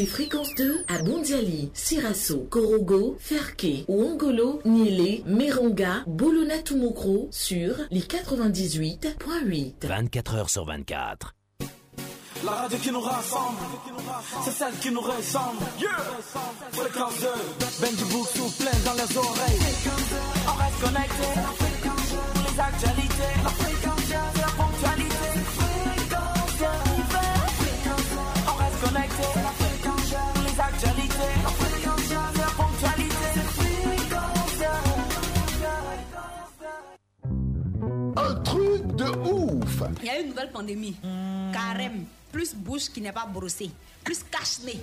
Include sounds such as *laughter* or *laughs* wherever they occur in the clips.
Écoutez Fréquence 2 à Bondiali, Sirasso, Korogo, Ferke, Ouangolo, Niélé, Meronga, Bolona Tumokro sur les 98.8. 24 heures sur 24. La radio qui nous rassemble, c'est celle qui nous ressemble. Yeah. Fréquence 2, Ben du Book plein dans les oreilles. On reste connecté, les actualités, de ouf Il y a une nouvelle pandémie. Carême. Plus bouche qui n'est pas brossée. Plus cache-nez.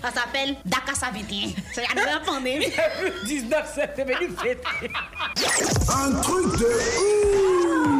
Ça s'appelle Dakassa 21. C'est la nouvelle pandémie. *laughs* 19 c'est venu fêter. Un truc de ouf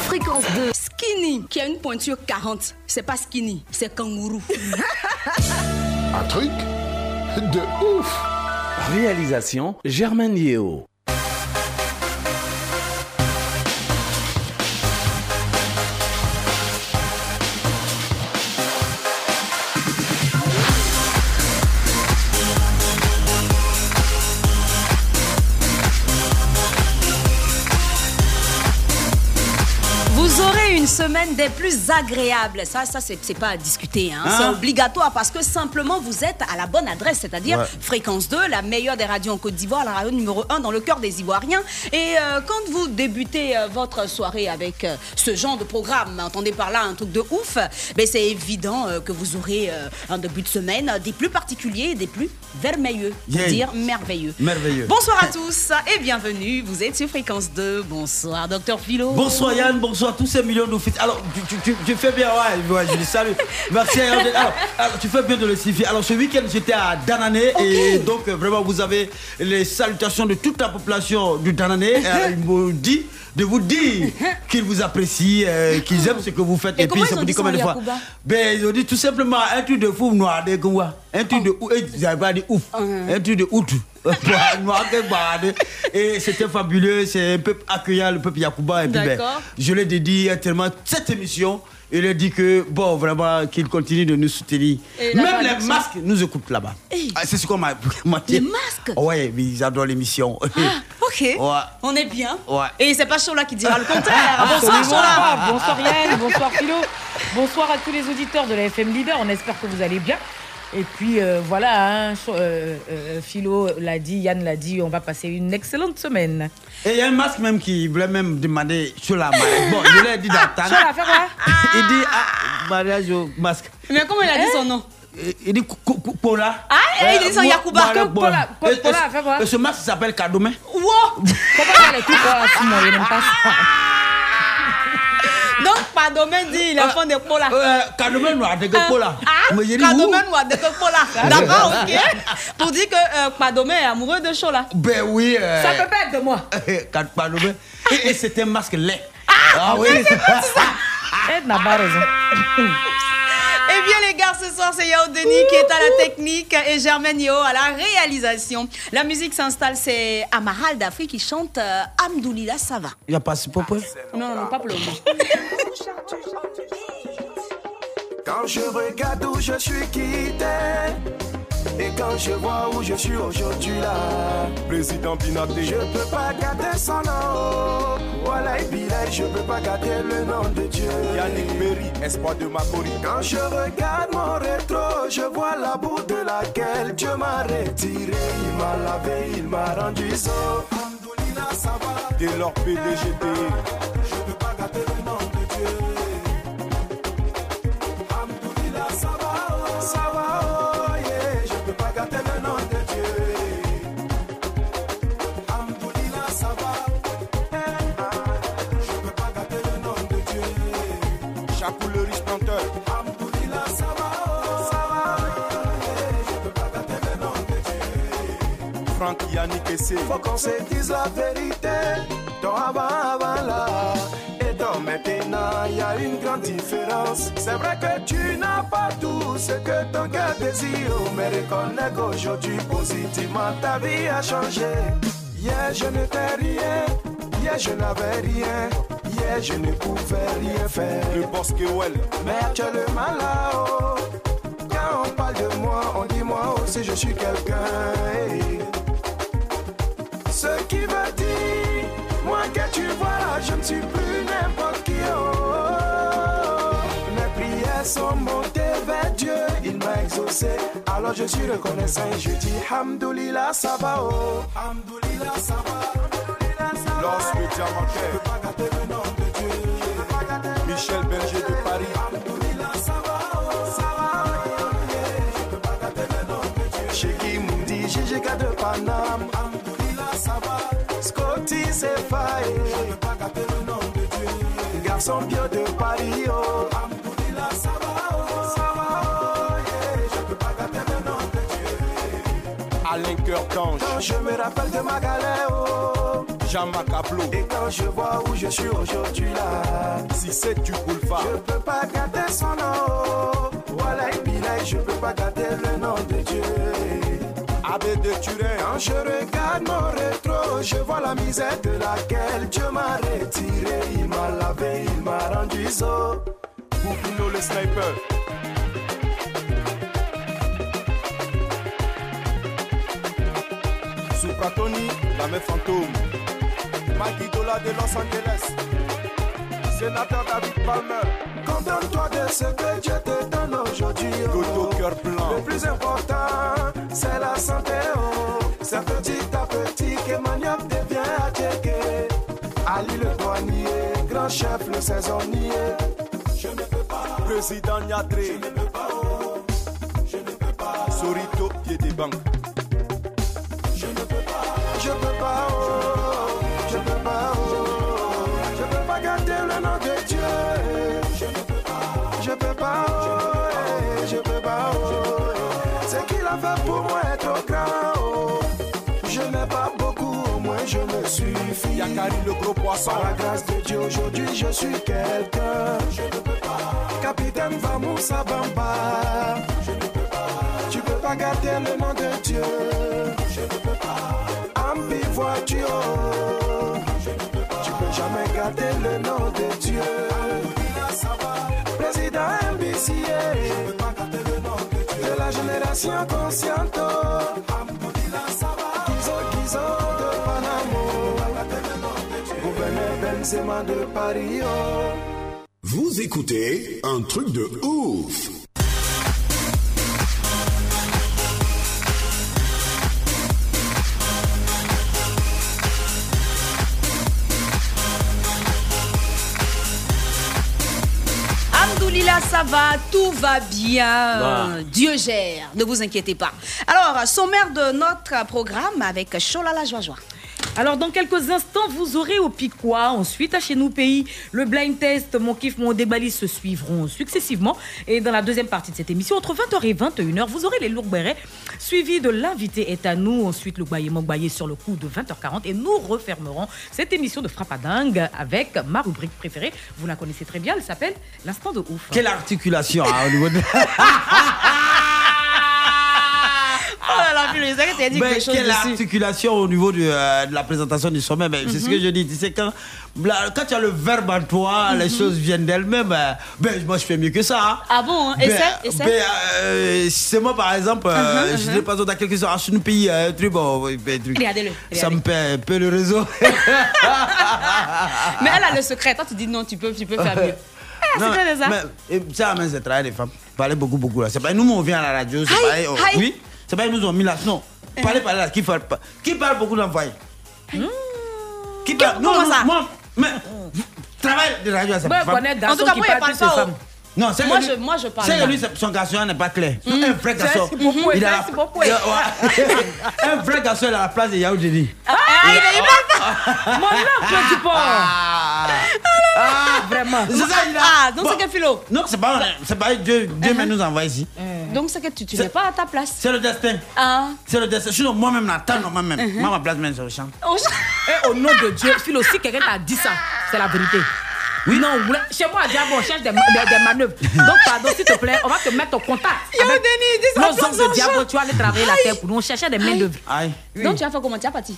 Fréquence 2. Skinny, qui a une pointure 40. C'est pas skinny, c'est kangourou. *laughs* un truc de ouf Réalisation Germaine Yeo. Semaine des plus agréables. Ça, ça c'est pas à discuter. hein. Hein? C'est obligatoire parce que simplement vous êtes à la bonne adresse, c'est-à-dire Ouais. Fréquence 2, la meilleure des radios en Côte d'Ivoire, la radio numéro 1 dans le cœur des Ivoiriens. Et euh, quand vous débutez euh, votre soirée avec euh, ce genre de programme, entendez par là un truc de ouf, ben c'est évident que vous aurez un début de semaine des plus particuliers des plus vermeilleux, pour Yeah. dire merveilleux. Merveilleux. Bonsoir à tous et bienvenue. Vous êtes sur Fréquence 2. Bonsoir, docteur Philo. Bonsoir Yann, bonsoir tous ces millions de. Alors, tu, tu- tu- tu fais bien, ouais, ouais, je les salue. Merci. alors, alors, alors, tu fais bien de le signifier. Alors, ce week-end, j'étais à Danané et donc, euh, vraiment, vous avez les salutations de toute la population du Danané. *laughs* Ils m'ont dit de vous dire *laughs* qu'ils vous apprécient, euh, qu'ils aiment ce que vous faites. Et puis, ils ça vous dit combien de fois Ben, ils ont dit tout simplement un truc de fou noir de quoi Un truc de ouf. Ils n'avaient pas dit ouf. Un truc de ouf. *laughs* *laughs* Et c'était fabuleux. C'est un peuple accueillant, le peuple Yacouba. Et puis, ben, je l'ai dédié tellement cette émission. Il a dit que, bon, vraiment, qu'il continue de nous soutenir. Même les masques nous écoutent là-bas. Hey. Ah, c'est ce qu'on m'a *laughs* dit. Les masques? Ouais, mais ils adorent l'émission. Ah, *laughs* ok. Ouais. On est bien. Ouais. Et c'est pas Chola qui dira le contraire. Bonsoir Absolument Chola. Bonsoir Yann, bonsoir Philo, bonsoir à tous les auditeurs de la FM Leader. On espère que vous allez bien. Et puis euh, voilà, hein, euh, euh, Philo l'a dit, Yann l'a dit, on va passer une excellente semaine. Et il y a un masque même qui voulait même demander sur la mariage. Bon, je l'ai dit d'attendre. Chola, fais quoi Il dit, ah, mariage au masque. Mais comment il a dit son nom? Et- Il dit, Kou- Kou- Kou- Pola. Ah, et il dit son et- Pola, fais voir. et Ce masque s'appelle Kadomé. Wow *laughs* Comment les coups là, Simon, il n'aime pas ça. Padomé dit, il est fan de Pola. Euh, Kadomé noir de Pola. Ah, où? noir de Pola. D'accord, ok. *laughs* Pour dire que euh, Padomé est amoureux de Chola. Ben oui. euh, Ça peut pas être de moi. *laughs* Et, c'était un masque laid. Ah, oui. *laughs* Elle n'a pas raison. Eh bien les gars, ce soir c'est Yao Denis qui est à la technique et Germaine Yo à la réalisation. La musique s'installe, c'est Amaral d'Afrique qui chante euh, Amdoulila Sava. Il n'y a pas si peu. Non, non, non, pas pour le moment. Quand je regarde où je suis quitté Et quand je vois où je suis aujourd'hui là Président Binaté Je peux pas garder son nom. Voilà et Bilal, je peux pas garder le nom de Dieu. Yannick Berry, espoir de Makori Quand je regarde mon rétro Je vois la boue de laquelle Dieu m'a retiré. Il m'a lavé, il m'a rendu sauf. Alhamdoulilah, ça va Dès leur PDGT Yannick. Faut qu'on se dise la vérité. Ton avant, avant là. Et ton maintenant, y a une grande différence. C'est vrai que tu n'as pas tout ce que ton cœur désire. Mais reconnais qu'aujourd'hui, positivement, ta vie a changé. Hier, je n'étais rien. Hier, je n'avais rien. Hier, je ne pouvais rien faire. Le boss well. Mais actuellement là-haut. Quand on parle de moi, on dit moi aussi je suis quelqu'un. hey. Sont montées vers Dieu, il m'a exaucé. Alors je suis reconnaissant et je dis Hamdoulillah, ça va. Oh. Hamdoulillah, ça va. Lorsque tu as manqué, je peux pas gâter le nom de Dieu. Michel Berger de Paris. Hamdoulillah, ça va. oh, ça va. Chéri Moudi, Gigi de Paname. Alhamdoulilah, ça va. Scotty, c'est faille. Je peux pas gâter le nom de Dieu. Garçon bio de je me rappelle de ma galère, oh. Et quand je vois où je suis aujourd'hui là. Si c'est du boulevard. Je peux pas gâter son nom. Voilà, et puis là, je peux pas gâter le nom de Dieu. Abbé de Turin. Quand je regarde mon rétro, je vois la misère de laquelle Dieu m'a retiré. Il m'a lavé, il m'a rendu zo. Boubino le sniper. Supratoni, la meuf fantôme. Magidola de Los Angeles. Sénateur David Palmer. Contente-toi de ce que Dieu te donne aujourd'hui. Oh. cœur plein. Le plus important, c'est la santé. Oh. C'est petit à petit que manioc devient attiqué. Ali le douanier, grand chef le saisonnier. Je ne peux pas. Président Niatré. Je ne peux pas. Oh. Je ne peux pas. Sorito, pied des banques. Pour moi est trop grand. Oh. Je n'ai pas beaucoup, au moins je me suffis. Yakari le gros poisson. Par la grâce de Dieu, aujourd'hui je suis quelqu'un. Je ne peux pas. Capitaine Vamoussa Bamba. Je ne peux pas. Tu peux pas garder le nom de Dieu. Je ne peux pas. Ambi voiture. Je ne peux pas. Tu peux jamais garder le nom de Dieu. Président MBCA. Oh. Vous écoutez un truc de ouf. Ça va, tout va bien. Bah. Dieu gère, ne vous inquiétez pas. Alors, sommaire de notre programme avec Cholala Joie Joie. Alors, dans quelques instants, vous aurez au Piquois, ensuite à Chez Nous Pays, le blind test, mon kiff, mon débalis se suivront successivement. Et dans la deuxième partie de cette émission, entre 20h et 21h, vous aurez les lourds bérets, suivi de l'invité est à nous, ensuite le Baye Mokbaye sur le coup de 20h40. Et nous refermerons cette émission de Frappadingue avec ma rubrique préférée. Vous la connaissez très bien, elle s'appelle L'instant de ouf. Quelle articulation hein, au niveau de. *laughs* Oh là là, puis t'as dit Mais quelque chose quelle dessus. articulation au niveau de, euh, de la présentation du sommet C'est ce que je dis. Tu sais, quand, quand tu as le verbe en toi, les Mhm. choses viennent d'elles-mêmes. euh, ben, moi, je fais mieux que ça. hein. Ah bon, hein? Ben, essaie. ben, euh, c'est moi, par exemple, euh, Mhm, je mhm. dis pas dans quelques heures, je suis un pays, euh, un truc, bon, ben, truc. Regardez-le, Ça me paie un peu le réseau. *laughs* Mais elle a le secret. Toi, tu dis non, tu peux, tu peux faire mieux. Ah, Non, ça. mais, et ça, c'est le travail des femmes. Parler beaucoup, beaucoup là. C'est pas nous, on vient à la radio. C'est pareil. oui, c'est pas ils nous ont mis là. Non, parlez, parlez là. Qui parle, pas- qui parle beaucoup d'envoyer Qui parle Non, comment non, ça moi, mais travail de radio, connaître En tout cas, qui moi, il parle pas de au- femmes. Non, c'est Moi, je- moi, je parle C'est que lui, son garçon n'est pas clair. Un vrai garçon. beaucoup, Il a la- beaucoup. *laughs* Un vrai garçon, il a la place de Yahoo. Ah, il est- est- Mon oncle du port. Ah, Vrai Vraiment. C'est ça, il a. Ah, donc Bon. c'est que Philo. Non, c'est pas, c'est pas Dieu, Dieu Uh-huh. nous envoie ici. Donc c'est que tu, tu n'es pas à ta place. C'est le destin. Ah. C'est le destin. Sinon, moi-même, attends, non, moi-même. Uh-huh. Moi, ma place, même, c'est le champ. Et au nom de Dieu, Philo, si quelqu'un t'a dit ça, c'est la vérité. Oui, non, vous voulez- chez moi, à Diabo, on cherche des, ma- des, des manœuvres. Donc, pardon, s'il te plaît, on va te mettre en contact. Yo, avec Denis, Nos hommes de champ. tu vas aller travailler la terre pour nous. On cherchait des main-d'œuvre. Aïe. Donc tu as fait comment? Tu as parti?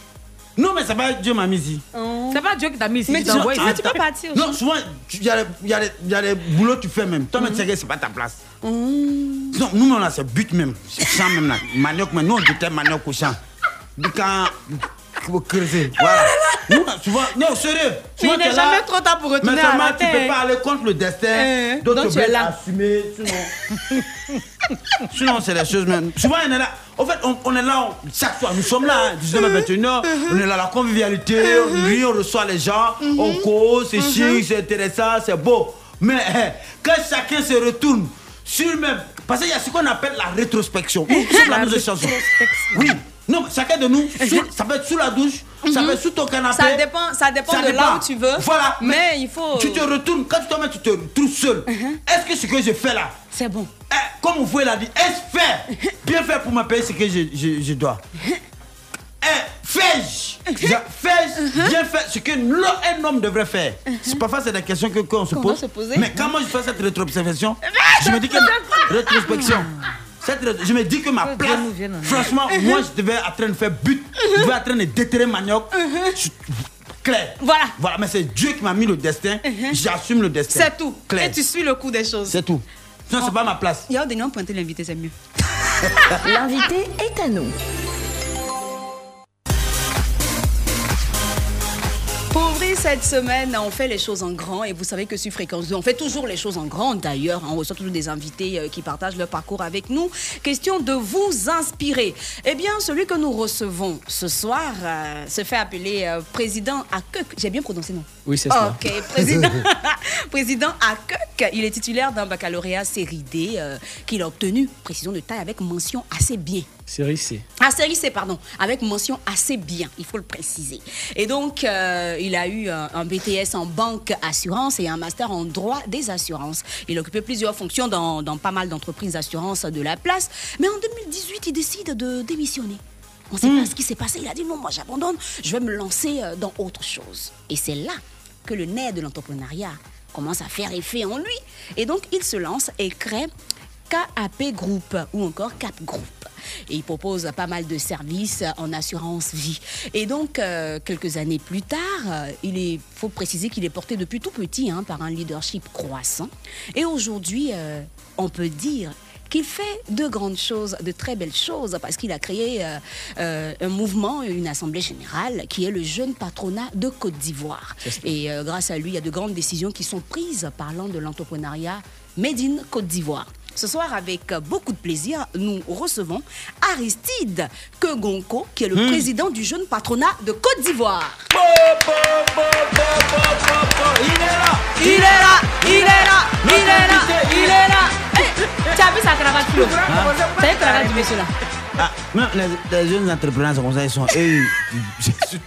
Non, mais c'est pas Dieu m'a mis ici. C'est pas Dieu qui t'a mis ici. Mais tu- mais ici. tu peux partir. Non, souvent, il y, a des- y, a des- y a des boulots que tu fais même. Toi-même, tu sais que c'est pas ta place. Non, nous, on a ce but même. Champ même là. Manioc, mais nous, on dit manioc au champ. Du quand. Faut creuser. Voilà. *laughs* Nous, souvent. Non, sérieux. Souvent, il n'est là, jamais trop tard pour retourner Mais à seulement, la tu peux terre. pas aller contre le destin. Euh, D'autres donc tu es veulent là. assumer. Sinon. *laughs* Sinon, c'est des choses même. Souvent, on est là. En fait, on, on est là on- chaque soir. Nous sommes là, hein, 19 à 21h. On est là, la convivialité. On rit, on reçoit les gens. On cause, c'est chic, c'est intéressant, c'est beau. Mais eh, quand chacun se retourne sur même. Parce qu'il y a ce qu'on appelle la rétrospection. Nous sommes la même chanson. Oui. Non, chacun de nous, sous- ça peut être sous la douche, ça peut être sous ton canapé. Ça dépend, ça dépend de là où tu veux. Voilà. Mais il faut. Tu te retournes, quand tu te mets, tu te retrouves seul. Est-ce que ce que je fais là, C'est bon. eh, comme vous pouvez l'a dit, est-ce faire *laughs* Bien faire pour me payer ce que je, je, je dois. Eh, fais-je? Ja- Fais-je? Bien faire ce que un homme devrait faire Parfois, c'est des questions que qu'on se doit pose. se poser. Mais quand moi je fais cette rétrospection, je me dis que rétrospection. Je me dis que ma place, franchement, moi je devais être en train de faire but, je devais être en train de déterrer manioc. Je- Clair. Voilà. Voilà, mais c'est Dieu qui m'a mis le destin. J'assume le destin. C'est tout. Clair. Et tu suis le cours des choses. C'est tout. Non, c'est pas ma place. Il y a des noms pointer l'invité, c'est mieux. *laughs* L'invité est à nous. Cette semaine, on fait les choses en grand et vous savez que sur Fréquence 2, on fait toujours les choses en grand d'ailleurs. On reçoit toujours des invités euh, qui partagent leur parcours avec nous. Question de vous inspirer. Eh bien, celui que nous recevons ce soir euh, se fait appeler euh, président Akuk. J'ai bien prononcé, non? Oui, c'est ça. Ok, président, *laughs* président Akuk. Il est titulaire d'un baccalauréat série D euh, qu'il a obtenu, précision de taille, avec mention assez bien. Série C. Ah, série C, pardon, avec mention assez bien, il faut le préciser. Et donc, euh, il a eu un, un BTS en banque assurance et un master en droit des assurances. Il occupait plusieurs fonctions dans, dans pas mal d'entreprises d'assurance de la place. Mais en 2018, il décide de démissionner. On ne sait pas ce qui s'est passé. Il a dit non, moi j'abandonne, je vais me lancer euh, dans autre chose. Et c'est là que le nerf de l'entrepreneuriat commence à faire effet en lui. Et donc, il se lance et crée KAP Group ou encore Cap Group. Et il propose pas mal de services en assurance vie. Et donc, euh, quelques années plus tard, euh, il est, faut préciser qu'il est porté depuis tout petit hein, par un leadership croissant. Et aujourd'hui, euh, on peut dire qu'il fait de grandes choses, de très belles choses, parce qu'il a créé euh, euh, un mouvement, une assemblée générale, qui est le jeune patronat de Côte d'Ivoire. Et euh, grâce à lui, il y a de grandes décisions qui sont prises parlant de l'entrepreneuriat Made in Côte d'Ivoire. Ce soir, avec beaucoup de plaisir, nous recevons Aristide Kegonko, qui est le président du jeune patronat de Côte d'Ivoire. Il est là Il est là, il est là, il est là, il est là. Eh, tu as vu sa cravate, Flo T'as vu la cravate du monsieur là? Ah, même les, les jeunes entrepreneurs, c'est comme ça, ils sont. eux,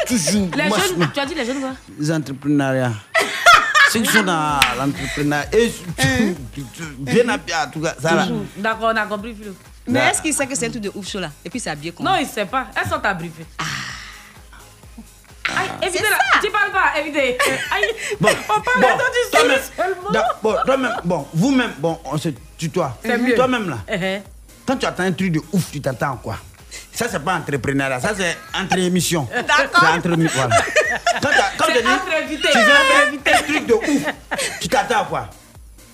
toujours. Les moi, jeunes, tu as dit les jeunes quoi? Les entrepreneuriats. *laughs* Dans l'entrepreneuriat. Et bien habillés, en tout cas. Ça, là. D'accord, on a compris, Philo. Mais est-ce qu'il sait que c'est un truc de ouf chaud là Et puis c'est habillé comment? Non, il sait pas. Elles sont à briefer. Ah. Aïe, évitez là. Tu parles pas, évitez. *laughs* Aïe. Bon, On parle bon, de du toi-même, seulement. bon, toi-même, bon, vous-même, bon, on se tutoie. Toi-même là, eh. quand tu attends un truc de ouf, tu t'attends à quoi? Ça, c'est pas entrepreneuriat, ça, c'est entre émissions. D'accord. C'est entre voilà. Quand, je dis, entre tu veux faire un truc de ouf, tu t'attends à quoi?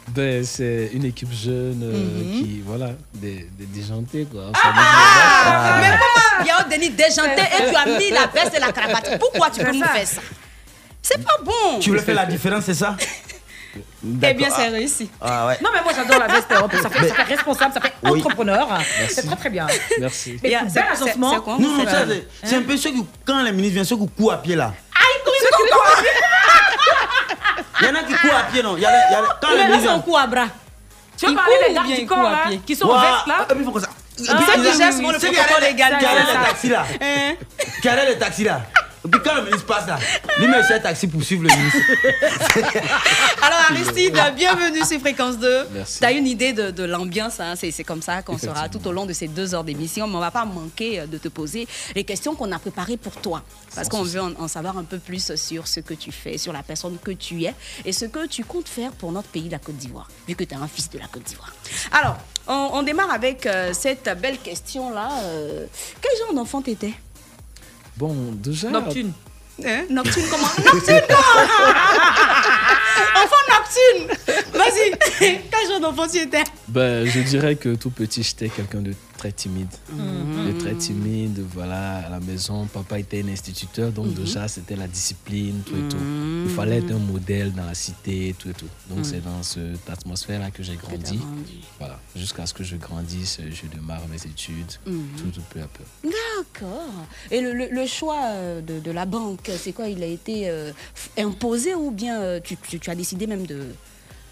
Ben, c'est une équipe jeune euh, qui, voilà, des, des déjantés, quoi. On Ah, Mais comment? Yao Denis déjanté et tu as mis la veste et la cravate. Pourquoi tu peux nous faire ça. C'est pas bon. Tu voulais faire la différence, c'est ça? Eh bien, c'est réussi. Ah ouais. Non, mais moi j'adore la veste. Plus, ça fait, ça fait responsable, ça fait Oui. entrepreneur. C'est très très bien. Merci. Mais c'est- c'est- agencement. c'est Non, non, C'est- c'est- c'est un peu ceux qui, quand les ministres viennent, ceux qui courent à pied là. Il y en a qui courent à pied, non. Il y en a, il y a- quand les Mais ministres c'est un viennent. coup à bras. Tu veux Il parler des gardes du il corps à là pied? Qui sont en veste là et puis ils font comme ça. Ceux qui gèrent souvent le qui protocole légal. qui c'est les taxis là. Hein Qui arrêtent les taxis là. Et puis quand le ministre passe là, lui met un taxi pour suivre le ministre. *laughs* Alors Aristide, bienvenue sur Fréquence 2. Merci. Tu as une idée de, de l'ambiance, hein, c'est c'est comme ça qu'on sera tout au long de ces deux heures d'émission, mais on va pas manquer euh, de te poser les questions qu'on a préparées pour toi. Parce Sans qu'on souci. veut en, en savoir un peu plus sur ce que tu fais, sur la personne que tu es et ce que tu comptes faire pour notre pays, la Côte d'Ivoire, vu que tu es un fils de la Côte d'Ivoire. Alors, on, on démarre avec euh, cette belle question-là. euh, quel genre d'enfant t'étais? Bon, déjà. Nocturne. Hein? Nocturne comment? *laughs* Nocturne Enfant nocturne Vas-y *laughs* Quel genre d'enfant tu étais? Ben, je dirais que tout petit, j'étais quelqu'un de très timide. De très timide, voilà, à la maison. Papa était un instituteur, donc Mhm. déjà, c'était la discipline, tout et tout. Il fallait être un modèle dans la cité, tout et tout. Donc, Mhm. c'est dans cette atmosphère-là que j'ai grandi. Voilà, jusqu'à ce que je grandisse, je démarre mes études, Mhm. tout, tout peu à peu. D'accord. Et le, le- le choix euh, de, de la banque, c'est quoi? Il a été euh, imposé ou bien euh, tu, tu- tu as décidé même de,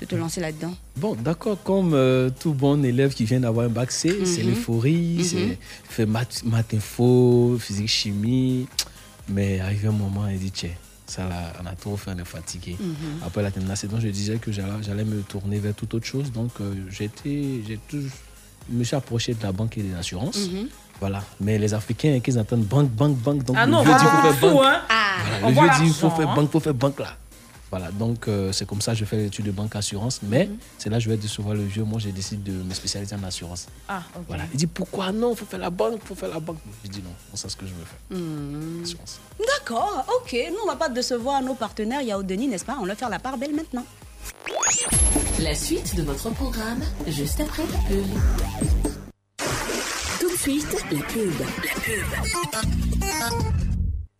de te lancer là-dedans Bon, d'accord, comme euh, tout bon élève qui vient d'avoir un bac C, c'est Mhm. l'euphorie, Mhm. c'est fait maths, maths info, physique, chimie. Mais arrivé un moment, il dit, tiens, ça là, on a trop fait, on est fatigué. Mhm. Après la terminale, c'est donc je disais que j'allais me tourner vers toute autre chose. Donc, euh, j'ai été- j'ai toujours- je me suis approché de la banque et des assurances. Voilà. Mais les Africains, qu'ils entendent banque, banque, banque. Donc, Ah le non, vieux dit, vraiment faut faire banque. hein. Voilà, On le dit, il faut faire hein. banque, faut faire banque là. Voilà, donc euh, c'est comme ça que je fais l'étude de banque assurance. Mais Mhm. c'est là que je vais décevoir le vieux. Moi, j'ai décidé de me spécialiser en assurance. Ah, ok. Voilà. Il dit pourquoi non, il faut faire la banque, il faut faire la banque. Je dis non, c'est ce que je veux faire. Mhm. Assurance. D'accord, ok. Nous, on va pas décevoir nos partenaires. Il y a Denis, n'est-ce pas? On va faire la part belle maintenant. La suite de votre programme, juste après la pub. Tout de suite, la pub. La pub.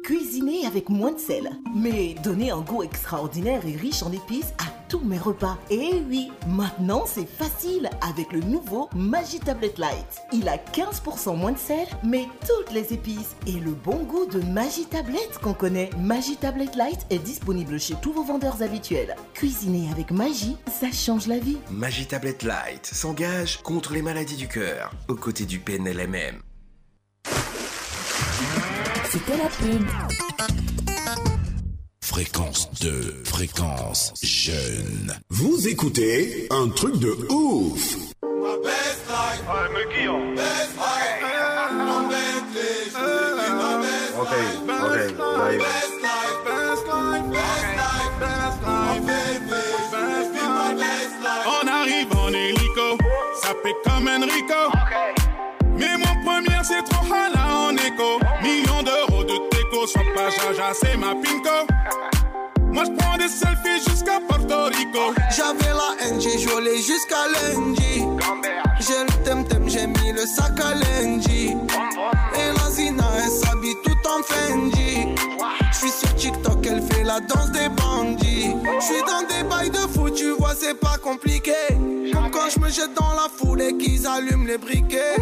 Cuisiner avec moins de sel, mais donner un goût extraordinaire et riche en épices à tous mes repas. Et oui, maintenant c'est facile avec le nouveau Magi Tablet Light. Il a 15% moins de sel, mais toutes les épices et le bon goût de Magi Tablet qu'on connaît. Magi Tablet Light est disponible chez tous vos vendeurs habituels. Cuisiner avec Magi, ça change la vie. Magie Tablet Light s'engage contre les maladies du cœur, aux côtés du PNLMM. C'était la pub. Fréquence 2, fréquence jeune. Vous écoutez un truc de ouf. On pas jaja, c'est ma pinko. Moi je prends des selfies jusqu'à Porto Rico. J'avais la haine, j'ai joué jusqu'à lundi. J'ai le temtem, j'ai mis le sac à lundi. Et la Zina, elle s'habille tout en Fendi. J'suis sur TikTok, elle fait la danse des bandits. J'suis dans des bails de fou, tu vois, c'est pas compliqué. Comme quand je me jette dans la foule et qu'ils allument les briquets.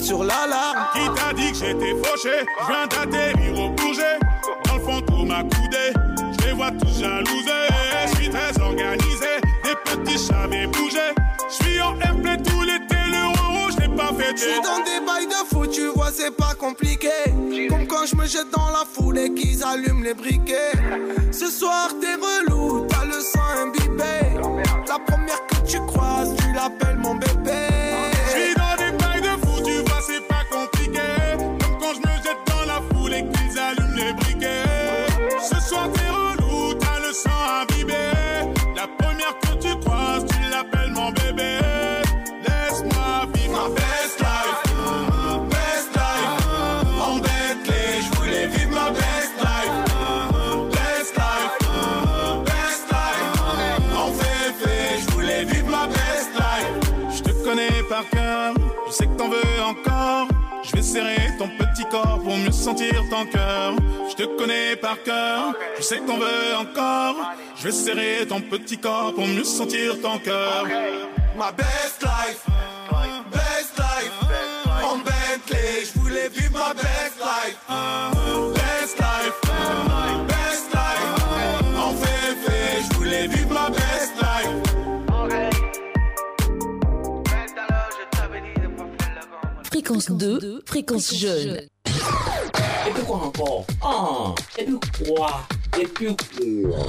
Sur l'alarme. Qui t'a dit que j'étais fauché? Je viens d'atterrir au bouger Dans le fond tout m'a coudé Je les vois tous jalousés. Je suis très organisé. Des petits chavets bougés Je suis en airplay tout l'été. Le rouge je l'ai pas fait J'suis dans des bails de fou, tu vois, c'est pas compliqué. Comme quand je me jette dans la foule et qu'ils allument les briquets. Ce soir, t'es relou, serrer ton petit corps pour mieux sentir ton cœur. Je te connais par cœur. Je sais que t'en veux encore. Je vais serrer ton petit corps pour mieux sentir ton cœur. Ma best life, best life, en Bentley, je voulais vivre ma best life, Fréquence 2, fréquence jeune. Et puis quoi encore? Ah, et puis quoi Et puis quoi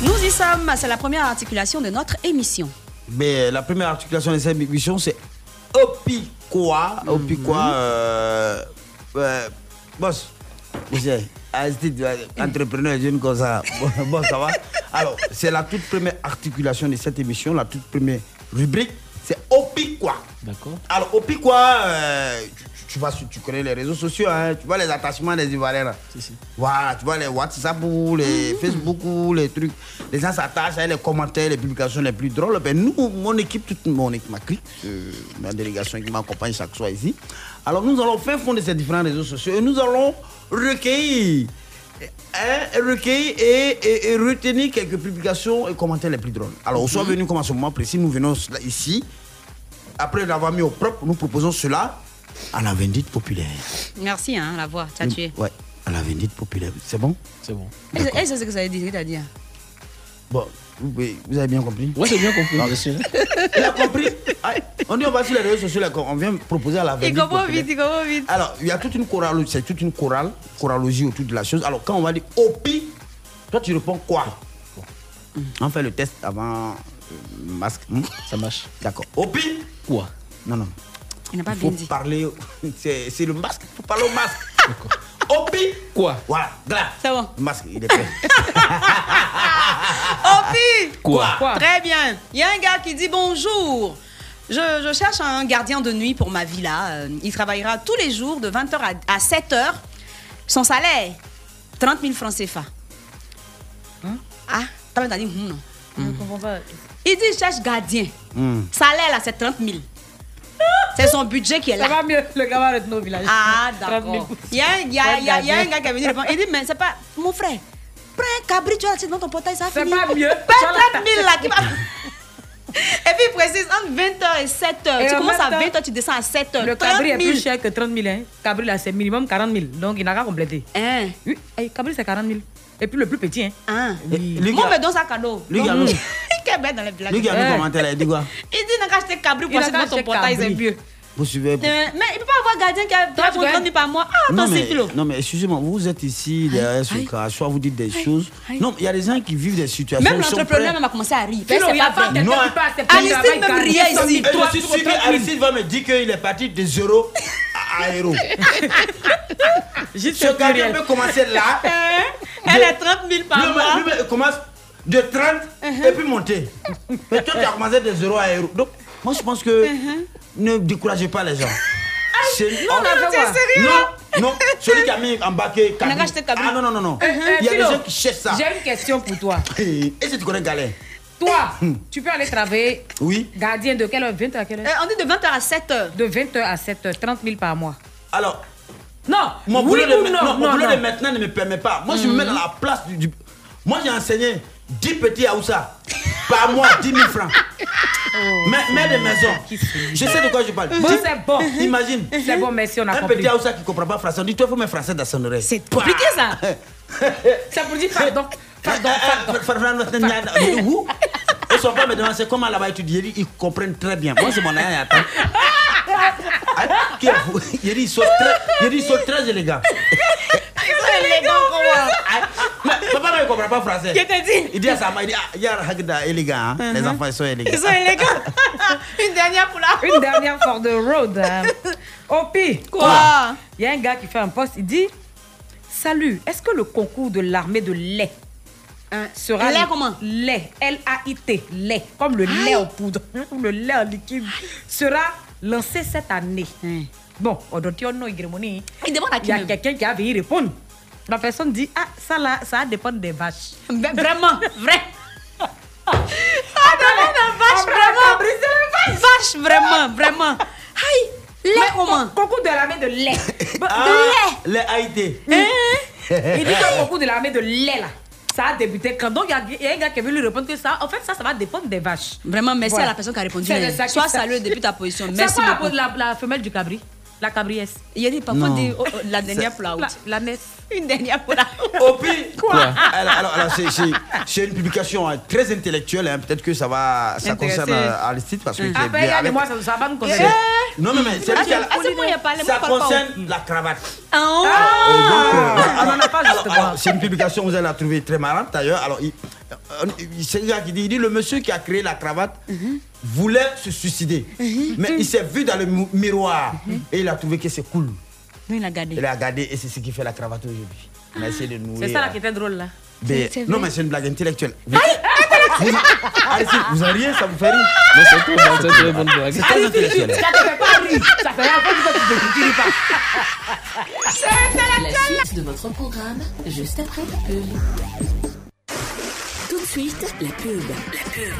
Nous y sommes, c'est la première articulation de notre émission. Mais la première articulation de cette émission, c'est Opikwa. Opikwa, euh, euh, boss. Entrepreneur jeune comme ça. *laughs* Bon, ça va. Alors, c'est la toute première articulation de cette émission, la toute première rubrique, c'est Opikwa. D'accord. Alors, Opikwa, euh, tu, tu vas sur- tu connais les réseaux sociaux, hein, tu vois les attachements des Ivoiriens. là. Voilà, tu vois les WhatsApp, ou les Facebook, ou les trucs. Les gens s'attachent à les commentaires, les publications les plus drôles. Ben, nous, mon équipe, toute mon équipe, ma clique, euh, ma délégation qui m'accompagne chaque soir ici. Alors, nous allons faire fond de ces différents réseaux sociaux et nous allons recueillir, hein, recueillir et, et- et retenir quelques publications et commentaires les plus drôles. Alors, au soit Mhm. venu comme à ce moment précis, nous venons ici. Après l'avoir mis au propre, nous proposons cela à la vindite populaire. Merci, hein, la voix, t'as tué. Ouais, à la vindite populaire. C'est bon? C'est bon. Et c'est- et c'est ce que ça veut dire, c'est-à-dire? Bon, vous, avez bien compris Ouais, c'est bien compris, Non. monsieur. *laughs* Il a compris. On dit on va sur les réseaux sociaux, là, on vient proposer à la Il vindite comprend populaire. vite, il comprend vite. Alors, il y a toute une chorale, c'est toute une chorale, choralogie autour de la chose. Alors, quand on va dire Opi, toi tu réponds quoi? On fait le test avant euh, masque. hmm? Ça marche. D'accord. Opi Quoi? Non, non. Il n'a pas Il bien faut dit. parler, *laughs* c'est le masque, il faut parler au masque. Opi? Quoi? Voilà, là. C'est bon. Le masque, il est prêt. *laughs* Opi? Quoi? Très bien. Il y a un gars qui dit bonjour. Je, je cherche un gardien de nuit pour ma villa. Euh, Il travaillera tous les jours de 20h à, à 7h. Son salaire, 30 000 francs CFA. Ah, t'as dit hum, non. Je ne comprends pas. Il dit il cherche gardien. Hmm. Salaire là, c'est 30 000. C'est son budget qui est Ça là. va mieux, le gars va retourner au village. Ah, 30 *laughs* 000 d'accord. Il y a, y a- y a- y a un gars qui est venu répondre. Il dit, mais c'est pas. Mon frère, prends un cabri, tu vas dans ton portail, ça va C'est pas mieux. Pas 30 000 là qui va. *laughs* Et puis il précise entre 20h et 7h. Et tu en commences à même temps, 20h, tu descends à 7h. Le cabri est plus cher que 30 000. Hein. Cabri, là, c'est minimum 40 000. Donc, il n'a qu'à compléter. Hein? Oui, cabri, c'est 40 000. Et puis, le plus petit, hein. Ah. Oui. Lui qui Moi, a- me donne ça cadeau. lui qui a- Donc, Quel bête dans le village. lui qui a mis commentaire là, il dit quoi? Il dit, n'a qu'à acheter cabri pour Il a acheter ton portail, c'est mieux. Vous suivez Euh, mais il peut pas avoir gardien qui a a tu pour 30 connais 000 par mois. Ah, non attends, mais, 6 kilos. non mais excusez-moi, vous êtes ici derrière ce aïe. cas, soit vous dites des choses. aïe. Non, il y a des gens qui vivent des situations. Même l'entrepreneur même a commencé à rire. Philo, il y a pas quelqu'un Non, qui Aristide travail même riait 100 000, ici. Toi, je suis tu sûr veux 30 000. qu'Aristide va me dire qu'il est parti de zéro à, héros. *laughs* Ce un gardien peut commencer là. *laughs* Elle est 30 000 par mois. commence de 30 et puis monter. Mais toi, tu as commencé de zéro à héros. Donc, moi, je pense que ne découragez pas les gens. C'est- non, Oh, non, Non, non, celui qui a mis Kabila. acheté Kabila. Ah non, non, non, non. Eh, Il y a des gens qui cherchent ça. J'ai une question pour toi. *laughs* Et si tu connais Galère? Toi, tu peux aller travailler Oui. gardien de quelle heure? 20 h à quelle Euh, heure On dit de 20h à 7h. De 20h à 7h, 30 000 par mois. Alors, Non, mon oui boulot, de, ou ma- non, non, mon non, boulot non. de maintenant ne me permet pas. Moi, je me mets dans la place du. du- Moi, j'ai enseigné 10 petits Aoussa par mois, 10 000 francs. Mais, mais de maison. Je sais de quoi je parle. Bon, c'est bon. Imagine. C'est bon, merci, on a Un compris. petit Aoussa qui ne comprend pas français. On dit, toi, il faut mettre français dans son oreille. C'est compliqué ça. *laughs* C'est pour dire pardon. Pardon, pardon. Où Ils sont pas me demander c'est comment là-bas étudier. Ils comprennent très bien. Moi, c'est *laughs* mon *laughs* sont très, il dit, ils sont très élégants. Ah, Papa ne comprend pas français. Qui t'a dit? Il dit à sa mère, il dit, ah, Yar Hagda, élégant. hein. Les enfants, ils sont élégants. Ils sont élégants. *laughs* Une dernière pour la Une dernière for the road. hein. *laughs* Opi. Quoi? Il y a un gars qui fait un post, il dit Salut, est-ce que le concours de l'armée de lait Hein, sera. lait comment? Lait, L-A-I-T, lait, *laughs* comme le lait en poudre, ou le lait en liquide, sera lancé cette année. Bon, Odotiono Igremoni, Il demande à il y a quelqu'un qui a y répondre. La personne dit Ah, ça là, ça dépend des vaches. *laughs* Vraiment, vrai. *laughs* Ah, non, non, vache, vraiment. Vache, vraiment, vraiment. Aïe, lait comment Concours de l'armée de lait. *coughs* Bah, Ah, de lait. les *laughs* Haïti. Il dit que concours de l'armée de lait là. Ça a débuté quand? Donc il y y, a un gars qui venu lui répondre que ça, en fait, ça, ça va dépendre des vaches. Vraiment, merci Voilà. à la personne qui a répondu. C'est hein. Sois salué depuis ta position. C'est Merci quoi la, la, la femelle du cabri? La cabriesse. Il y a des parfois des, oh, oh, la dernière pour la La, route. la messe. Une dernière pour la route. Au pire. Quoi Alors, alors, alors, c'est- c'est- c'est une publication hein, très intellectuelle. hein. Peut-être que ça va, ça concerne euh, Aristide parce que est Après, bien il y a avec- moi, ça, ça va C'est- concerner. Non, non, mais c'est Ah, c'est- ah, moi, Ça concerne la cravate. Ah, donc, euh, on n'en a pas justement. c'est une publication, vous allez la trouver très marrante d'ailleurs. Alors, il- c'est un gars qui dit, il dit le monsieur qui a créé la cravate voulait se suicider. Mais il s'est vu dans le mi- miroir et il a trouvé que c'est cool. Il a gardé. Il a regardé et c'est ce qui fait la cravate aujourd'hui. On a essayé de nouer. C'est ça là euh, qui était drôle là. mais- C'est- c'est non, mais c'est une blague intellectuelle. Vous, vous, en riez, ça vous fait rire Non, c'est c'est une bonne blague. C'est très intellectuel. Ça te fait pas rire. Ça fait un peu que tu ne pas. La suite de votre programme, juste après la pub. Suite, la pub. La pub.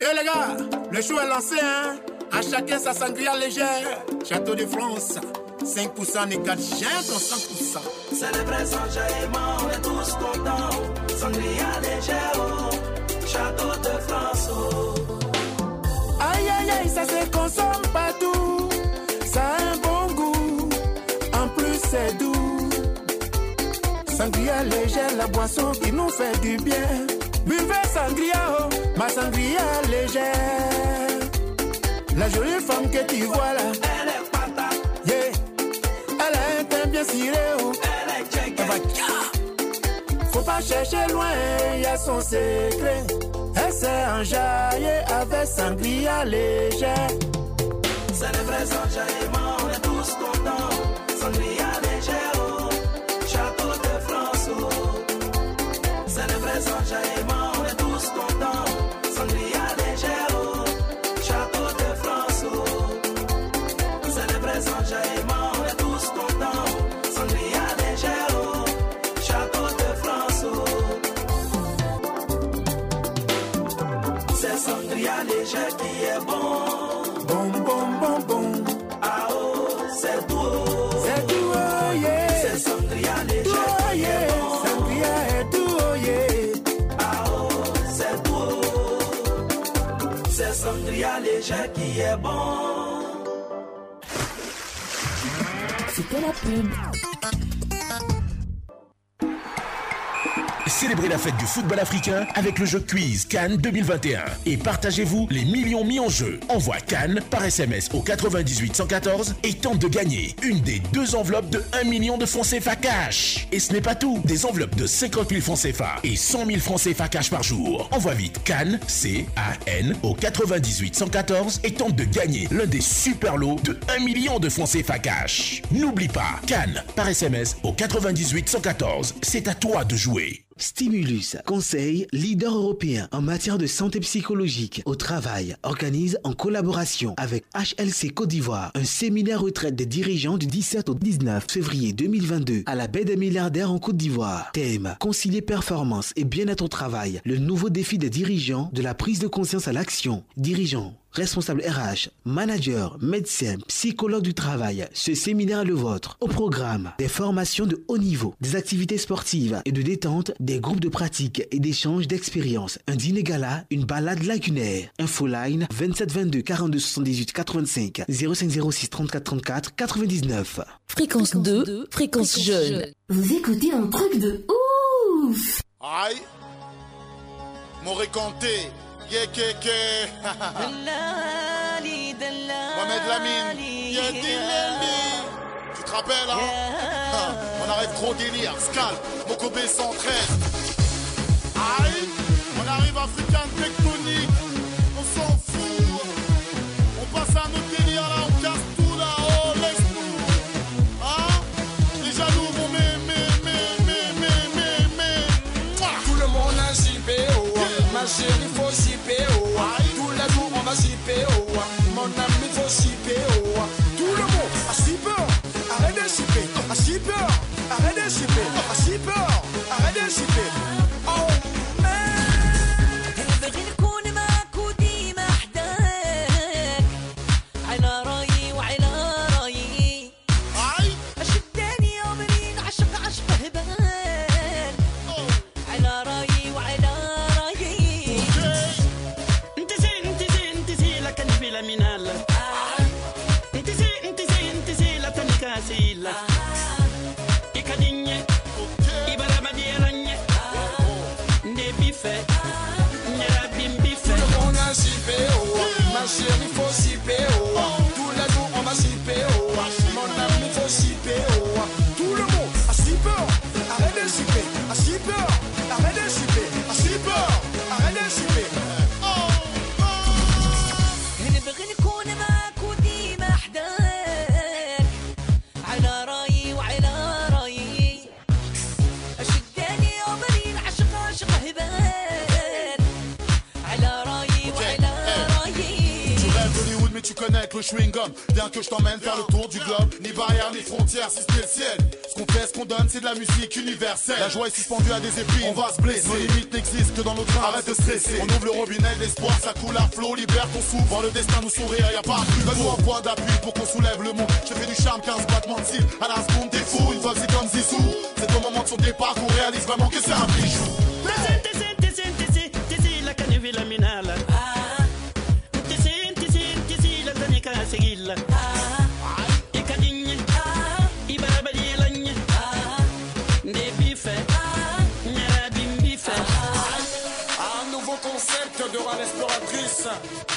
Eh les gars, le show est lancé, hein. À chacun sa sangria légère. Château de France, 5% n'est qu'à ton 100%. C'est le présent jaillement, on est tous contents. Sangria légère, oh, château de France. oh. Aïe aïe aïe, ça se consomme partout. Sangria légère, la boisson qui nous fait du bien. Buvez sangria, oh, ma sangria légère. La jolie femme que tu vois là, Elle est patate, yeah. Elle a un bien ciré, oh. elle est check. Faut pas chercher loin, y a son secret. Elle s'est enjaillée avec sangria légère. C'est le présent jaillement, on est tous contents. Sangria C'est le présent est bon. C'était la pub. Célébrez la fête du football africain avec le jeu Quiz Cannes 2021 et partagez-vous les millions mis en jeu. Envoie Cannes par SMS au 98 114 et tente de gagner une des deux enveloppes de 1 million de francs CFA cash. Et ce n'est pas tout, des enveloppes de 50 000 francs CFA et 100 000 francs CFA cash par jour. Envoie vite Cannes, C-A-N au 98 114 et tente de gagner l'un des super lots de 1 million de francs CFA cash. N'oublie pas, Cannes par SMS au 98 114. C'est à toi de jouer. Stimulus, conseil leader européen en matière de santé psychologique au travail, organise en collaboration avec HLC Côte d'Ivoire un séminaire retraite des dirigeants du 17 au 19 février 2022 à la baie des milliardaires en Côte d'Ivoire. Thème concilier performance et bien-être au travail, le nouveau défi des dirigeants de la prise de conscience à l'action. Dirigeants, responsables RH, managers, médecins, psychologues du travail, ce séminaire est le vôtre. Au programme, des formations de haut niveau, des activités sportives et de détente, des groupes de pratique et d'échanges d'expériences, un dîner gala, une balade lagunaire. Infoline 27 22 42 78 85 0506 34 34 99. Fréquence 2, fréquence jeune. Vous écoutez un truc de ouf Aïe M'aurait compté Yekeke Mohamed Lamine. Yedileli Tu te rappelles hein? *laughs* On arrive gros délire Scal. Mokobe 113 Aïe. On arrive africain tectonique Mon ami, faut zipper, oh. Tout le le chewing-gum. Viens que je t'emmène faire le tour du globe. Ni barrière, ni frontières, si ce n'est le ciel. Ce qu'on fait, ce qu'on donne, c'est de la musique universelle. La joie est suspendue à des épines, on va se blesser. Nos limites n'existent que dans nos trains, arrête de stresser. On ouvre le robinet l'espoir, ça coule à flot, libère ton souffle. Voir le destin nous sourire, y a pas plus. Donne-nous un point d'appui pour qu'on soulève le monde. Je fais du charme, 15 battements de cils. À la seconde, t'es fou, une fois que c'est comme Zizou. C'est au moment de son départ qu'on réalise vraiment que c'est un bijou. Un nouveau concept de rôle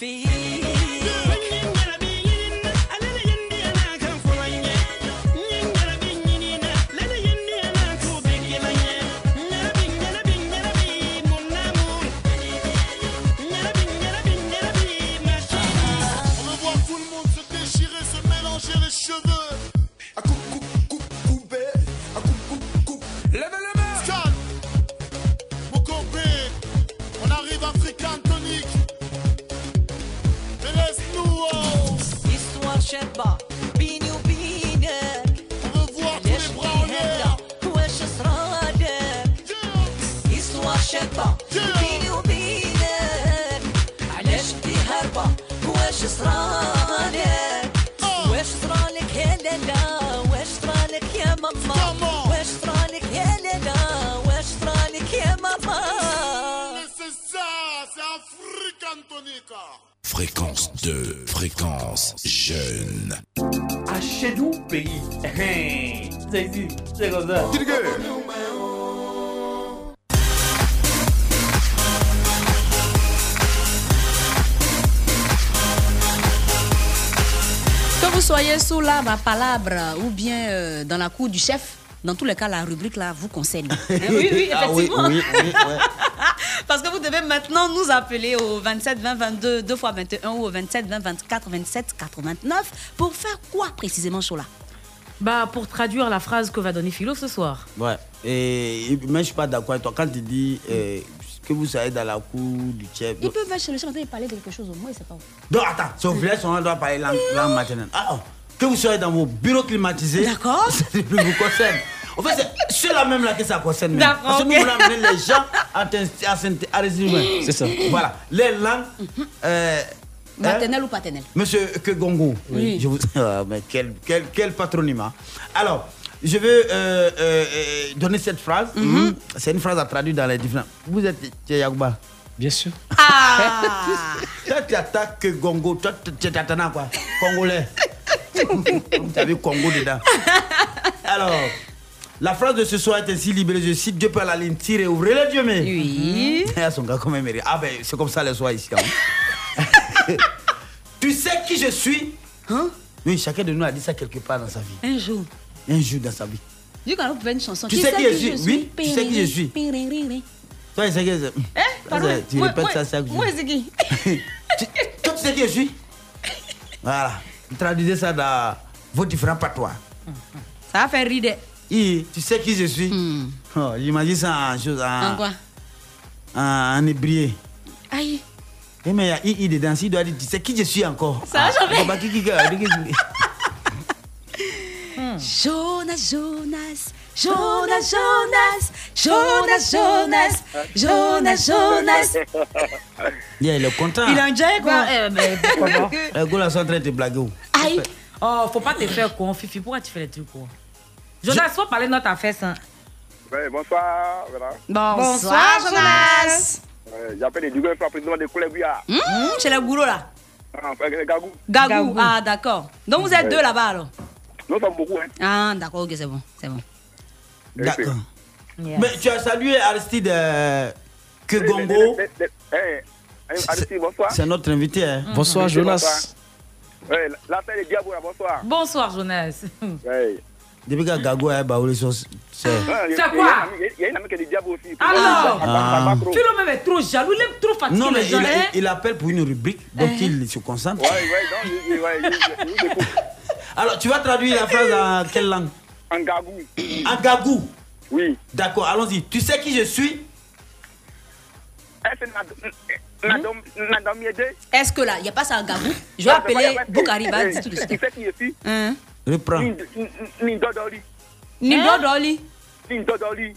feel la ma palabre ou bien euh, dans la cour du chef, dans tous les cas, la rubrique là vous concerne. Hein, *laughs* oui, oui, Ah oui, effectivement. oui, oui, ouais. *laughs* Parce que vous devez maintenant nous appeler au 27 20 22 2 fois 21 ou au 27 20 24 27 89 pour faire quoi précisément, Chola? Bah, pour traduire la phrase que va donner Philo ce soir. Ouais. Et, mais je suis pas d'accord avec toi. Quand tu dis euh, que vous soyez dans la cour du chef. Ils peuvent chez le chef et parler de quelque chose au moins, c'est pas où. Donc attends, au village, on doit parler langue, langue maternelle. Ah, oh, que vous soyez dans vos bureaux climatisés. D'accord. Ça ne vous concerne. En fait, c'est ceux-là même là que ça concerne. même. Parce que nous voulons amener les gens à, à, à résumer. C'est ça. Voilà. Les langues. euh, hein, ou paternelle? Monsieur Kegongo, Oui. je vous... *laughs* Ah, mais quel, quel, quel patronyme. Alors, je vais euh, euh, donner cette phrase. Mhm. C'est une phrase à traduire dans les différents. Vous êtes Yagouba Bien sûr. Ah *laughs* Toi, tu attaques Kegongo. Toi, tu tu t'attends à quoi Congolais. *laughs* as vu Congo dedans. Alors, la phrase de ce soir est ainsi libérée. Je cite Dieu par la ligne, tire et ouvrez les yeux, mais. Oui. *laughs* Ah, son gars, quand même, Ah, ben, c'est comme ça le soir ici. hein. *laughs* tu sais qui je suis? Hein? Oui, chacun de nous a dit ça quelque part dans sa vie. Un jour. Un jour dans sa vie. Tu sais qui je suis? Oui, tu sais qui je suis. Toi, tu sais qui je suis? Eh. Ça, Tu répètes ça chaque jour. Moi, c'est qui? *laughs* Toi, tu sais qui je suis? Voilà. Traduisez ça dans vos différents patois. Ça va faire rire. de- Oui, tu sais qui je suis? Oh, J'imagine ça en chose. En, En quoi? en, en hébreu. Aïe. Eh, mais il y a I, I dedans. S'il doit dire, tu sais qui je suis encore Ça jamais. Ah, qui- *laughs* Jonas, Jonas, Jonas, Jonas, Jonas, Jonas, Jonas, Jonas. *laughs* Yeah, il est content. Il a un jack, quoi. Eh, mais pas? *laughs* Les gars sont en train de te blaguer. où? Aïe. Oh, faut pas te faire con, Fifi. Pourquoi tu fais les trucs con Jonas, faut parler de notre affaire, ça. Ouais, bonsoir. Voilà. Bonsoir, Jonas. J'appelle les Dugo, président des collègues. Hum, C'est le boulot là. Ah, Gagou. Gagou. Ah, d'accord. Donc vous êtes Ouais. deux là-bas alors? Nous sommes beaucoup, hein. Ah, d'accord, ok, c'est bon. C'est bon. D'accord. Mais tu as salué Aristide euh, Kegongo. Eh, eh, eh, Aristide, bonsoir. C'est notre invité. hein. Bonsoir, Jonas. Bonsoir. Bonsoir, Jonas. Depuis que Gago est baoulé sur. C'est. Quoi Il y a une amie qui est Diabo aussi. Alors, Ah. Philo même est trop jaloux, il est trop fatigué. Non, mais il, hein. il appelle pour une rubrique, donc il se concentre. Ouais, ouais, non, il- il- ouais, il- il- il écoute. Alors, tu vas traduire la phrase en quelle langue En Gagou. En Gagou Oui. D'accord, allons-y. Tu sais qui je suis? Est-ce que mieux deux Est-ce que là, il n'y a pas ça Gabou? Je vais appeler. Boukari, Eh, dire tout de Tu sais qui je suis? Hein? Reprends. Ni- ni- Ni Dodoli. Ni Dodoli. Ni Dodoli.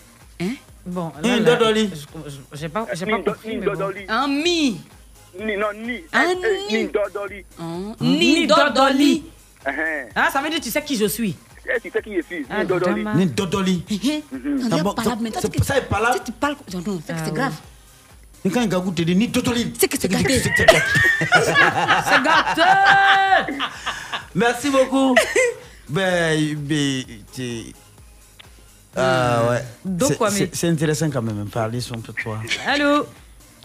Bon, Ni là, là, Dodoli. je- je- J'ai pas, j'ai pas compris. Mais bon. Un mi. Ni, non, ni. Un Eh, eh, ni. Ni Dodoli. Ni Dodoli. Eh, eh. Ah, ça veut dire tu sais qui je suis. Eh, tu sais qui suis Ah, Ni Dodoli. Ni Dodoli. Est bon, pas ça- c'est- est pas là tu- Tu parles. Non, non, c'est que Ah c'est grave. Mais quand Gagou te dit ni Dodoli. C'est que c'est gâté. C'est gâté. *laughs* *laughs* Merci beaucoup. *laughs* ben, ben, Ah ouais. Donc, C'est- c'est- C'est intéressant quand même, parler sur un peu de toi. Allô?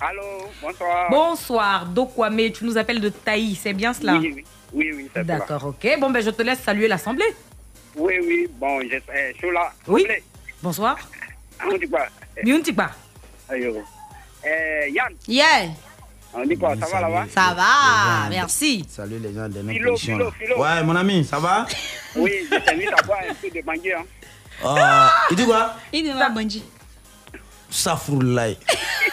Allô, bonsoir. Bonsoir, Dokwame, tu nous appelles de Taï, c'est bien cela? Oui, oui, oui, oui, c'est. D'accord, ok. Bon, ben je te laisse saluer l'Assemblée. Oui, oui, bon, je eh, je suis là. Oui. Bonsoir. On dit quoi? Eh, Bien, Tikba. ayo. Eh, Yann, Yeah, on dit quoi? Ça va là-bas? ça va, merci. Salut les gens de notre Philo, Philo. Philo. Ouais, mon ami, ça va? *laughs* Oui, je t'invite à boire un peu de mangue. Hein. Ah, Il dit quoi? Il ne va Bandji. Safroulaye.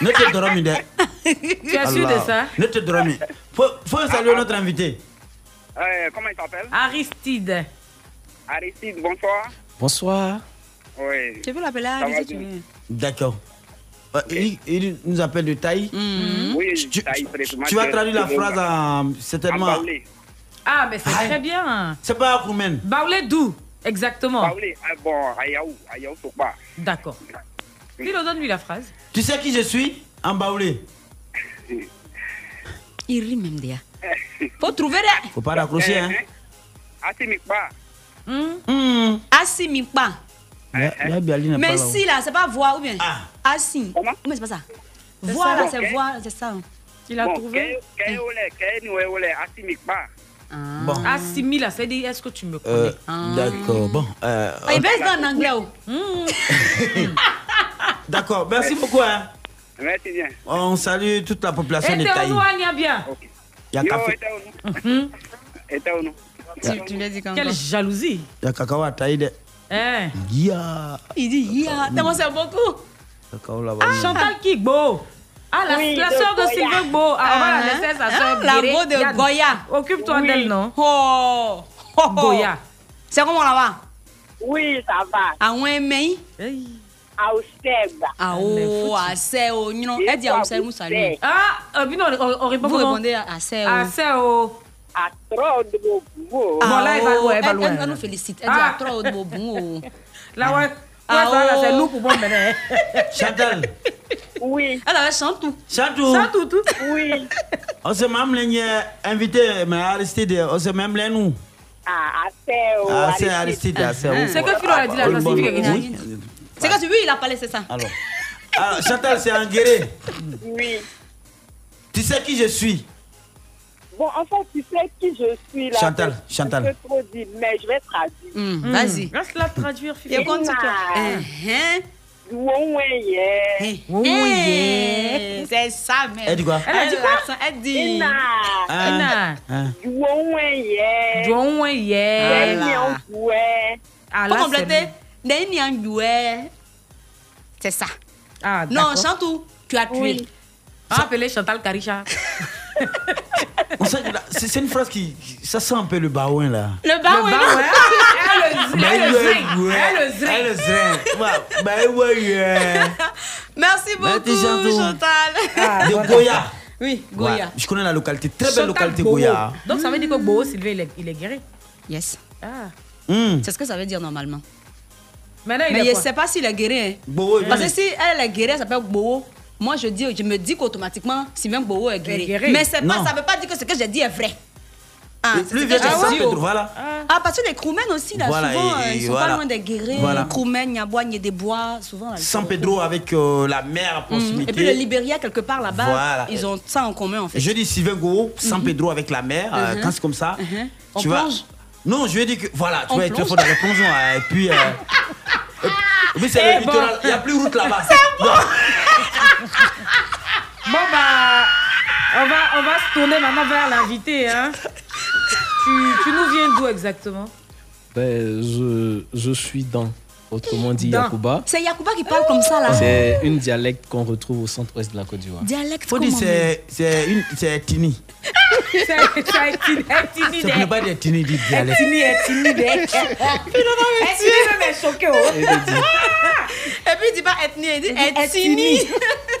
Ne te dormi de. *laughs* Tu es sûr de ça? Ne te dormi. Faut, faut saluer notre invité. Eh, comment il s'appelle? Aristide. Aristide, bonsoir. Bonsoir. Oui. Tu peux l'appeler Aristide, tu veux? D'accord. Euh, il, il nous appelle de Taï. Oui, Tu, ça, il présume tu vas que- traduire la phrase en, certainement. En. Ah, mais c'est très bien. C'est pas Akoumen. Baoulé d'où Exactement? Baoulé, ah, bon, à Yaou, à Yaou, Sokba. D'accord. Philo, donne-lui la phrase? Tu sais qui je suis? En baoulé. Il rit même déjà. Faut trouver des. Faut pas raccrocher, hein. Asimikba. Hmm? Assis, mi pas. N'est pas Mais si là, c'est pas voix ou bien? Ah. Assis. Comment? Mais c'est pas ça? Ça. là, Bon, c'est ok. voix, c'est ça. Il a Bon, trouvé? ole, Asimikba. Bon. Ah, Simi, là, c'est dit, est-ce que tu me connais? Euh, D'accord. Bon. euh, Ah, il baisse en anglais. oh. *laughs* D'accord. Merci beaucoup. Hein. Merci bien. On salue toute la population de Taï. bien? Il y a Yo, café. était où nous Était où nous Tu, tu lui as dit quand Quelle jalousie. Il y a cacao à de- Hein Yeah. Il dit, yeah, tellement c'est beaucoup. Cacao là-bas. Chantal Kigbo. Ah, la, Oui, la de soeur de Goya. Sylvain Gbo. Ah, on va Ah, la laisser sa hein, soeur la go de Yann, Goya. Occupe-toi Oui. d'elle, non? Oh, oh, oh. Goya. C'est comment là-bas? Oui, ça va. À un mei À Osteba. Ah oh, you know, elle dit à Oussel Moussalou. Ah, euh, non, on, on répond Vous comment? répondez oh. Ah, c'est. À trop de beau. Bon, là, elle va loin, elle va elle, loin. elle, elle nous félicite. Elle dit Ah. à trop de beau bon. *laughs* Là, ouais. Ouais, Ah, ça, là, oh. c'est loup pour bon mener. *laughs* Chantal. Oui. Elle avait tout. Chantou. Oui. On se même les invité, mais Aristide, on se même les nous. Ah, Aseo. Ah, c'est Aristide, ah, c'est C'est que Philo a dit. Oui. C'est quand tu veux, il a parlé, c'est ça. Alors. Alors, Chantal, c'est guéré. Oui. Tu sais qui je suis? Bon, en fait, tu sais qui je suis là. Chantal, Je- Chantal. Je peux trop dire, mais je vais traduire. Hmm, Vas-y. Laisse-la traduire, Philo. Et continue-toi. Nah. Hein? Ououououye. Eh, C'est ça, mais. Elle dit quoi? Elle a dit quoi? Elle dit. Ina. John Wayne. Ououououye. Ah, Pour compléter, Anjoué. C'est ça. Ah, Non. Chantou, tu as tué. Oui. Ah, appelez Chantal Karisha. *laughs* C'est une phrase qui. Ça sent un peu le baouin là. Le ouais. Elle le ouais, elle le ouais. Ouais, Ben ouais. Merci beaucoup. Chantal. De Goya. Oui, Ouais, Goya. Je connais la localité, très belle Chantal localité Bobo. Goya. Donc, ça veut dire que Bobo Sylvain, il est, il est guéri? Yes. Ah. Hmm. C'est ce que ça veut dire normalement. Maintenant, il Mais est je ne sais pas s'il est guéri. hein. Bobo, Parce que oui. si elle est guérie, elle s'appelle Bobo. Moi je dis, je me dis qu'automatiquement Sylvain Gboro est guéri. Mais c'est pas, ça veut pas dire que ce que j'ai dit est vrai. Ah, Et j'ai San dit, Pedro, voilà. Ah, parce que les Kroumen aussi, là, Voilà, souvent, et- euh, ils et sont voilà. pas loin des guérés. Voilà. Kroumen, Niabois, des bois, souvent. Là, San Pedro avec euh, la mer à Mhm. proximité. Et puis le Libéria, quelque part là-bas, Voilà. ils ont ça en commun en fait. Je dis Sylvain Goro, San Pedro avec la mer, euh, Mhm. quand c'est comme ça. Mhm. On tu plonge? Non, je lui ai dit que voilà, tu être plonge fort dans les plongeons. euh, Et puis. euh, *laughs* et puis c'est Eh le bon. littoral, il n'y a plus route là-bas. *laughs* Bon bah, on va, on va se tourner maintenant vers l'invité. Hein. Tu, tu nous viens d'où exactement? Ben, je, je suis dans, autrement dit Dans. Yakuba. C'est Yakuba qui parle comme ça là. C'est une dialecte qu'on retrouve au centre-ouest de la Côte d'Ivoire. Dialecte Faut dire c'est c'est une c'est *laughs* Tini. C'est ne pas dire Tini *laughs* dit dialecte. Etini, Etini. Etini même est choqué. oh? Et puis il dit pas ethnie, il dit ethnie.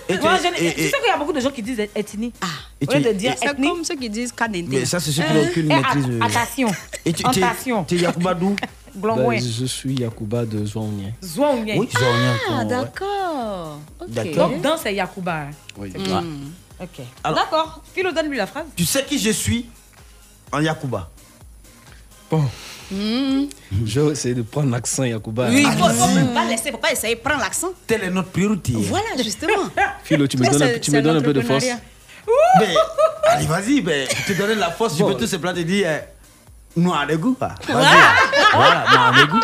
Et Moi, tu- je- et- tu sais qu'il y a beaucoup de gens qui disent Etini. Ah, Et au lieu tu- de dire et- C'est ethnie. comme ceux qui disent Kanente. Mais ça, c'est ceux qui n'ont aucune Eh, maîtrise. att- euh. Attention. Tu Attention. t'es Yakuba d'où? *laughs* Ben, je suis Yakuba de Zouaounien. Zouaounien. Oui, Zouaounien, Ah, d'accord. Ok. D'accord. Donc, dans, c'est Yakuba. hein. Oui. Hmm. Ok. D'accord. Philo, donne-lui la phrase. Tu sais qui je suis en Yakuba? Bon, Hmm. je vais essayer de prendre l'accent Yakuba. Oui, il faut, faut même pas laisser, faut pas essayer, prends l'accent. Telle est notre priorité. Voilà, justement. *laughs* Philo, tu me donnes, un- tu me donnes un peu de force. Mais, allez, vas-y, ben, je te donne la force, tu peux tout se plaindre et dire euh, noir de goût. quoi. Voilà, noir de goût.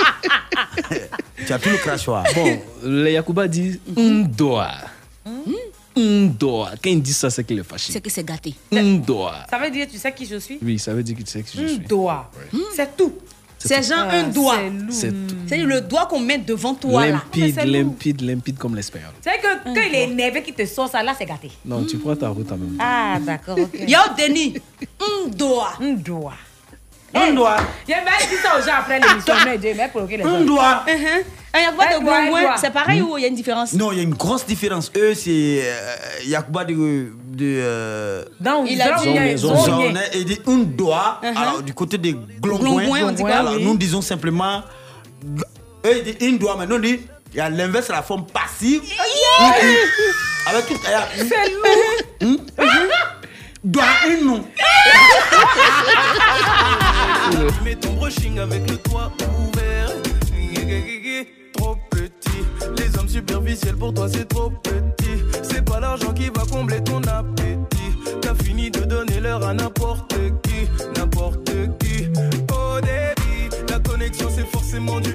tu as tout le crachoir. Bon, les Yakuba disent Ndoa. Ndoa. Quand ils disent ça, c'est qu'il est fâché. C'est que c'est gâté. Ndoa. Ça veut dire, tu sais qui je suis? Oui, ça veut dire que tu sais qui je Un suis. doigt. C'est tout. C'est genre Ah, un doigt. c'est le doigt qu'on met devant toi. Limpide, limpide, limpide comme l'espagnol. C'est que quand il est énervé, qu'il te sort ça, là, c'est gâté. Non, tu prends ta route en même temps. Ah, d'accord. Yo, Denis, un doigt. Un doigt. Un doigt. Il y a même dit ça aux gens après l'émission. Mais Dieu, mais provoquer les gens. Un doigt. Uh-huh. Un Yakuba de doigt. c'est pareil ou il y a une différence? Non, il y a une grosse différence. Eux, c'est euh, Yakuba de. de euh, Dans Il a dit-. Zone, et dit un doigt. Uh-huh. Alors, du côté des Glongwen, on dit quoi, nous disons simplement. Eux, ils disent un doigt, mais nous, on dit. Il y a l'inverse, la forme passive. Avec tout. C'est lourd. Doigt, un nom. Ton brushing avec le toit ouvert. Trop petit. Les hommes superficiels pour toi c'est trop petit. C'est pas l'argent qui va combler ton appétit. T'as fini de donner l'heure à n'importe qui. N'importe qui. Au débit. La connexion c'est forcément du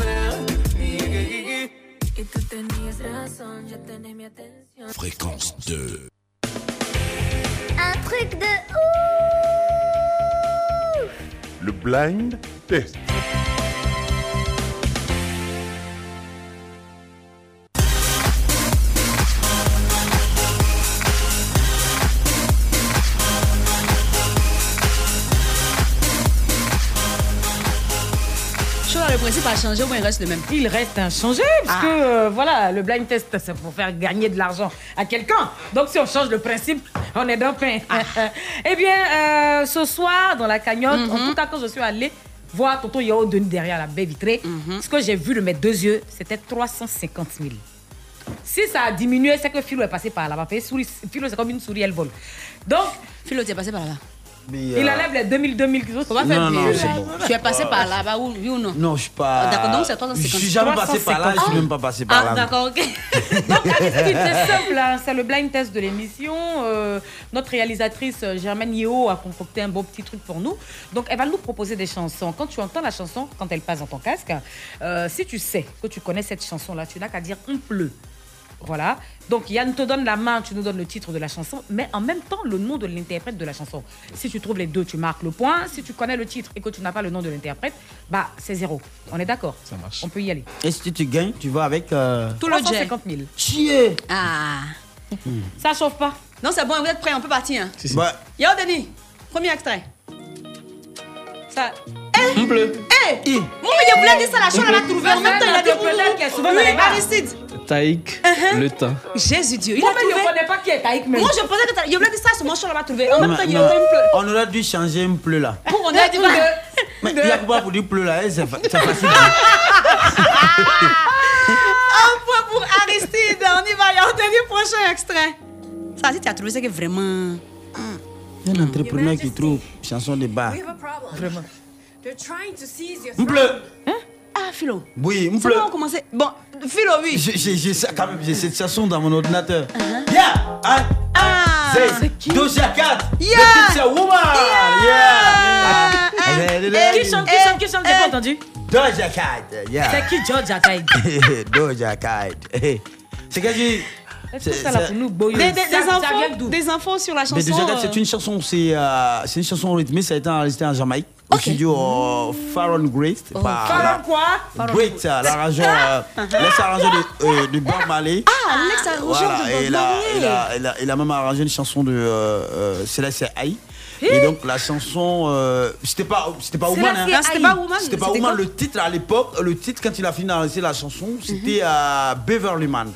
Yeah, yeah, yeah. Y tú tenías razón, ya tenés mi atención. Fréquence 2. Un truc de Le blind test. Principe a changé, au moins il reste le même. Il reste inchangé, parce Ah. que euh, voilà, le blind test, c'est pour faire gagner de l'argent à quelqu'un. Donc si on change le principe, on est dans pain. Ah. *laughs* eh bien, euh, ce soir, dans la cagnotte, en tout cas, quand je suis allée voir Tonton Yao Denis derrière la baie vitrée, Mhm. ce que j'ai vu de mes deux yeux, c'était 350 000. Si ça a diminué, c'est que Philo est passé par là-bas. Philo, c'est comme une souris, elle vole. Donc, Philo, tu es passé par là. Mais, il euh, enlève les 2000, 2000 kilos. Faut pas faire Non, non, bon. Tu es passé par là-bas, oui oui ou non Non, je suis pas. Ah, d'accord, donc c'est 350. Je suis jamais passé par là, je suis même pas passé par Ah, là. d'accord, ok. C'est simple, hein, c'est le blind test de l'émission. Euh, notre réalisatrice euh, Germaine Yeo a concocté un beau petit truc pour nous. Donc, elle va nous proposer des chansons. Quand tu entends la chanson, quand elle passe dans ton casque, euh, si tu sais que tu connais cette chanson-là, tu n'as qu'à dire on pleut. Voilà. Donc Yann te donne la main, tu nous donnes le titre de la chanson, mais en même temps le nom de l'interprète de la chanson. Si tu trouves les deux, tu marques le point. Si tu connais le titre et que tu n'as pas le nom de l'interprète, bah c'est zéro. On est d'accord? Ça marche. On peut y aller. Et si tu gagnes, tu vas avec. euh, Tout le jet. 350 000. Chier Ah. Ça chauffe pas Non, c'est bon, vous êtes prêts, on peut partir. Hein. Bah, Yo, Denis, premier extrait. Ça. Un bleu. Eh Moi, mais je voulais dire ça, la chose, elle a trouvé. En même temps, il a dit. Qui est Taïk, le temps. Jésus Dieu, il Moi, a je trouvé. connais pas qui est Taïk même. Moi, je pensais que je voulais dire ça, l'a trouvé. En non, même temps, il y non, a un peu. on aurait dû changer un peu là. Pour on a dit que. Mais il y a pas pour dire pleu là, eh, c'est fa- c'est facile. Un point pour Aristide. On y va, il y a prochain extrait. Ça, si tu as trouvé, c'est que vraiment. Il y a un entrepreneur qui trouve chanson de bar. Vraiment. They're trying to seize your Un bleu Ah, Philo. Oui, un C'est bleu. bon, on Philo, oui. J'ai- ça quand même, j'ai cette chanson dans mon ordinateur. Yeah! Ah, c'est Doja Cat! Yeah! The Woman! Yeah! Qui chante, qui chante, qui chante? J'ai pas entendu. Doja Cat! Yeah! C'est qui George Ataïk Doja Cat! *laughs* C'est que j'ai. Que ça là pour nous, Des, infos, d'où? des infos sur la chanson. Mais Doja Cat, euh, c'est une chanson, c'est euh, c'est une chanson rythmée, ça a été enregistré en Jamaïque, au studio euh, Faron Grace. Oh. par- Pardon, quoi? Great, l'arrangeur, euh, l'ex-arrangeur de, euh, de Bob Marley. Ah, l'ex-arrangeur Voilà, de et Bob il a, Marley. il, a, même arrangé une chanson de euh, euh, Céleste Aïe. Et donc la chanson, euh, c'était pas, c'était pas Woman. Ah, c'était pas Woman, C'était pas c'était Woman. quoi? Le titre à l'époque, le titre quand il a fini d'enregistrer la chanson, c'était euh, Beverly Man.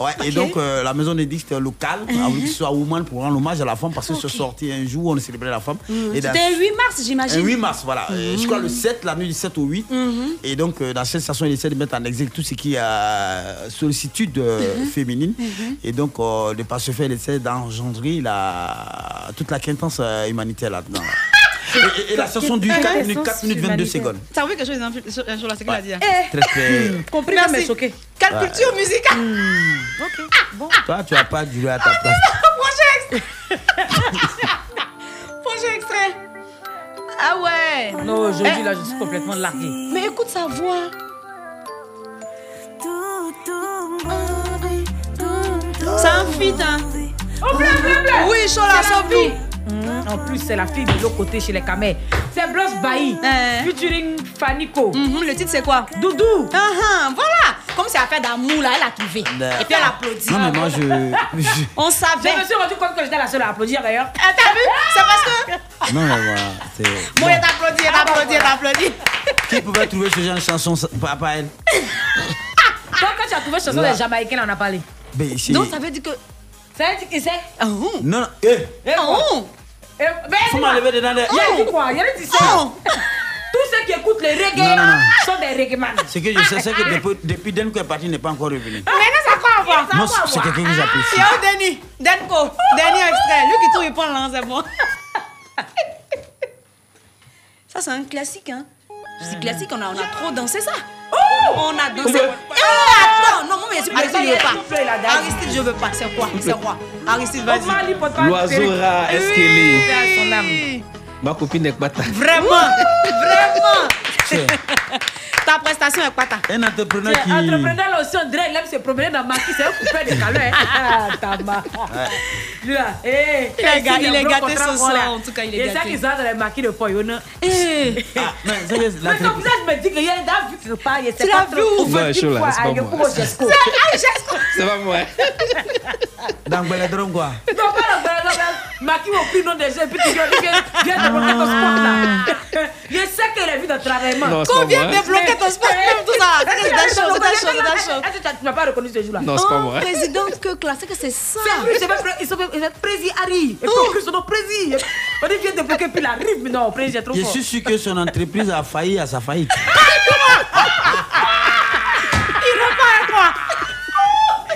Ouais, et donc euh, la maison des disques local a voulu que ce soit Woman pour rendre hommage à la femme parce que c'est sorti un jour où on célébrait la femme. Dans- C'était le 8 mars, j'imagine. un 8 mars, voilà. Euh, Je crois le 7, la nuit du 7 au 8. Mhm. Et donc, euh, dans cette station, il essaie de mettre en exil tout ce qui est euh, sollicitude euh, Mhm. féminine. Et donc, euh, de par ce fait, il essaie d'engendrer la, toute la quintance euh, humanitaire là-dedans. *laughs* et- et la chanson du 4 minutes, 4 minutes 22 secondes. T'as vu quelque chose sur sur la c'est qu'il a dit. hein? Très, très... Compris, Merci. merci. choqué. Quelle culture musicale Ok, bon. Toi, tu n'as pas duré à ta place. Prochain extrait. Prochain extrait. Ah ouais. Non, aujourd'hui, Eh. là, je suis complètement largué. Mais écoute sa voix. C'est un feat, hein. Oh, bleu, bleu, bleu Oui, Chola Sophie. Mmh, En plus, c'est la fille de l'autre côté chez les Kameh. C'est Blos Bailly, Eh. featuring Fanico. Mhm, le titre, c'est quoi? Doudou. Ah, ah, Voilà. Comme c'est affaire d'amour, là, elle a trouvé. Et puis elle applaudit. Non, mais moi, je. je- On Je savait. me suis rendu compte que j'étais la seule à applaudir d'ailleurs. Ah, T'as vu? C'est parce que. Non, mais voilà. c'est- Bon, elle t'applaudit, elle t'applaudit, elle t'applaudit. Qui pouvait trouver ce genre de chanson pas, pas elle? *laughs* Toi, quand tu as trouvé chanson des Jamaïcains, on en a parlé. Ben, Donc ça veut dire que. Ça veut dire qui c'est Non, non, eh, Eh, Eh, faut dis-moi. m'enlever dedans. des- Il a dit quoi Il a dit ça. Oh. Tous ceux qui écoutent les reggae Non, non, non. sont des reggae man. Ce que je sais, c'est que depuis, depuis Den est parti, il n'est pas encore revenu. Mais non, ça quoi avoir Moi, c'est quelqu'un que j'apprécie. Yo, Denis, Denko, dernier extrait. Lui qui tout répond là, c'est bon. *laughs* Ça, c'est un classique, hein. Dis classique, on a, on a trop dansé ça. On a dansé. Ah, attends, non, suis Attends, je veux pas. Aristide, je veux pas. C'est quoi? C'est quoi? Aristide, vas-y. L'oiseau rat, est-ce qu'elle est? Ma copine n'est pas ta. Vraiment, vraiment. *laughs* Ta prestation est quoi ta? Un entrepreneur qui. Entrepreneur là aussi, on dirait il aime se promener dans Maquis, c'est un coupé de calais. hein. *laughs* Ah, tama. Lui là, eh, Il est il est gâté ce soir, voilà. en tout cas, il est Et ça gâté. qui sort dans les maquis de. Eh, *laughs* Ah, mais c'est que Mais ton l'entrepreneur. visage me dit que hier, il a vu que pas, il Tu l'as vu? où Non, je suis là, c'est pas moi. Ah, C'est pas moi. Dans Beledron, quoi. Non, pas le frère, non, Maquis au des gens, puis tu viens, ton sport là. Je sais qu'il a vu dans travaillement. Pas Combien débloquer ton sport, même tout ça C'est des choses, c'est des choses, c'est des choses. Est-ce que tu n'as pas reconnu ce jour-là Non, c'est pas moi. président que classe, c'est que c'est ça. C'est lui, c'est même pré- il s'appelle il s'appelle Prési Harry. Et puis Oh. en plus, son nom Prési? On dit viens débloquer, puis il arrive. Mais non, Prési est trop Je fort. suis sûr que son entreprise a failli à sa faillite.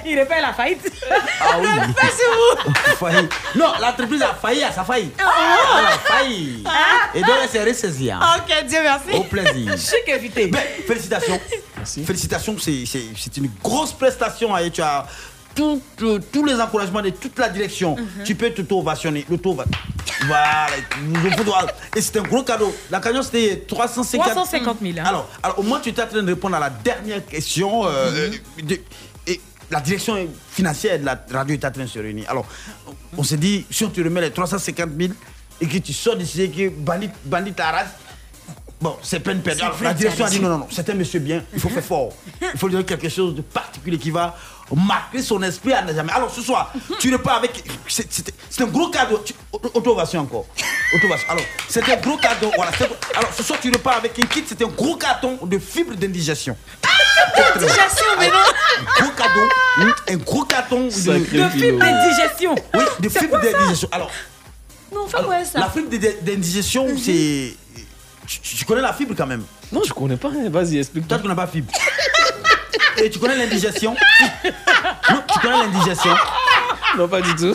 Il répète la faillite. Ah oui. *laughs* Sur vous. *laughs* Failli. Non, l'entreprise a failli à sa faillite. Ah. Elle a failli. Et donc, elle s'est ressaisir. Ok, Dieu merci. Au plaisir. Je suis qu'invité. Ben, félicitations. Félicitations, c'est- c'est c'est une grosse prestation. hein, et tu as tout, euh, tous les encouragements de toute la direction. Mhm. Tu peux t'auto-ovationner. Voilà. Et c'est un gros cadeau. La cagnotte, c'était 350 350 000. hein. Alors, alors, au moins, tu étais en train de répondre à la dernière question. euh, Mhm. euh, de- la direction financière de la radio est en train de se réunir. Alors, on s'est dit, si on te remet les 350 000 et que tu sors d'ici et que bandit, bandit t'arrache, bon, c'est peine perdue. La direction a dit non, non, non, c'est un monsieur bien, il faut faire fort. Il faut lui donner quelque chose de particulier qui va marquer son esprit à ne jamais. Alors, ce soir, tu repars avec. C'est un gros cadeau. Auto-ovation encore. Auto-ovation. Alors, c'est un gros cadeau. Voilà, alors, ce soir, tu repars avec un kit, c'est un gros carton de fibres d'indigestion. Indigestion, mais non. Un gros cadeau, un gros carton de, Sacré De fibres d'indigestion. Oui, de fibres d'indigestion. Alors, Non, fais quoi ça la fibre d'indigestion, c'est. Tu, tu connais la fibre quand même? Non, je connais pas. hein. Vas-y, explique. Toi, tu connais pas la fibre. Et tu connais l'indigestion? *laughs* Non, tu connais l'indigestion? Non, pas du tout.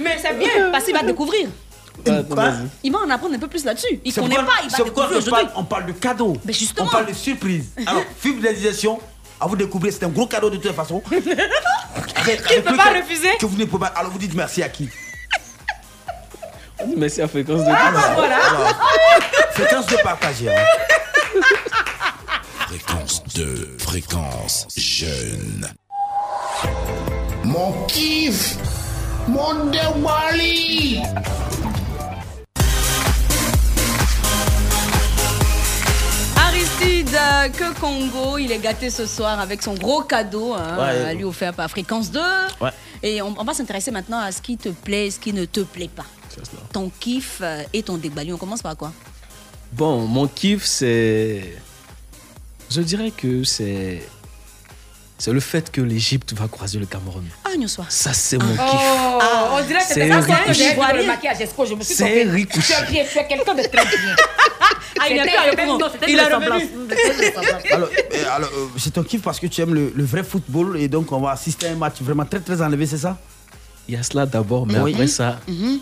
Mais c'est bien, parce qu'il va découvrir. Il va en apprendre un peu plus là-dessus. Il connaît pas, il va découvrir on parle, aujourd'hui. on parle de cadeau. Mais justement. On parle de surprise. Alors, *laughs* fibre d'indigestion, à vous découvrir, c'est un gros cadeau de toute façon. Qui peut lequel- pas refuser Que vous ne pouvez pas. Alors, vous dites merci à qui? On dit merci à fréquence de Ah, Kings. voilà. Fréquence de partager. hein. Fréquence 2, fréquence jeune. Mon kiff Mon Dewali Aristide euh, que Congo, il est gâté ce soir avec son gros cadeau hein, Ouais. euh, lui offert par Fréquence 2. Ouais. Et on, on va s'intéresser maintenant à ce qui te plaît et ce qui ne te plaît pas. Ton kiff euh, et ton débali. On commence par quoi? Bon, mon kiff, c'est. Je dirais que c'est. C'est le fait que l'Égypte va croiser le Cameroun. Ah, nous soir. Ça, c'est mon kiff. Oh, on dirait que C'est c'était ça le maquillage. Je me suis C'est bien, tu es quelqu'un de très bien. *laughs* Ah, il Il a revenu. Alors, euh, alors, euh, c'est ton kiff parce que tu aimes le, le vrai football et donc on va assister à un match vraiment très très enlevé, c'est ça? Il y a cela d'abord, mais Oui. après ça, ils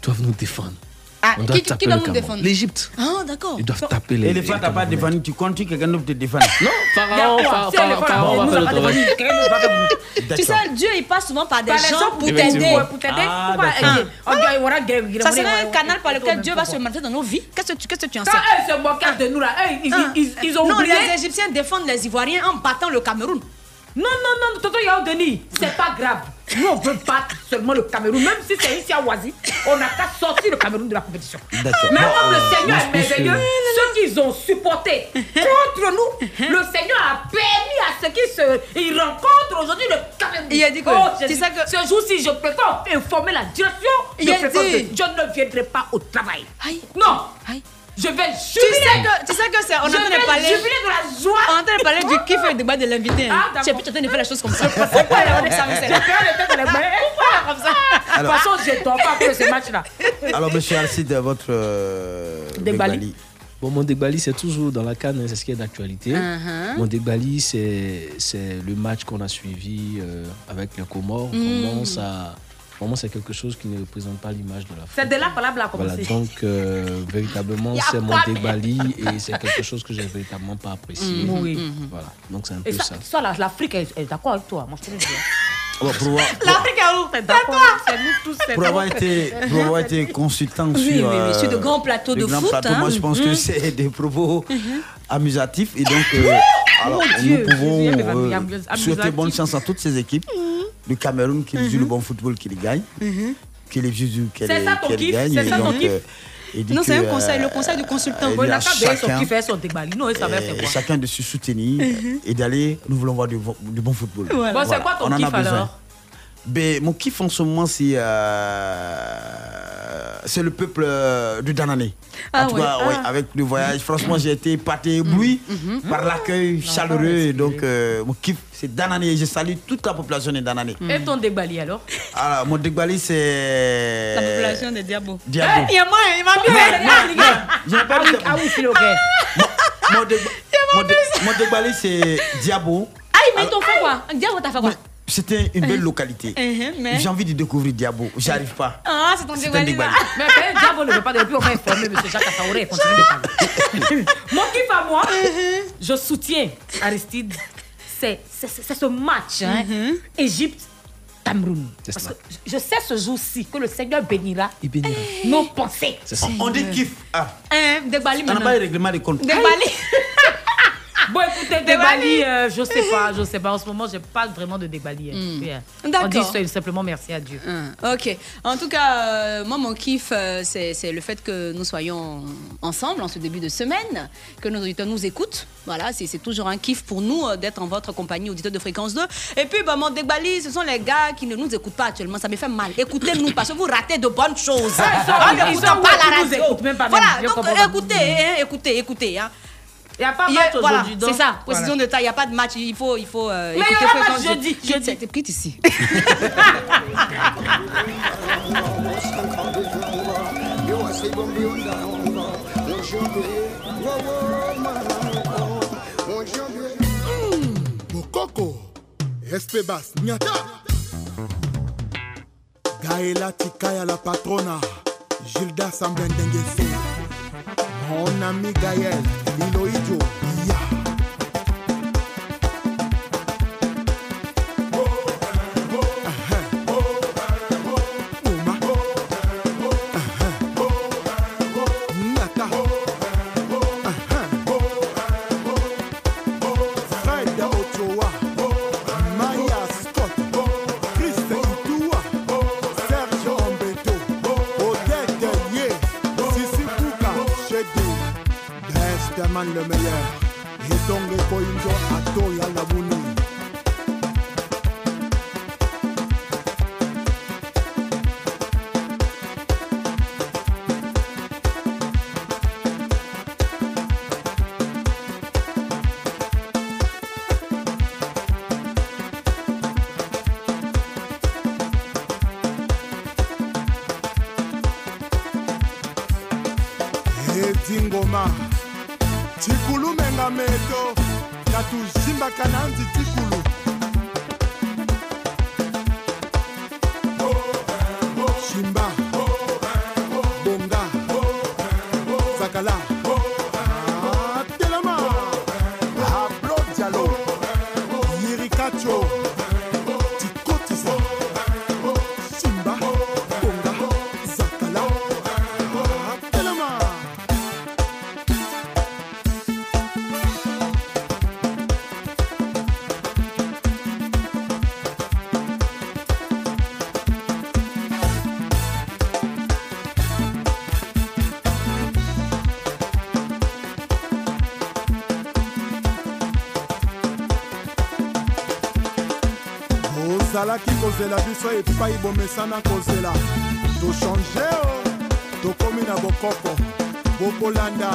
doivent nous défendre. Ah, On doit qui, qui taper doit le nous défendre L'Égypte. Ah, d'accord. Ils doivent taper les. Et les fois, t'as pas défendu, tu comptes que quelqu'un d'autre te défende *laughs* Non, Pharaon, Pharaon, Pharaon, Pharaon va faire le travail. Tu sais, Dieu, il passe souvent par des gens pour t'aider. Pour t'aider. Ah, des- Ça serait un canal par lequel Dieu va se manifester dans nos vies. Qu'est-ce que tu, qu'est-ce que tu en sais? Quand eux se moquent de nous là, ils, Ah. ils, ont Non, oublié. les Égyptiens défendent les Ivoiriens en battant le Cameroun. Non, non, non, Tonton Yao Denis, c'est pas grave. Nous, on veut battre seulement le Cameroun. Même si c'est ici à Oisi, on n'a qu'à sortir le Cameroun de la compétition. Bon, comme le euh, Seigneur est que- merveilleux, ceux qu'ils ont supporté contre nous, le Seigneur a permis à ceux qui se ils rencontrent aujourd'hui le Cameroun. Il a dit que- Oh, Jésus, que- ce jour-ci, je préfère informer la direction. Il a dit- que je ne viendrai pas au travail. Aïe. Non, Aïe. Je vais Tu jubiler. sais que, tu sais que c'est, on est en je train vais de parler. jubiler de la joie. On est en train de parler du kiff et du débat de l'invité. Hein. Ah, d'accord. tu es plus en train de faire les choses comme ça. Pourquoi elle a rendu ça, mais c'est J'ai peur de comme ça? De toute façon, je ne dors pas après ce match-là. Alors, monsieur Alcide, votre. Euh. Bon, mon Degbali, c'est toujours dans la canne, hein, c'est ce qui est d'actualité. Uh-huh. Mon Degbali, c'est c'est le match qu'on a suivi euh, avec les Comores. Mm. Vraiment, ça, vraiment, c'est quelque chose qui ne représente pas l'image de l'Afrique. C'est de là que la blague a Voilà, commencé. donc euh, véritablement, c'est mon Degbali et c'est quelque chose que j'ai véritablement pas apprécié. Mhm, oui. Voilà, donc c'est un Et peu ça, ça. ça là, l'Afrique est, est d'accord avec toi. Moi, je te le dis. *laughs* Bon, pour avoir, L'Afrique est où? C'est d'accord. C'est nous tous. pour avoir été, pour avoir été consultant Oui, sur, oui, oui, euh, sur de grands plateaux de de grands foot, plateaux, hein. moi je pense que Mhm. c'est des propos amusatifs et donc euh, alors, Mon nous pouvons euh, souhaiter bonne chance à toutes ces équipes. Le Cameroun qui joue le bon football qui les gagne, qui les joue qui C'est les, ça ton qui les kiff, gagne. c'est ça ton kiff. euh, Non, c'est un conseil, euh, le conseil du consultant. il donner son chacun, euh, chacun de se soutenir et d'aller, nous voulons voir du, bon football. Bon, c'est quoi ton a kiff, alors? Ben, Mon kiff en ce moment, c'est euh, c'est le peuple euh, de Danané. Ah en tout ouais, cas, ah. ouais, avec le voyage, franchement, j'ai été épaté ébloui par l'accueil chaleureux. Et donc, euh, mon kiff, c'est Danané. Je salue toute la population de Danané. Et ton débali alors? Alors, mon dégbali, c'est. La population des diabos. Diabo. Il y a moi, il m'a Non, non, non, je n'ai pas Ah oui, dit ah oui, ok. *laughs* Mon, dégba- mon dé- mon dégbali, c'est Diabo. Ah, mais ils t'ont fait quoi Diabo, t'as fait quoi? C'était une belle localité. Mhm, mais- J'ai envie de découvrir Diabo. J'arrive pas. Ah, c'est ton. *laughs* Mais le diable ne veut pas de puis on va informer M. Jacques et de parler. *laughs* Mon kiff à moi, je soutiens Aristide. C'est ce match, hein, Parce cela. que je sais ce jour-ci que le Seigneur bénira Il bénira. nos pensées. On dit kiff. Ah, Hein, Débali on n'a pas de règlement de compte. Débali. Bon, écoutez, Débali, euh, je sais pas, je sais pas. En ce moment, j'ai pas vraiment de Débali. hein. Euh, On dit seul- simplement merci à Dieu. Hum, Ok. En tout cas, euh, moi, mon kiff, euh, c'est le fait que nous soyons ensemble en ce début de semaine, que nos auditeurs nous écoutent. Voilà, c'est toujours un kiff pour nous euh, d'être en votre compagnie, auditeurs de fréquence 2. Et puis, bah, mon dégbali, ce sont les gars qui ne nous écoutent pas actuellement. Ça me fait mal. Écoutez-nous parce que vous ratez de bonnes choses. Ils sont- En n'écoutant pas la radio. écoutent même pas Voilà, même. Donc pas. écoutez, hein, écoutez, écoutez. Hein. Il n'y a pas a- match voilà, aujourd'hui. donc, c'est ça, voilà. précision de taille, il n'y a pas de match, il faut, il faut euh, Mais il y écouter aura match jeudi, Quitte jeudi. ici. *laughs* Bokoko, Nyata. Gaëla Tikaya la patrona, Gilda Sambendengeso. Mon ami Gaël, Lilo Ijo, Ya. Nyata. Le meilleur, et donc Koinjo Atoya Labuni. Kozela biso epai bomesana kozela tochange o tokomi na bokoko bokolanda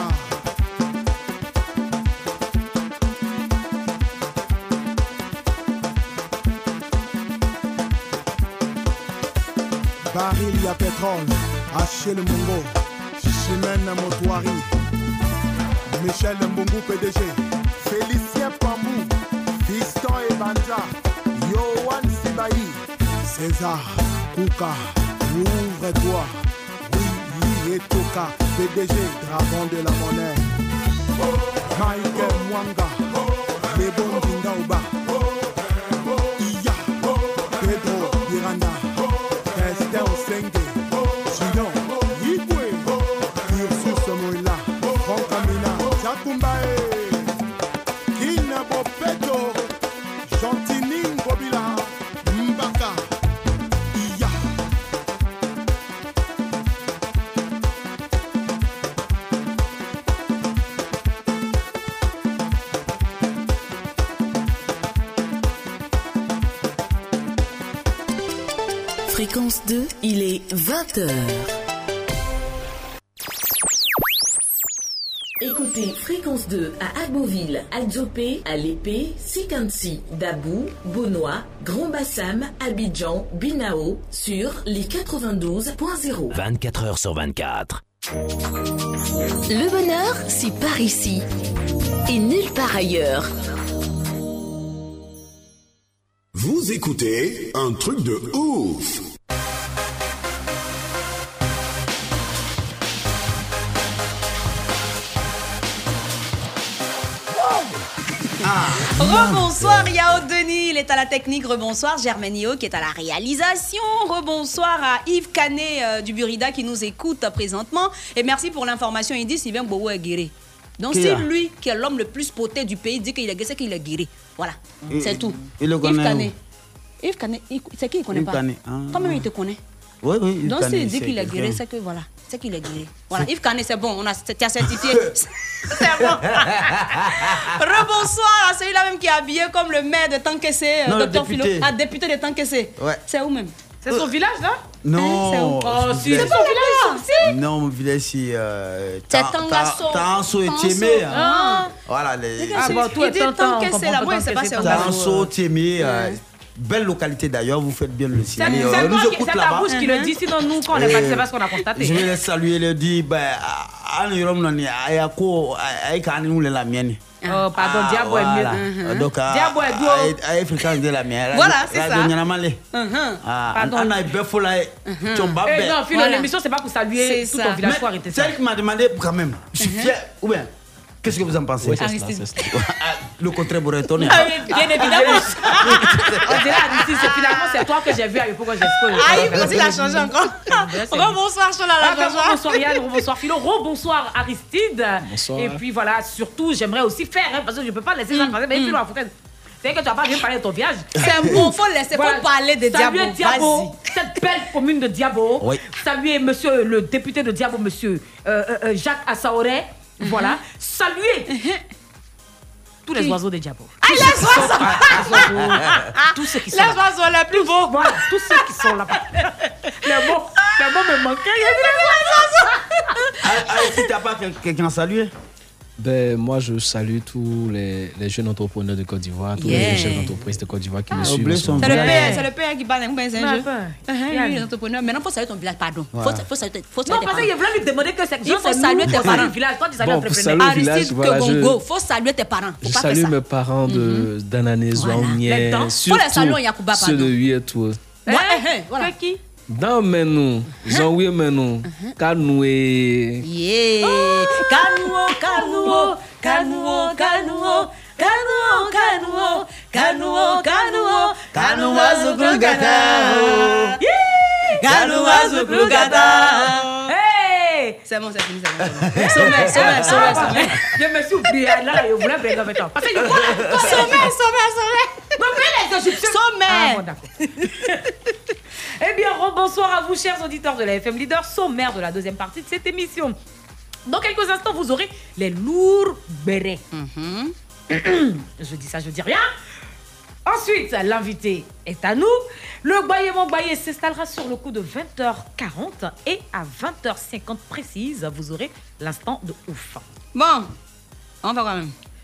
baril ya petrole achel mongo chimene motoari michel mbungu pdg félicien pambu fiston ebanja yohan sibai césar kuka ouvre-toi oui oui etoka pdg dragon de la monnaie. Michael mwanga lebondinga oba iya pedro iranda Esther Osenge, À l'Épée, Sikansi, Dabou, Bonois, Grand Bassam, Abidjan, Binao sur les 92.0. 24 heures sur 24. Le bonheur, c'est par ici et nulle part ailleurs. Vous écoutez un truc de ouf. Rebonsoir Yao Denis, il est à la technique. Rebonsoir Germaine Yo qui est à la réalisation. Rebonsoir à Yves Canet euh, du Burida qui nous écoute présentement. Et merci pour l'information. Il dit Sylvain Bobo est guéri. Donc si a lui, qui est l'homme le plus poté du pays, dit qu'il est guéri, c'est qu'il est guéri. Voilà, c'est tout. il le Yves connaît Canet. Yves Canet, c'est qui il connaît Yves pas? Canet, ah. Toi-même, il te connaît? Oui, oui. il Donc s'il dit c'est qu'il est guéri, c'est que voilà, c'est qu'il est guéri. Voilà, Yves Canet, c'est bon, on a, tu as certifié. *laughs* c'est bon. Rebonsoir à celui-là même qui est habillé comme le maire de Tankessé, Non, le docteur Philo. député. Ah, député de Tankessé. Ouais. C'est où même? C'est son village, là? Non. C'est où? Oh, je si, c'est son village, si. Non, mon village, c'est. Euh, C'est Ta- Ta- Tangasso. Tangasso et Tangasso. Tiémé. hein. Ah. Voilà, les. Ah, bon, là, pas si c'est où. Tangasso, Tiémé. Belle localité d'ailleurs, vous faites bien le ciel. C'est euh, ta bouche qui le uh-huh. dit, sinon nous, quand on est eh, passé, c'est parce qu'on a constaté. Je vais les saluer et leur dire, ben, Anne Yorom Nani, Ayako, Aïkani, nous, la mienne. Oh, pardon, ah, Diabo voilà. est mieux. Mm -hmm. Donc, Diabo est doux. Africain de la mienne. Voilà, c'est ça. De Nyanamalé. Uh -huh. ah, pardon. Anna est belle, folle, uh-huh. Tchomba. Eh, non, Philo, l'émission, c'est pas pour saluer tout ton village, faut arrêter ça. C'est Celle qui m'a demandé, quand même, je suis fier, ou bien qu'est-ce que vous en pensez Oui, cela. Ah, Le contraire pourrait étonner. Ah oui, bien évidemment. *laughs* On dirait Aristide, c'est finalement c'est toi que j'ai vu à l'époque quand j'ai Ah, il faut aussi la changer encore. Rebonsoir, Chola, la Bonsoir, bonsoir Yann, bonsoir Philo, rebonsoir Aristide. Bonsoir. Et puis voilà, surtout, j'aimerais aussi faire, hein, parce que je ne peux pas laisser ça passer. Mais Philo, faut que- c'est que tu vas pas bien parler de ton village. C'est bon, faut laisser, faut parler de Diabo, Diabo, vas-y. cette belle commune de Diabo. Oui. Saluer monsieur le député de Diabo, monsieur euh, euh, euh, Jacques Assaoré. *laughs* Voilà. Saluer *laughs* tous les oiseaux de Diabo. Ah, les oiseaux Ah, *laughs* les oiseaux. Tous ceux qui sont Les oiseaux les plus beaux. Voilà, tous ceux qui sont là-bas. Les mots, les mots me manquaient. Il y a dit les oiseaux. Ah, ah, si t'as pas quel- quelqu'un à saluer? Ben, moi, je salue tous les, les jeunes entrepreneurs de Côte d'Ivoire, tous yeah. les jeunes d'entreprise de Côte d'Ivoire qui ah, me suivent. C'est le, le père qui bat les mains, c'est un ah, hein, entrepreneur. Maintenant, il faut saluer ton village, pardon. Il faut, faut, saluer, faut saluer non, tes parents. Non, parce que je voulais lui demander que c'est Il faut saluer tes parents. village, toi, tu salues bon, entrepreneur. Aristide voilà, Kegongo, il faut saluer tes parents. Faut je pas salue mes parents de mhm. Danané, Zouanier, surtout ceux de Huyetou. Moi, hein, hein, voilà. Qui? Dans Menou, Jean-Oué Menou, Kanoué. Yeah. Kanuo, kanuo, kanuo, kanuo, kanuo, kanuo, kanuo, kanuo, kanuo, zugrugada. Kanuo, zugrugada. Hey C'est bon, c'est fini, c'est bon. Sommet, sommet, sommet, sommet. Je me suis oublié. Là, je voulais en même temps. Parce que je vois mais les Égyptiens. Sommet. Ah, bon, d'accord. Eh bien, bonsoir à vous, chers auditeurs de la FM Leader, sommaire de la deuxième partie de cette émission. Dans quelques instants, vous aurez les lourds bérets. *clears throat* je dis ça, je dis rien. Ensuite, l'invité est à nous. Le Baye Mon s'installera sur le coup de 20h40 et à 20h50 précise, vous aurez l'instant de ouf. Bon, on va quand même.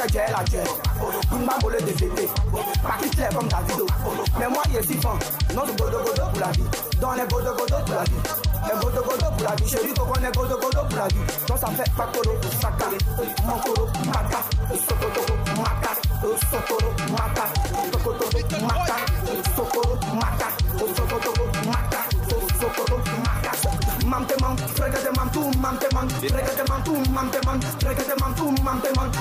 que tu es la tueur. Kumba Patrick Claire comme Davido. Mais moi, je suis fan, non de Godo pour la vie. Dans les Godo Godo pour la vie. Les Godo Godo pour la vie, chérie, qu'on connaît Godo Godo pour la vie. Donc ça fait Pakoro, Saka, Mokoro, Maka, Sokotoko, Maka, Sokoro, Maka, Sokotoko, Maka, Sokoro, Maka, Sokotoko, Maka, Sokoro, Fregate man, tú man, fregate man, tú man, fregate man, tú man,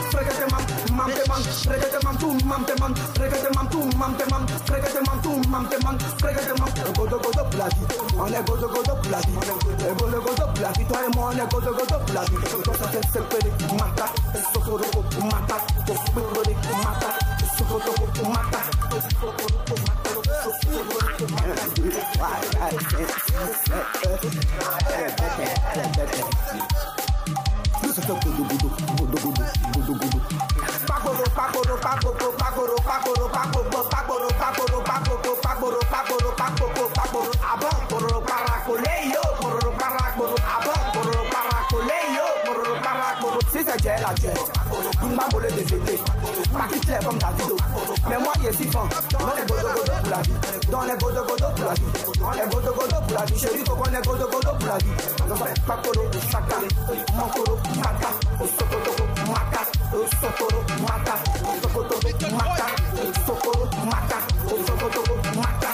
fregate man, man, fregate man, tú man, fregate man, tú man, fregate man, tú man, fregate man, godo godo plati, godo godo plati, godo godo plati, godo godo plati, mata, mata, mata. Sisa jẹ la jẹ, dùn bá bolé de tètè. Marquis-les comme Davido. Mais moi. Dans les godo-godo pour la vie. Dans les godo-godo pour la vie. Dans les godo-godo pour la vie. Chérie, les godo-godo pour la vie. Chaka, makoro, maka, osokotoko, maka, osokoro, maka, osokotoko, maka, osokoro, maka, osokotoko, maka,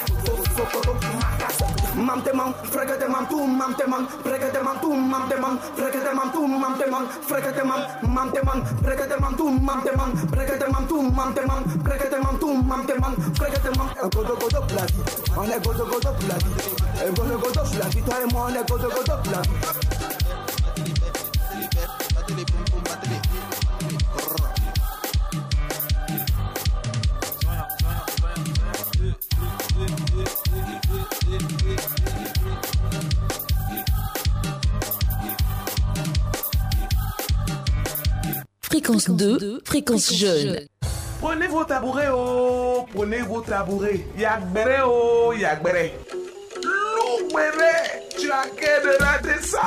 maka, mam te man, frekete man tu mam te man, frekete man tu mam te man, frekete man tu mam te man, frekete man, mam te man, frekete man tu mam te man, frekete man tu mam te man, frekete man tu mam te man, frekete man. Eh, Godo godo la vie, on est godo godo la vie, Eh, godo godo la vie, toi et moi on est godo godo la Fréquence 2, fréquence jeune. Prenez vos tabourets, oh, prenez vos tabourets. Yagbere, oh, yagbere. Lougbere, tu as qu'à de rater ça.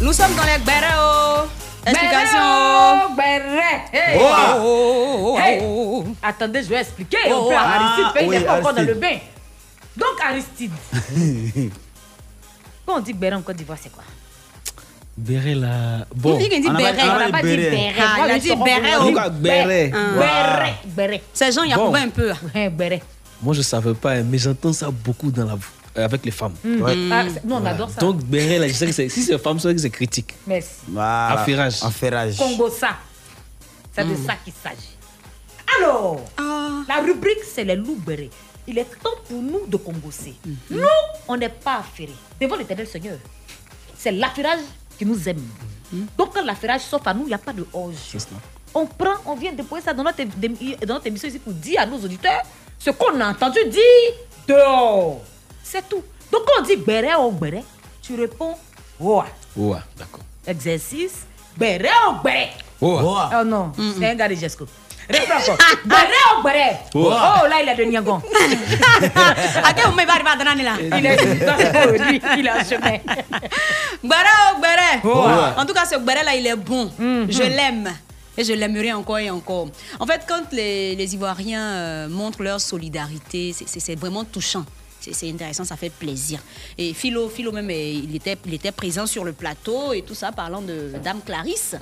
Nous sommes dans les Gbéreo. Explication. Béret, hey. Oh, oh, oh, oh, Hey. oh, oh. Attendez, je vais expliquer Oh, un oh, peu à ah, Aristide, qu'il oui, n'est pas encore dans le bain. Donc, Aristide, quand on dit Béret en Côte d'Ivoire, c'est quoi? Béret là. Bon. On dit qu'il dit On a béret. on a On n'a pas dit. Ah, Moi, il a dit on oh. Pourquoi béret Béret, béret. C'est Jean Bon. Yacouba un peu. Béret. Moi, je savais pas, hein, mais j'entends ça beaucoup dans la, euh, avec les femmes. Mhm. Ah, on adore ça. Donc, béret là, je sais que c'est- si c'est femme, c'est que c'est critique. Merci. Voilà. Affairage. Affairage. Congo ça. C'est de ça qu'il s'agit. Alors, la rubrique, c'est les loups bérets. Il est temps pour nous de congosser. Nous, on n'est pas affairés. Devant l'éternel Seigneur. C'est l'affairage qui nous aime. Donc, quand l'affairage s'offre à nous, il n'y a pas de orge. On prend, on vient déposer ça dans notre, dans notre émission ici pour dire à nos auditeurs ce qu'on a entendu dire dehors. C'est tout. Donc, quand on dit béret ou béret, tu réponds ouais. Ouais, d'accord. Exercice, béret ou béret. Ouais. Oh non, c'est un gars de Jesco. *laughs* Réponds encore. Béret ou béret Ouais. Oh là, il a de Niagon. À quel moment il va arriver à Danane là *laughs* Il est lui, il est en chemin. Gbere oh Gbere. Ouais. En tout cas, ce Gbere là, il est bon. Mhm. Je l'aime. Et je l'aimerai encore et encore. En fait, quand les, les Ivoiriens euh, montrent leur solidarité, c'est vraiment touchant. C'est intéressant, ça fait plaisir. Et Philo, Philo même, eh, il était, il était présent sur le plateau et tout ça, parlant de Dame Clarisse.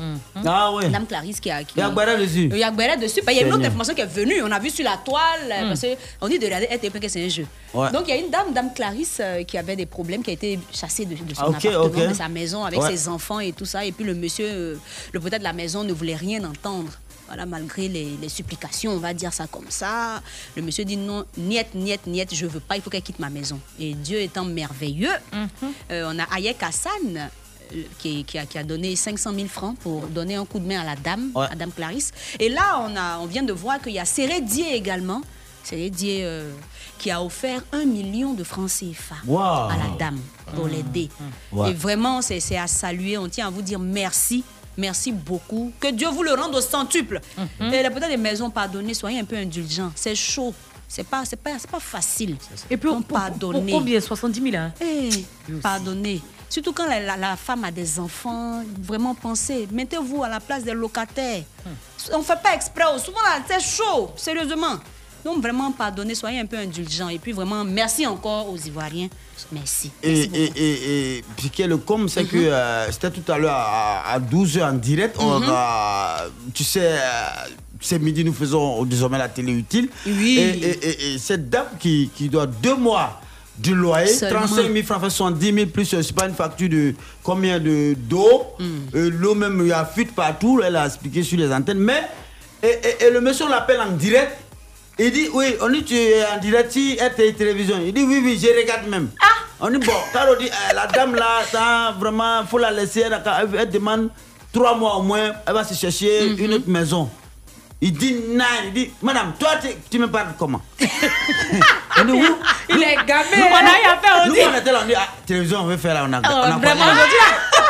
Ah ouais. Dame Clarisse qui a. Qui... Il y a dessus. Il y a dessus. Bah, Il y a une autre information qui est venue. On a vu sur la toile. euh, Mm. Parce qu'on dit de regarder RTP que c'est un jeu. Ouais. Donc il y a une dame, Dame Clarisse, euh, qui avait des problèmes, qui a été chassée de, de son Ah, appartement, de sa maison, avec Ouais. ses enfants et tout ça. Et puis le monsieur, euh, le propriétaire de la maison, ne voulait rien entendre. Voilà, malgré les, les supplications, on va dire ça comme ça. Le monsieur dit non, niet, niet, niet, je veux pas, il faut qu'elle quitte ma maison. Et Dieu étant merveilleux, euh, on a Ayek Hassan euh, qui, qui a, qui a donné 500 000 francs pour donner un coup de main à la dame, Ouais. à Dame Clarisse. Et là, on, a, on vient de voir qu'il y a Séré Dié également, Séré Dié euh, qui a offert un million de francs CFA Wow. à la dame pour l'aider. Ouais. Et vraiment, c'est c'est à saluer. On tient à vous dire merci. Merci beaucoup. Que Dieu vous le rende au centuple. Et là, peut-être des maisons pardonnées, soyez un peu indulgents. C'est chaud. C'est pas, c'est pas, pas facile. Et puis, on pour, pour, pardonner. pour combien? 70 000 hein? Eh, pardonnez. Surtout quand la, la- la femme a des enfants, vraiment pensez. Mettez-vous à la place des locataires. On ne fait pas exprès. oh, Souvent, c'est chaud, sérieusement. Donc, vraiment, pardonnez, soyez un peu indulgents. Et puis, vraiment, merci encore aux Ivoiriens. Merci. Et, et, et, que le com, c'est que euh, c'était tout à l'heure à, à 12h en direct. On Mhm. a- tu sais, euh, c'est midi, nous faisons désormais la télé utile. Oui. Et, et- et- et cette dame qui, qui doit deux mois du loyer, Seulement. 35 000 francs, fait 70 000 plus, euh, c'est pas une facture de combien de d'eau. Mm. Euh, L'eau même, il y a fuite partout, elle a expliqué sur les antennes. Mais, et, le monsieur, on l'appelle en direct. Il dit, oui, on dit, tu es en direct sur RTI Télévision. Il dit, oui, oui, je regarde même. On dit, bon, car on dit, euh, la dame là, ça, vraiment, faut la laisser. Elle, demande trois mois au moins, elle va se chercher une autre maison. Il dit, non, il dit, madame, toi, tu, me parles comment? *laughs* On dit, où Il est. Nous, on a rien fait, on nous, dit. on était là, on dit, ah, télévision, on veut faire là, on a, Ah, on a vraiment, aujourd'hui,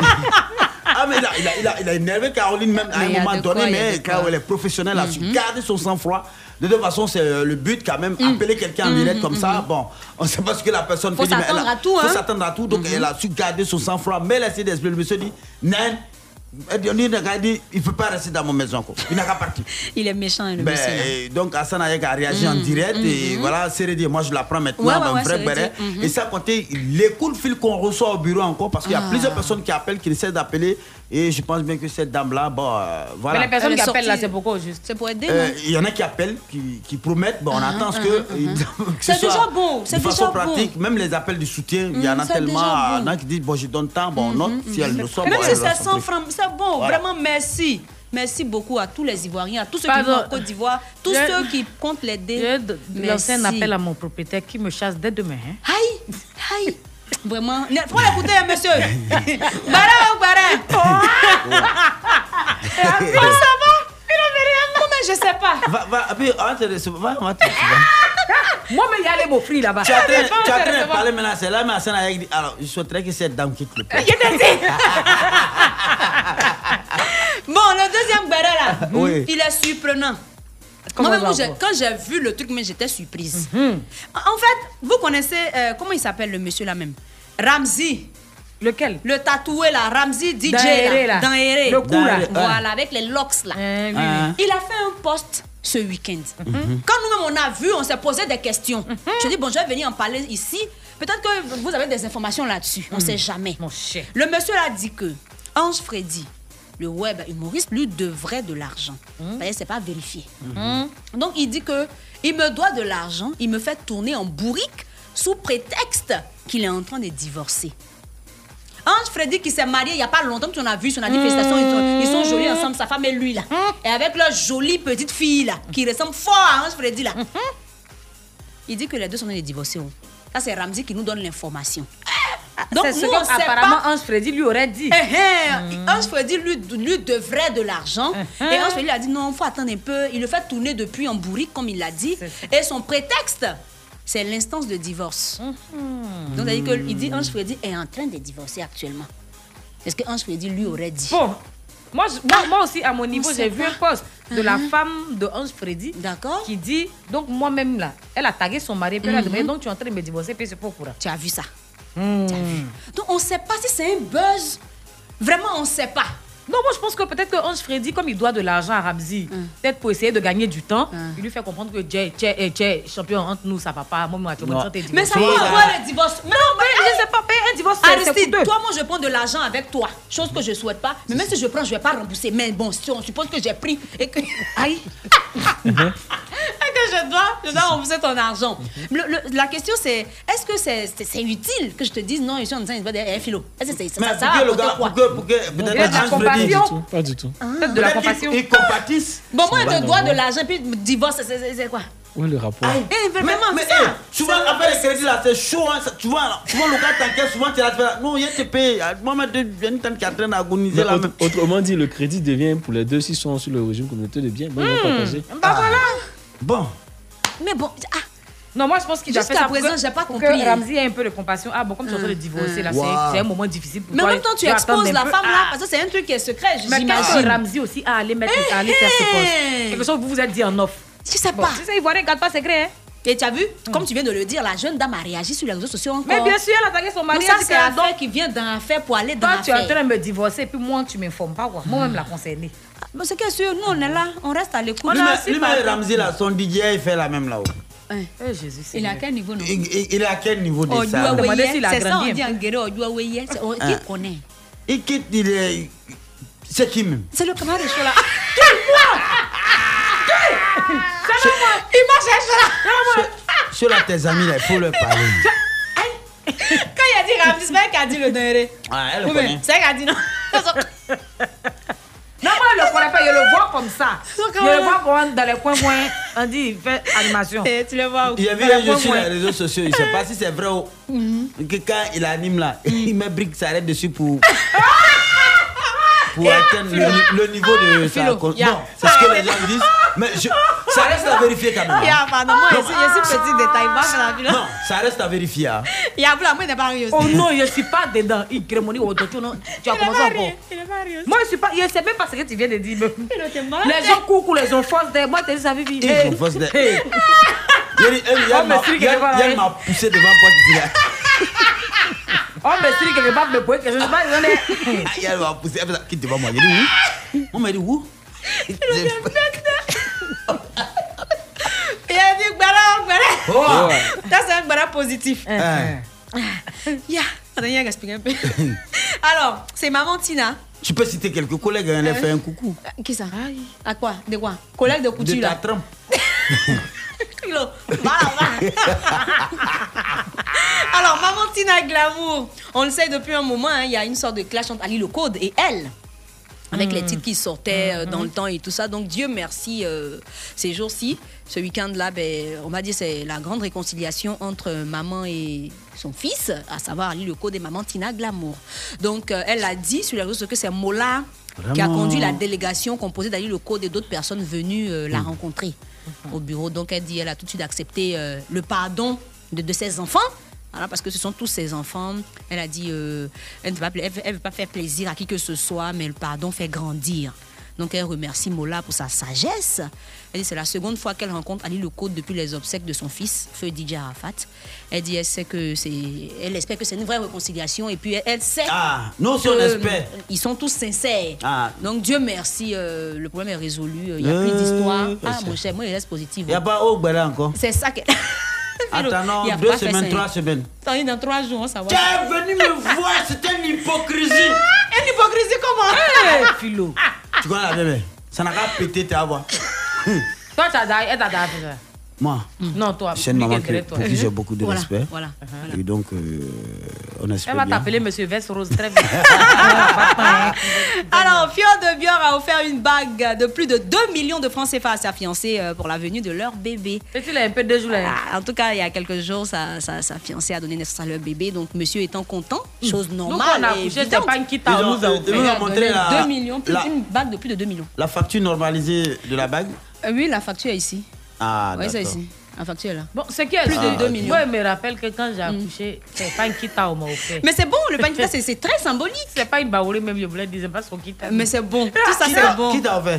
*laughs* Ah, mais il a, il, a, il, a, il a énervé Caroline même à Mais un il moment donné, quoi, il mais car elle est professionnelle, elle a su Mhm. garder son sang-froid. De toute façon, c'est euh, le but quand même, appeler quelqu'un en Mhm, direct comme ça. Bon, on ne sait pas ce que la personne Faut fait. mais elle s'attendre à tout, Faut hein. s'attendre à tout. Donc, elle a su garder son sang-froid. Mais elle a essayé d'expliquer. Le monsieur dit, dit, dit, il dit, il ne peut pas rester dans mon maison. quoi. Il n'a qu'à partir. *laughs* Il est méchant, le Ben, et donc Hassan Ayek a réagi en Mhm, direct et mhm. voilà, Sérédi, moi je l'apprends maintenant, Ouais, ouais, ouais, vrai. Et ça compter les coups de fil qu'on reçoit au bureau encore parce qu'il y a Ah. plusieurs personnes qui appellent, qui essaient d'appeler, Et je pense bien que cette dame-là, bon, euh, voilà. Mais les personnes qui appellent là, c'est pourquoi au juste C'est pour aider, Euh, non Il y en a qui appellent, qui, qui promettent. Bon, on Ah, attend ce ah, que. ah, *laughs* que ce C'est déjà soit bon, De c'est façon déjà bon. pratique, même les appels du soutien, il y en Mm, a c'est tellement. déjà bon. Il y en a qui disent bon, je donne tant, bon, on note. Si elle le sort, Même bon, si c'est le sort. 100 francs, c'est bon. Voilà. Vraiment, merci. Merci beaucoup à tous les Ivoiriens, à tous ceux qui Pardon. vivent en Côte d'Ivoire, tous Je- ceux qui comptent l'aider. Je lance un appel à mon propriétaire qui me chasse dès demain. hein. Aïe, aïe. Vraiment. Ne- Faut l'écouter, monsieur. Bara, bara. Comment ça va Comment je sais pas. Va, va, puis, on va te recevoir, on va recevoir. Moi, mais il y a les mots free là-bas. Tu es en train- de parler maintenant, c'est là, mais Hassan a dit alors, je souhaiterais que cette dame quitte le pays. *laughs* Bon, le deuxième béret là, Oui. il est surprenant. Comment j'ai- quoi quand j'ai vu le truc, mais j'étais surprise. En fait, vous connaissez, euh, comment il s'appelle le monsieur là même? Ramzi. Lequel? Le tatoué là, Ramzi DJ Dans Héré, là. là. Le cou, là. Voilà, avec les locks là. oui, oui. Il a fait un post ce week-end. Mhm. Quand nous-mêmes on a vu, on s'est posé des questions. Je dis, bon, je vais venir en parler ici. Peut-être que vous avez des informations là-dessus. On ne sait jamais. Mon cher. Le monsieur a dit que Ange Freddy, le web humoriste, lui devrait de l'argent. Que c'est pas vérifié. Donc il dit que il me doit de l'argent, il me fait tourner en bourrique sous prétexte qu'il est en train de divorcer. Ange Freddy qui s'est marié il n'y a pas longtemps, tu en as vu, on a dit félicitations, ils sont, ils sont jolis ensemble, sa femme et lui là. Et avec leur jolie petite fille là, qui ressemble fort à Ange Freddy là. Il dit que les deux sont en train de divorcer. oh. Ça c'est Ramzi qui nous donne l'information. Donc C'est ce nous on sait qu'apparemment pas. Ange Freddy lui aurait dit. Eh, eh, Ange Freddy lui, lui devrait de l'argent. Et Ange Freddy a dit non, il faut attendre un peu. Il le fait tourner depuis en bourrique, comme il l'a dit. Et son prétexte, c'est l'instance de divorce. Donc, il dit, il dit Ange Freddy est en train de divorcer actuellement. C'est ce que Ange Freddy lui aurait dit? Bon, moi, je- moi, moi aussi, à mon niveau, j'ai vu un post de la Mhm. femme de Ange Freddy qui dit, donc moi-même là, elle a tagué son mari, puis elle a Mhm. demandé, donc tu es en train de me divorcer, puis c'est pas au courant. Tu as vu ça? Donc, on ne sait pas si c'est un buzz. Vraiment, on ne sait pas. Non, moi je pense que peut-être que Ange Freddy, comme il doit de l'argent à Ramzi, peut-être pour essayer de gagner du temps, il lui fait comprendre que Jay, Jay, eh, Jay, champion entre nous, ça va pas. Moi, moi, tu Non. Mais ça va avoir le divorce. Non, mais je sais pas, payer un divorce, Aristide, toi, moi, je prends de l'argent avec toi. Chose que je souhaite pas. Mais même si je prends, je vais pas rembourser. Mais bon, si on suppose que j'ai pris et que. Aïe! *laughs* je dois, je dois rembourser ton argent. Le- le- la question, c'est est-ce que c'est c'est- c'est utile que je te dise non, je suis en train de dire, eh, philo? Est-ce que c'est- ça, Mais ça, pour ça le gars, quoi pour que, pour de la compassion. Pas du tout. de la compassion. Ils compatissent. Bon, moi, je te dois de l'argent, puis divorce, c'est- c'est c'est quoi? Est le rapport Eh, vraiment, mais, ça. eh, souvent, C'est- après les crédits, là, c'est chaud. Hein, ça- tu vois, là, souvent, le gars t'encaisse, souvent, tu vas faire. Non, il te paye. Moi, une tante qui est en train d'agoniser là autre- autrement dit, le crédit devient pour les deux s'ils sont sur le régime communautaire de biens. Bon, ils vont Hmm. partager. Bah voilà. Bon. Mais bon, ah, Non, moi je pense qu'il Jusqu'à faire ça présent, j'ai pas pour compris. que Ramzi ait un peu de compassion. Ah bon, comme tu es en train de divorcer, là, c'est- Wow. c'est un moment difficile pour Mais en même temps, tu exposes la femme là, Ah. parce que c'est un truc qui est secret, Mais j'imagine. Ramzi aussi a allé mettre, à aller faire ce poste Quelque chose que vous vous êtes dit en off. Je sais Bon, pas. C'est ça, Ivoirien, regarde pas secret. Hein? Et tu as vu, comme tu viens de le dire, la jeune dame a réagi sur les réseaux sociaux encore. Mais bien sûr, elle a tagué son mari. Donc ça, c'est l'affaire qui vient dans l'affaire pour aller dans Toi, tu es en l'affaire. train de me divorcer, puis moi, tu m'informes pas. quoi. Moi-même, la concernée. C'est que sûr, nous, on est là, on reste à l'écoute. Lui, mais- lui, mais Ramzi, là, son DJ, il fait la même là-haut. Eh, Jésus, Il est à quel niveau, non? Il, il- il est à quel niveau de Odua ça? C'est ça, on dit en Weye. C'est- on- Qui Ah. connaît? Il quitte, il est. C'est qui même? C'est le camarade de Chola. Quel moi Quel Il m'a cherché là Sur la tes amis, là, il faut leur parler. *laughs* Quand il a dit Ramzi, c'est pas elle qui a dit le Néré. Ah, elle le connaît. C'est elle qui a dit non. *laughs* *laughs* Non, moi, je le connais pas. Je le vois comme ça. *laughs* Je le vois comme dans les coins coins. On dit, il fait animation. Et tu le vois où? Il y a vu un jeu sur les réseaux sociaux, je ne sais pas si c'est vrai ou. *laughs* Que quand il anime là, *laughs* il met brique s'arrête dessus pour. Pour atteindre le, ni- le niveau de sa. Con- ya. Non, c'est ce que les gens disent. Mais je- ça reste à vérifier quand même. Pardon, moi, Non. suis, je suis petit détail. Moi, je la ville. Non, ça reste à vérifier. hein. *laughs* Moi, il n'est pas. Oh non, je suis pas dedans. Il crémonie au tu non. Tu as commencé encore. Moi, je suis pas. Je sais même pas ce que tu viens de dire. Les gens coucou, les gens. Moi, tu ça vivi. Ils sont fausses. Il y a- Oh, ma- c'est il y a- quelque part, il y a m'a poussé devant là. *laughs* Oh, mais si quelque part, me pouvez que je sais pas. j'en ai- Il y a m'a poussé. Elle fait ça, Quitte devant moi. Il dit où? On m'a dit où Il a dit Gbara, Gbara. Oh. Ça, c'est un Gbara positif. Hein. Ya, attends, il y a expliquer un peu. *laughs* Alors, c'est maman Tina Je peux citer quelques collègues, hein, leur Hein? faire un coucou. Qui ça? À quoi? De quoi? Collègue de couture De ta trempe. *laughs* *laughs* Alors, Maman Tina Glamour, on le sait depuis un moment, hein, il y a une sorte de clash entre Ali Le Code et elle. Avec les titres qui sortaient euh, dans le temps et tout ça. Donc, Dieu merci, euh, ces jours-ci, ce week-end-là, ben, on va dire c'est la grande réconciliation entre maman et son fils, à savoir Ali Le Code et maman Tina Glamour. Donc, euh, elle a dit sur les réseaux que c'est Mola qui a conduit la délégation composée d'Ali Le Code et d'autres personnes venues la rencontrer au bureau. Donc elle dit, elle a tout de suite accepté euh, le pardon de, ses enfants. Parce que ce sont tous ses enfants. Elle a dit, euh, elle ne veut pas faire plaisir à qui que ce soit, mais le pardon fait grandir. Donc elle remercie Mola pour sa sagesse. Elle dit c'est la seconde fois qu'elle rencontre Ali Le Code depuis les obsèques de son fils, feu DJ Arafat. Elle dit elle sait que c'est, elle espère que c'est une vraie réconciliation et puis elle, elle sait. Ah, espère. Ils sont tous sincères. Ah. Donc Dieu merci, euh, le problème est résolu. Il n'y a Euh, plus d'histoire. Ah mon cher, moi il reste positif. Il n'y a pas au Bala encore. C'est ça que. *laughs* Attends, non, deux semaines, trois semaines. Attends, dans trois jours, on savoir. Tu es venu me voir, c'était une hypocrisie. *laughs* Une hypocrisie comment *laughs* Philo. Tu connais la bébé Ça n'a qu'à péter ta voix. Toi, tu as d'ailleurs- elle t'a d'ailleurs fait ça. Moi, Non, toi. c'est une maman que- pour qui j'ai beaucoup de Voilà, respect. voilà, Et donc, euh, on Elle espère va bien. t'appeler Monsieur Vest Rose très *laughs* vite. *laughs* Alors, Fior de Bior a offert une bague de plus de 2 millions de francs CFA à sa fiancée euh, pour la venue de leur bébé. il a un peu de jours là. En tout cas, il y a quelques jours, sa, sa, sa fiancée a donné naissance à leur bébé. Donc, monsieur étant content, chose normale. on a et évidente. pas une quitte à nous a nous offert. montré la- 2 millions, plus la- une bague de plus de 2 millions. La facture normalisée de la bague Euh, oui, la facture est ici. Ah, oui, c'est d'accord. ici. La facture là. Bon, c'est qui Plus de Ah, 2 millions. Moi, je me rappelle que quand j'ai accouché, c'est pas une kita on m'a offert. Mais c'est bon, le pankita, c'est- c'est très symbolique. C'est pas une baoulée, même je voulais dire, c'est pas son kita. Mais c'est bon. Tout ça, c'est bon. Qui t'a offert?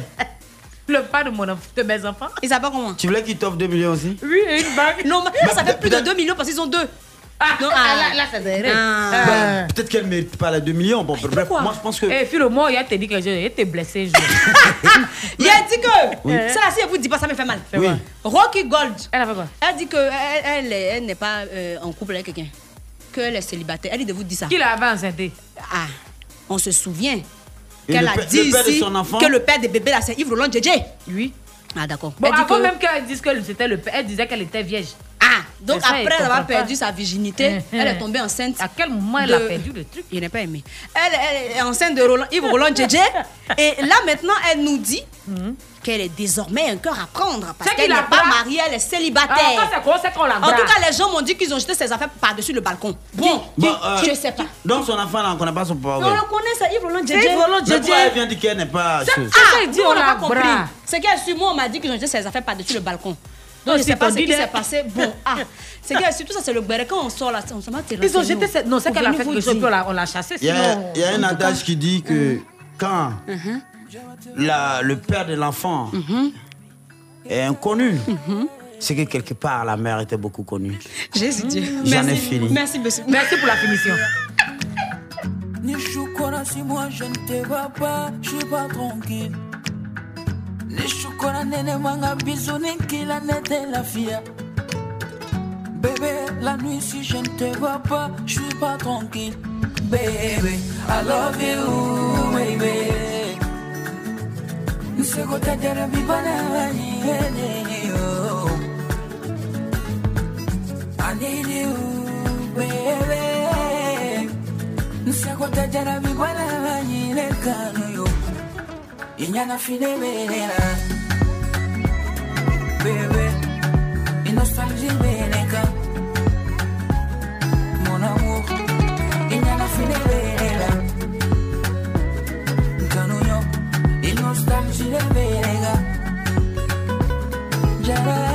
Le pas de, mon enf- de mes enfants. Il s'appelle comment Tu voulais qu'il t'offre 2 millions aussi? Oui, et une bague. Non, mais ça fait plus de 2 millions parce qu'ils ont deux. Ah, Non, ah, là, là, c'est derrière. Ah. Ah. Bah, Peut-être qu'elle ne mérite pas les 2 millions. Bon, bref, moi je pense que. Eh, Philo, moi, il a te dit que j'ai été blessé. Il a dit que Oui. ça, si elle vous dit pas, ça me fait mal. Oui. Rocky Gold. Elle a fait quoi? Elle dit que elle, elle, est- elle n'est pas euh, en couple avec quelqu'un. Qu'elle est célibataire. Elle dit de vous dire ça. Qui l'avait enceinte Ah, on se souvient qu'elle le a dit le père de ici son enfant? que le père des bébés là, c'est Yves Roland Djedje. Oui. Ah, d'accord. Bon, avant que- même qu'elle dise que c'était le père, elle disait qu'elle était vierge. Ah, donc ça, après avoir perdu pas. sa virginité, Mhm. elle est tombée enceinte. À quel moment elle a perdu le truc? Il n'est pas aimé. Elle, elle est enceinte de Roland, Yves Roland Djedje. *laughs* Et là maintenant, elle nous dit qu'elle est désormais un cœur à prendre parce. C'est qu'elle qu'il n'est pas mariée, elle est célibataire. Ah, ça, quoi, la En tout cas, les gens m'ont dit qu'ils ont jeté ses affaires par-dessus le balcon. Bon, Bon, euh, je sais pas. Donc son enfant là, on ne connaît pas son papa. On le connaît, c'est Yves Roland Djedje. Yves Roland Djedje. pourquoi elle vient dire qu'elle n'est pas. Ça- Ah, il dit, on n'a la pas compris. C'est qu'elle suit moi, on m'a dit qu'ils ont jeté ses affaires par-dessus le balcon. Donc, Non, je sais c'est pas ce qui s'est passé. Bon, *laughs* ah, c'est qu'elle, surtout ça, c'est le béret. Quand on sort là, on s'en va tirer. Ils ont jeté cette. Non, c'est qu'elle a fait quelque chose, puis on l'a- on l'a chassée. Il y a, Sinon. il y a un adage qui dit que quand Mhm. la- le père de l'enfant est inconnu, c'est que quelque part la mère était beaucoup connue. Jésus Dieu. J'en ai Merci. fini. Merci, monsieur. Merci pour la finition. Si moi je ne te vois pas, je suis pas tranquille. Nishukona nene manga bisou kila nete la. Bébé, la nuit si je ne te vois pas, je suis pas tranquille. Baby, I love you, baby. Nseko tajara bibana wanyene, oh. I need baby. banyire kano yo inyana finebelela bebe inostalgie beneka mon amour inyana finebelela nkanuyo inostalgie beneka jara.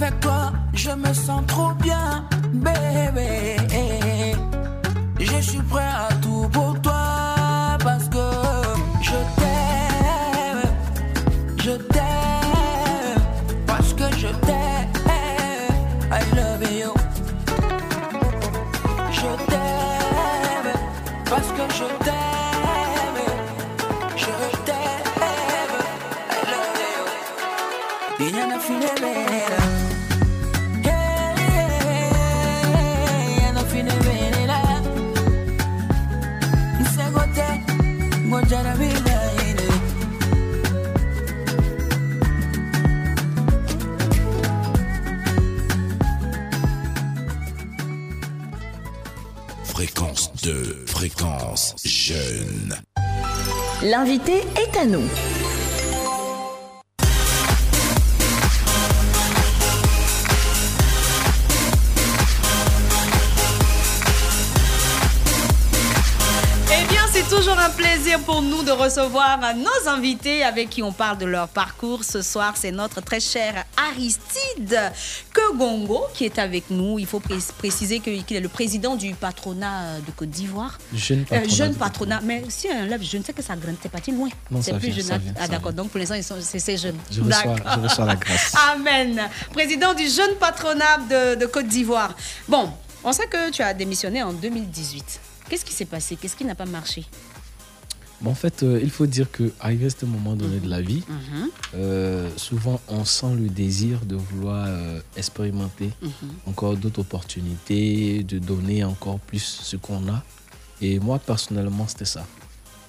Avec toi, je me sens trop bien, bébé Je suis prêt à à nous. Eh bien, c'est toujours un plaisir pour nous de recevoir nos invités avec qui on parle de leur parcours. Ce soir, c'est notre très cher Aristide Kegongo qui est avec nous. Il faut pré- préciser qu'il est le président du patronat de Côte d'Ivoire. Jeune Euh, patronat jeune de patronat. Mais si un lève jeune, c'est que ça grimpe, c'est parti loin. Non, c'est plus vient, jeune. ah, d'accord. Donc, pour l'instant, c'est c'est jeune. Je reçois, je reçois la grâce. *laughs* Amen. Président du jeune patronat de, de Côte d'Ivoire. Bon, on sait que tu as démissionné en 2018. Qu'est-ce qui s'est passé? Qu'est-ce qui n'a pas marché? Bon, en fait, euh, il faut dire que arrivé à ce moment donné de la vie, Mhm. euh, souvent on sent le désir de vouloir euh, expérimenter Mhm. encore d'autres opportunités, de donner encore plus ce qu'on a. Et moi, personnellement, c'était ça.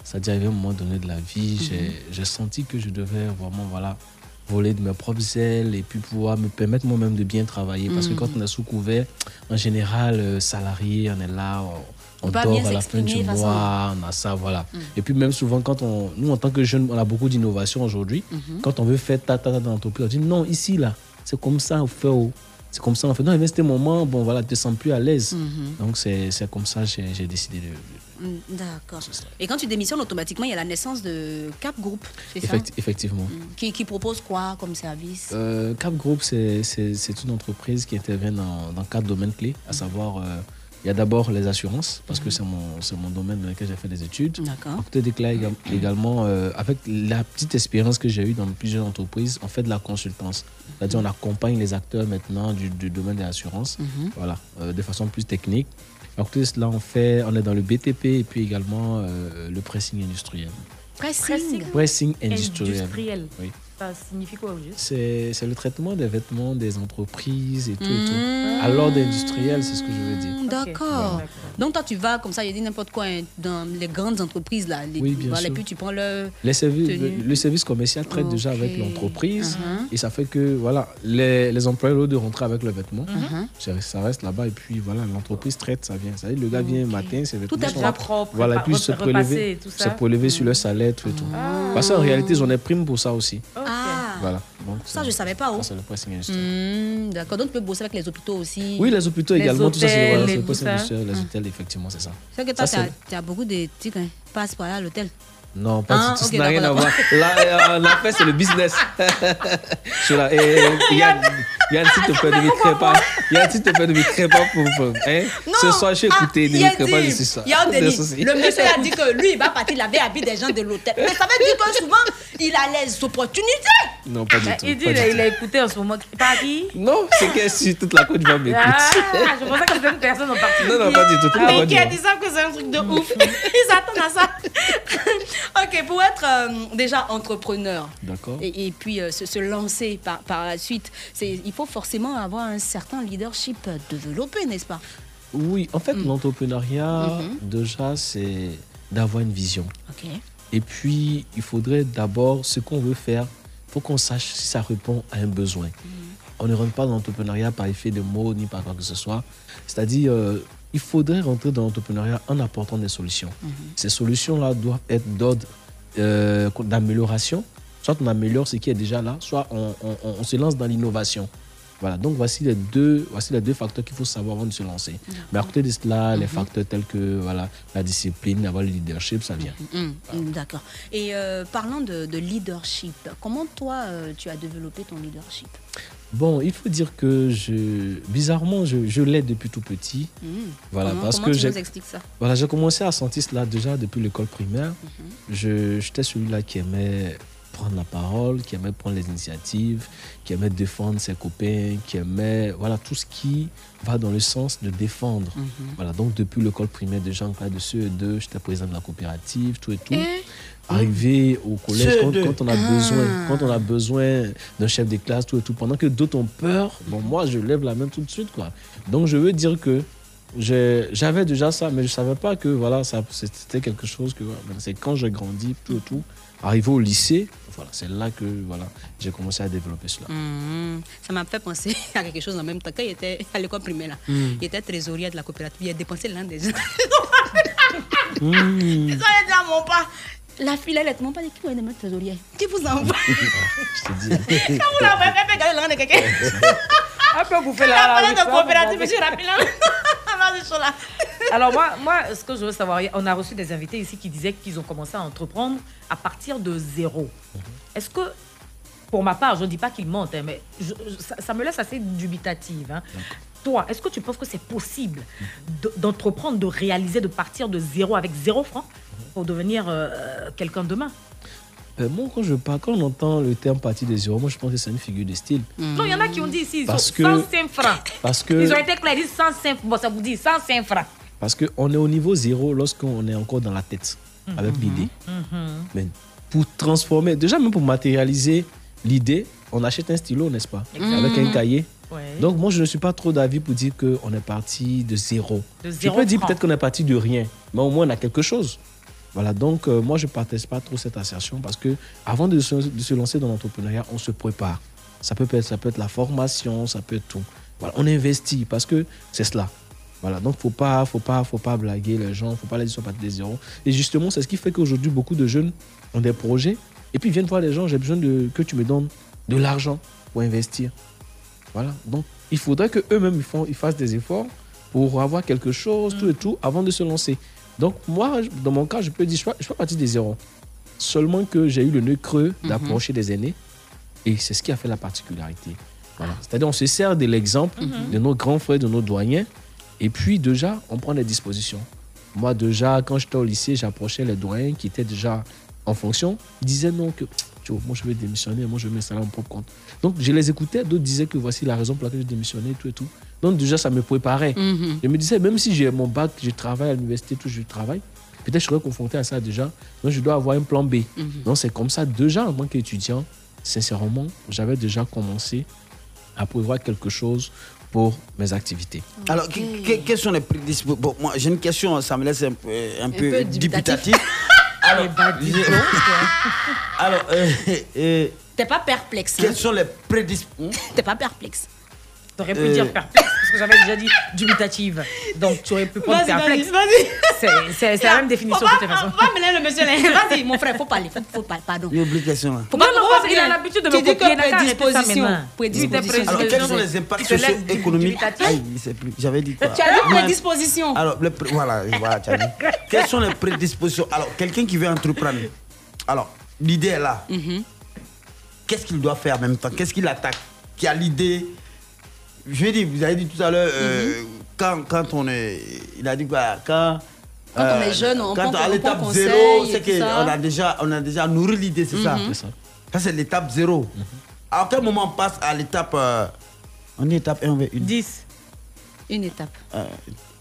C'est-à-dire, arrivé à un moment donné de la vie, j'ai- j'ai senti que je devais vraiment voilà, voler de mes propres ailes et puis pouvoir me permettre moi-même de bien travailler. Parce que Mhm. quand on est sous couvert, en général, salarié, on est là, on, on pas dort bien à la fin du mois, on a ça, voilà. Mhm. Et puis même souvent, quand on, nous, en tant que jeunes, on a beaucoup d'innovation aujourd'hui. Mhm. Quand on veut faire ta ta ta dans l'entreprise, on dit non, ici, là, c'est comme ça, on fait. oh. C'est comme ça, on fait. Non, un moment, bon, voilà, tu te sens plus à l'aise. Mhm. Donc, c'est comme ça j'ai décidé de. Mm, D'accord. Et quand tu démissionnes, automatiquement, il y a la naissance de Cap Group, c'est ça? Effecti- effectivement. qui, qui propose quoi comme service? Euh, Cap Group, c'est une entreprise qui intervient dans, dans quatre domaines clés, à savoir, euh, il y a d'abord les assurances, parce que c'est mon, c'est mon domaine dans lequel j'ai fait des études. D'accord. À côté de cela, éga- également, euh, avec la petite expérience que j'ai eue dans plusieurs entreprises, on fait de la consultance. C'est-à-dire, on accompagne les acteurs maintenant du, du domaine des assurances, Mhm. voilà, euh, de façon plus technique. À côté de cela, on, fait, on est dans le BTP et puis également euh, le pressing industriel. Pressing. Pressing industriel. Industriel. Oui. Ça signifie quoi au juste C'est c'est le traitement des vêtements des entreprises et tout. et Mmh. tout. À l'ordre industriel, c'est ce que je veux dire. D'accord. Donc toi, tu vas comme ça, il dit n'importe quoi hein, dans les grandes entreprises là. Les, Oui, bien voilà, sûr. Et puis tu prends le. Les le, le service commercial traite déjà avec l'entreprise Mhm. et ça fait que voilà, les, les employés, au lieu de rentrer avec leurs vêtements, Mhm. ça- ça reste là-bas et puis voilà, l'entreprise traite, ça vient. Ça veut dire, le gars vient matin, ses vêtements Tout est sont déjà propre, Voilà, et puis se prélever, et tout ça. se prélever sur leur salaire, tout et tout. Ah. Parce qu'en réalité, ils ont des primes pour ça aussi. Ah. Voilà. Donc, Ça, je savais pas. Oh. ça, c'est le pressing industriel. Hmm, D'accord. Donc tu peux bosser avec les hôpitaux aussi. Oui, les hôpitaux également, tout ça, c'est voilà, le tout pressing industriel, les Hum. hôtels, effectivement, c'est ça. C'est que toi, tu as, beaucoup de trucs, hein. passe par là à l'hôtel. Non, pas Ah, du tout. ok, ça n'a rien à voir. Là, euh, affaires, c'est le business. *laughs* Je suis là. Et *laughs* Yann, Yann, s'il te plaît, ne me crée pas. Yann, s'il te plaît, ne pas pour. hein? Ce soir, je suis écouté. Ne a crée pas, dit, je suis ça. a. *laughs* Le monsieur a dit que lui, il va partir laver habit des gens de l'hôtel. Mais ça veut dire que souvent, il a les opportunités. Non, pas du Bah, tout. Il dit pas il du a, a écouté en ce moment. Paris? Non, c'est que si toute la Côte d'Ivoire m'écoute. Ah, je pensais que c'était une personne en particulier. Non, non, pas du tout, toute la Ah, Côte ok. d'Ivoire. Ils savent que c'est un truc de ouf. *laughs* Ils s'attendent à ça. *laughs* ok, pour être euh, déjà entrepreneur D'accord. et, et puis euh, se, se lancer par, par la suite, c'est- il faut forcément avoir un certain leadership développé, n'est-ce pas? Oui, en fait, Mm. l'entrepreneuriat, Mhm. déjà, c'est d'avoir une vision. Et puis, il faudrait d'abord, ce qu'on veut faire, il faut qu'on sache si ça répond à un besoin. Mhm. On ne rentre pas dans l'entrepreneuriat par effet de mots ni par quoi que ce soit. C'est-à-dire, euh, il faudrait rentrer dans l'entrepreneuriat en apportant des solutions. Mhm. Ces solutions-là doivent être d'ordre euh, d'amélioration. Soit on améliore ce qui est déjà là, soit on, on- on- on se lance dans l'innovation. Voilà, donc voici les deux, voici les deux facteurs qu'il faut savoir avant de se lancer. Mais à côté de cela, les facteurs tels que voilà, la discipline, avoir le leadership, ça vient. Hum, hum, D'accord. Et euh, parlant de, de leadership, comment toi euh, tu as développé ton leadership? Bon, il faut dire que je, bizarrement, je, je l'ai depuis tout petit. Voilà, comment parce comment que tu j'ai nous expliques ça? voilà, j'ai commencé à sentir cela déjà depuis l'école primaire. Mhm. Je- J'étais celui-là qui aimait prendre la parole, qui aimait prendre les initiatives, qui aimait défendre ses copains, qui aimait voilà tout ce qui va dans le sens de défendre. Mhm. Voilà, donc depuis l'école primaire déjà en classe de CE2, j'étais président de la coopérative, tout et tout. Et Arrivé au collège, quand, CE2. quand on a Ah. besoin, quand on a besoin d'un chef de classe, tout et tout, pendant que d'autres ont peur, bon, moi, je lève la main tout de suite, quoi. Donc, je veux dire que j'avais déjà ça, mais je savais pas que, voilà, ça, c'était quelque chose que, c'est quand j'ai grandi, tout et tout, arrivé au lycée, voilà, c'est là que, voilà, j'ai commencé à développer cela. Hum, Ça m'a fait penser *laughs* à quelque chose en même temps. Quand il était à l'école primaire, là, Hum. il était trésorier de la coopérative. Il a dépensé l'un des gens. Ils ont dit à mon père, la fille, elle est mon père, qui va demander trésorier? Qui vous envoie Je te dis. *laughs* Quand vous l'avez fait, regardez l'un de quelqu'un. Après, vous faites La la parole la- de coopérative, monsieur Rapilin. Vas-y, Chola. *laughs* Alors moi, moi, ce que je veux savoir, on a reçu des invités ici qui disaient qu'ils ont commencé à entreprendre à partir de zéro. Est-ce que, pour ma part, je ne dis pas qu'ils mentent, hein, mais je- je- ça, ça me laisse assez dubitative. hein. Toi, est-ce que tu penses que c'est possible de- d'entreprendre, de réaliser, de partir de zéro avec zéro franc pour devenir euh, quelqu'un demain? Euh, moi, quand je parle, quand on entend le terme partie de zéro, moi, je pense que c'est une figure de style. Non, il y en a qui ont dit ici, ils Parce ont que- 105 francs. Parce que. Ils ont été clairs, ils disent 105, bon, ça vous dit 105 francs. Parce qu'on est au niveau zéro lorsqu'on est encore dans la tête, avec l'idée. Mais pour transformer, déjà même pour matérialiser l'idée, on achète un stylo, n'est-ce pas? Avec un Mhm. cahier. Ouais. Donc moi, je ne suis pas trop d'avis pour dire qu'on est parti de zéro. De je peux dire peut-être qu'on est parti de rien, mais au moins on a quelque chose. Voilà, donc euh, moi je ne partage pas trop cette assertion parce que avant de se, de se lancer dans l'entrepreneuriat, on se prépare. Ça peut être, ça peut être la formation, ça peut être tout. Voilà, on investit parce que c'est cela. Voilà, donc faut pas, faut pas, faut pas blaguer les gens, faut pas les dire sont partis de zéro. Et justement, c'est ce qui fait qu'aujourd'hui beaucoup de jeunes ont des projets et puis viennent voir les gens. J'ai besoin de que tu me donnes de l'argent pour investir. Voilà, donc il faudrait que eux-mêmes ils, font- ils fassent des efforts pour avoir quelque chose, tout et tout, avant de se lancer. Donc moi, dans mon cas, je peux dire, je suis pas- je suis pas parti des zéro. Seulement que j'ai eu le nœud creux d'approcher des aînés. Et c'est ce qui a fait la particularité. Voilà. C'est-à-dire, on se sert de l'exemple Mhm. de nos grands frères, de nos doyens. Et puis, déjà, on prend des dispositions. Moi, déjà, quand j'étais au lycée, j'approchais les doyens qui étaient déjà en fonction. Ils disaient non, que tu vois, moi, je vais démissionner, moi, je vais m'installer à mon propre compte. Donc, je les écoutais. D'autres disaient que voici la raison pour laquelle je démissionnais, tout et tout. Donc, déjà, ça me préparait. Mhm. Je me disais, même si j'ai mon bac, je travaille à l'université, tout, je travaille, peut-être je serais confronté à ça déjà. Donc, je dois avoir un plan B. Mhm. Donc, c'est comme ça, déjà, en tant qu'étudiant, sincèrement, j'avais déjà commencé à prévoir quelque chose pour mes activités. Alors, que- que- quels sont les prédispositions Bon, moi, j'ai une question, ça me laisse un peu, un peu peu dubitatif. dubitatif. *laughs* Alors, *laughs* alors euh, euh, T'es pas perplexe. hein quels sont les prédispositions *laughs* T'es pas perplexe. T'aurais pu Euh. dire perplexe, parce que j'avais déjà dit dubitative. Donc tu aurais pu prendre perplexe. vas-y, vas-y. C'est- la même définition de toute façon. Va mêler le monsieur là. *laughs* Vas-y, mon frère, faut parler. Faut, faut parler, pardon. Question là. Faut Non, pas- non, qu'il a l'habitude de Tu me dis copier, prédisposition. maintenant. Prédisposition. Alors, quels sont les Il impacts socio-économiques. Aïe, je sais plus. J'avais dit quoi Tu as dit prédisposition. Alors, voilà, voilà, tu as dit. Quelles sont les prédispositions Alors, quelqu'un qui veut entreprendre. Alors, l'idée est là. Mhm. Qu'est-ce qu'il doit faire en même temps? Qu'est-ce qu'il attaque? Qui a l'idée? Je vais dire, vous avez dit tout à l'heure, euh, quand, quand on est. Il a dit quoi Quand. Mhm. Quand on est jeune, on quand prend- à on l'étape prend zéro, c'est qu'on a déjà, on a déjà nourri l'idée, c'est ça Mhm. C'est ça. Ça, c'est l'étape 0. À quel moment on passe à l'étape. euh, on est étape 1, on veut une. 10. Une étape. Euh,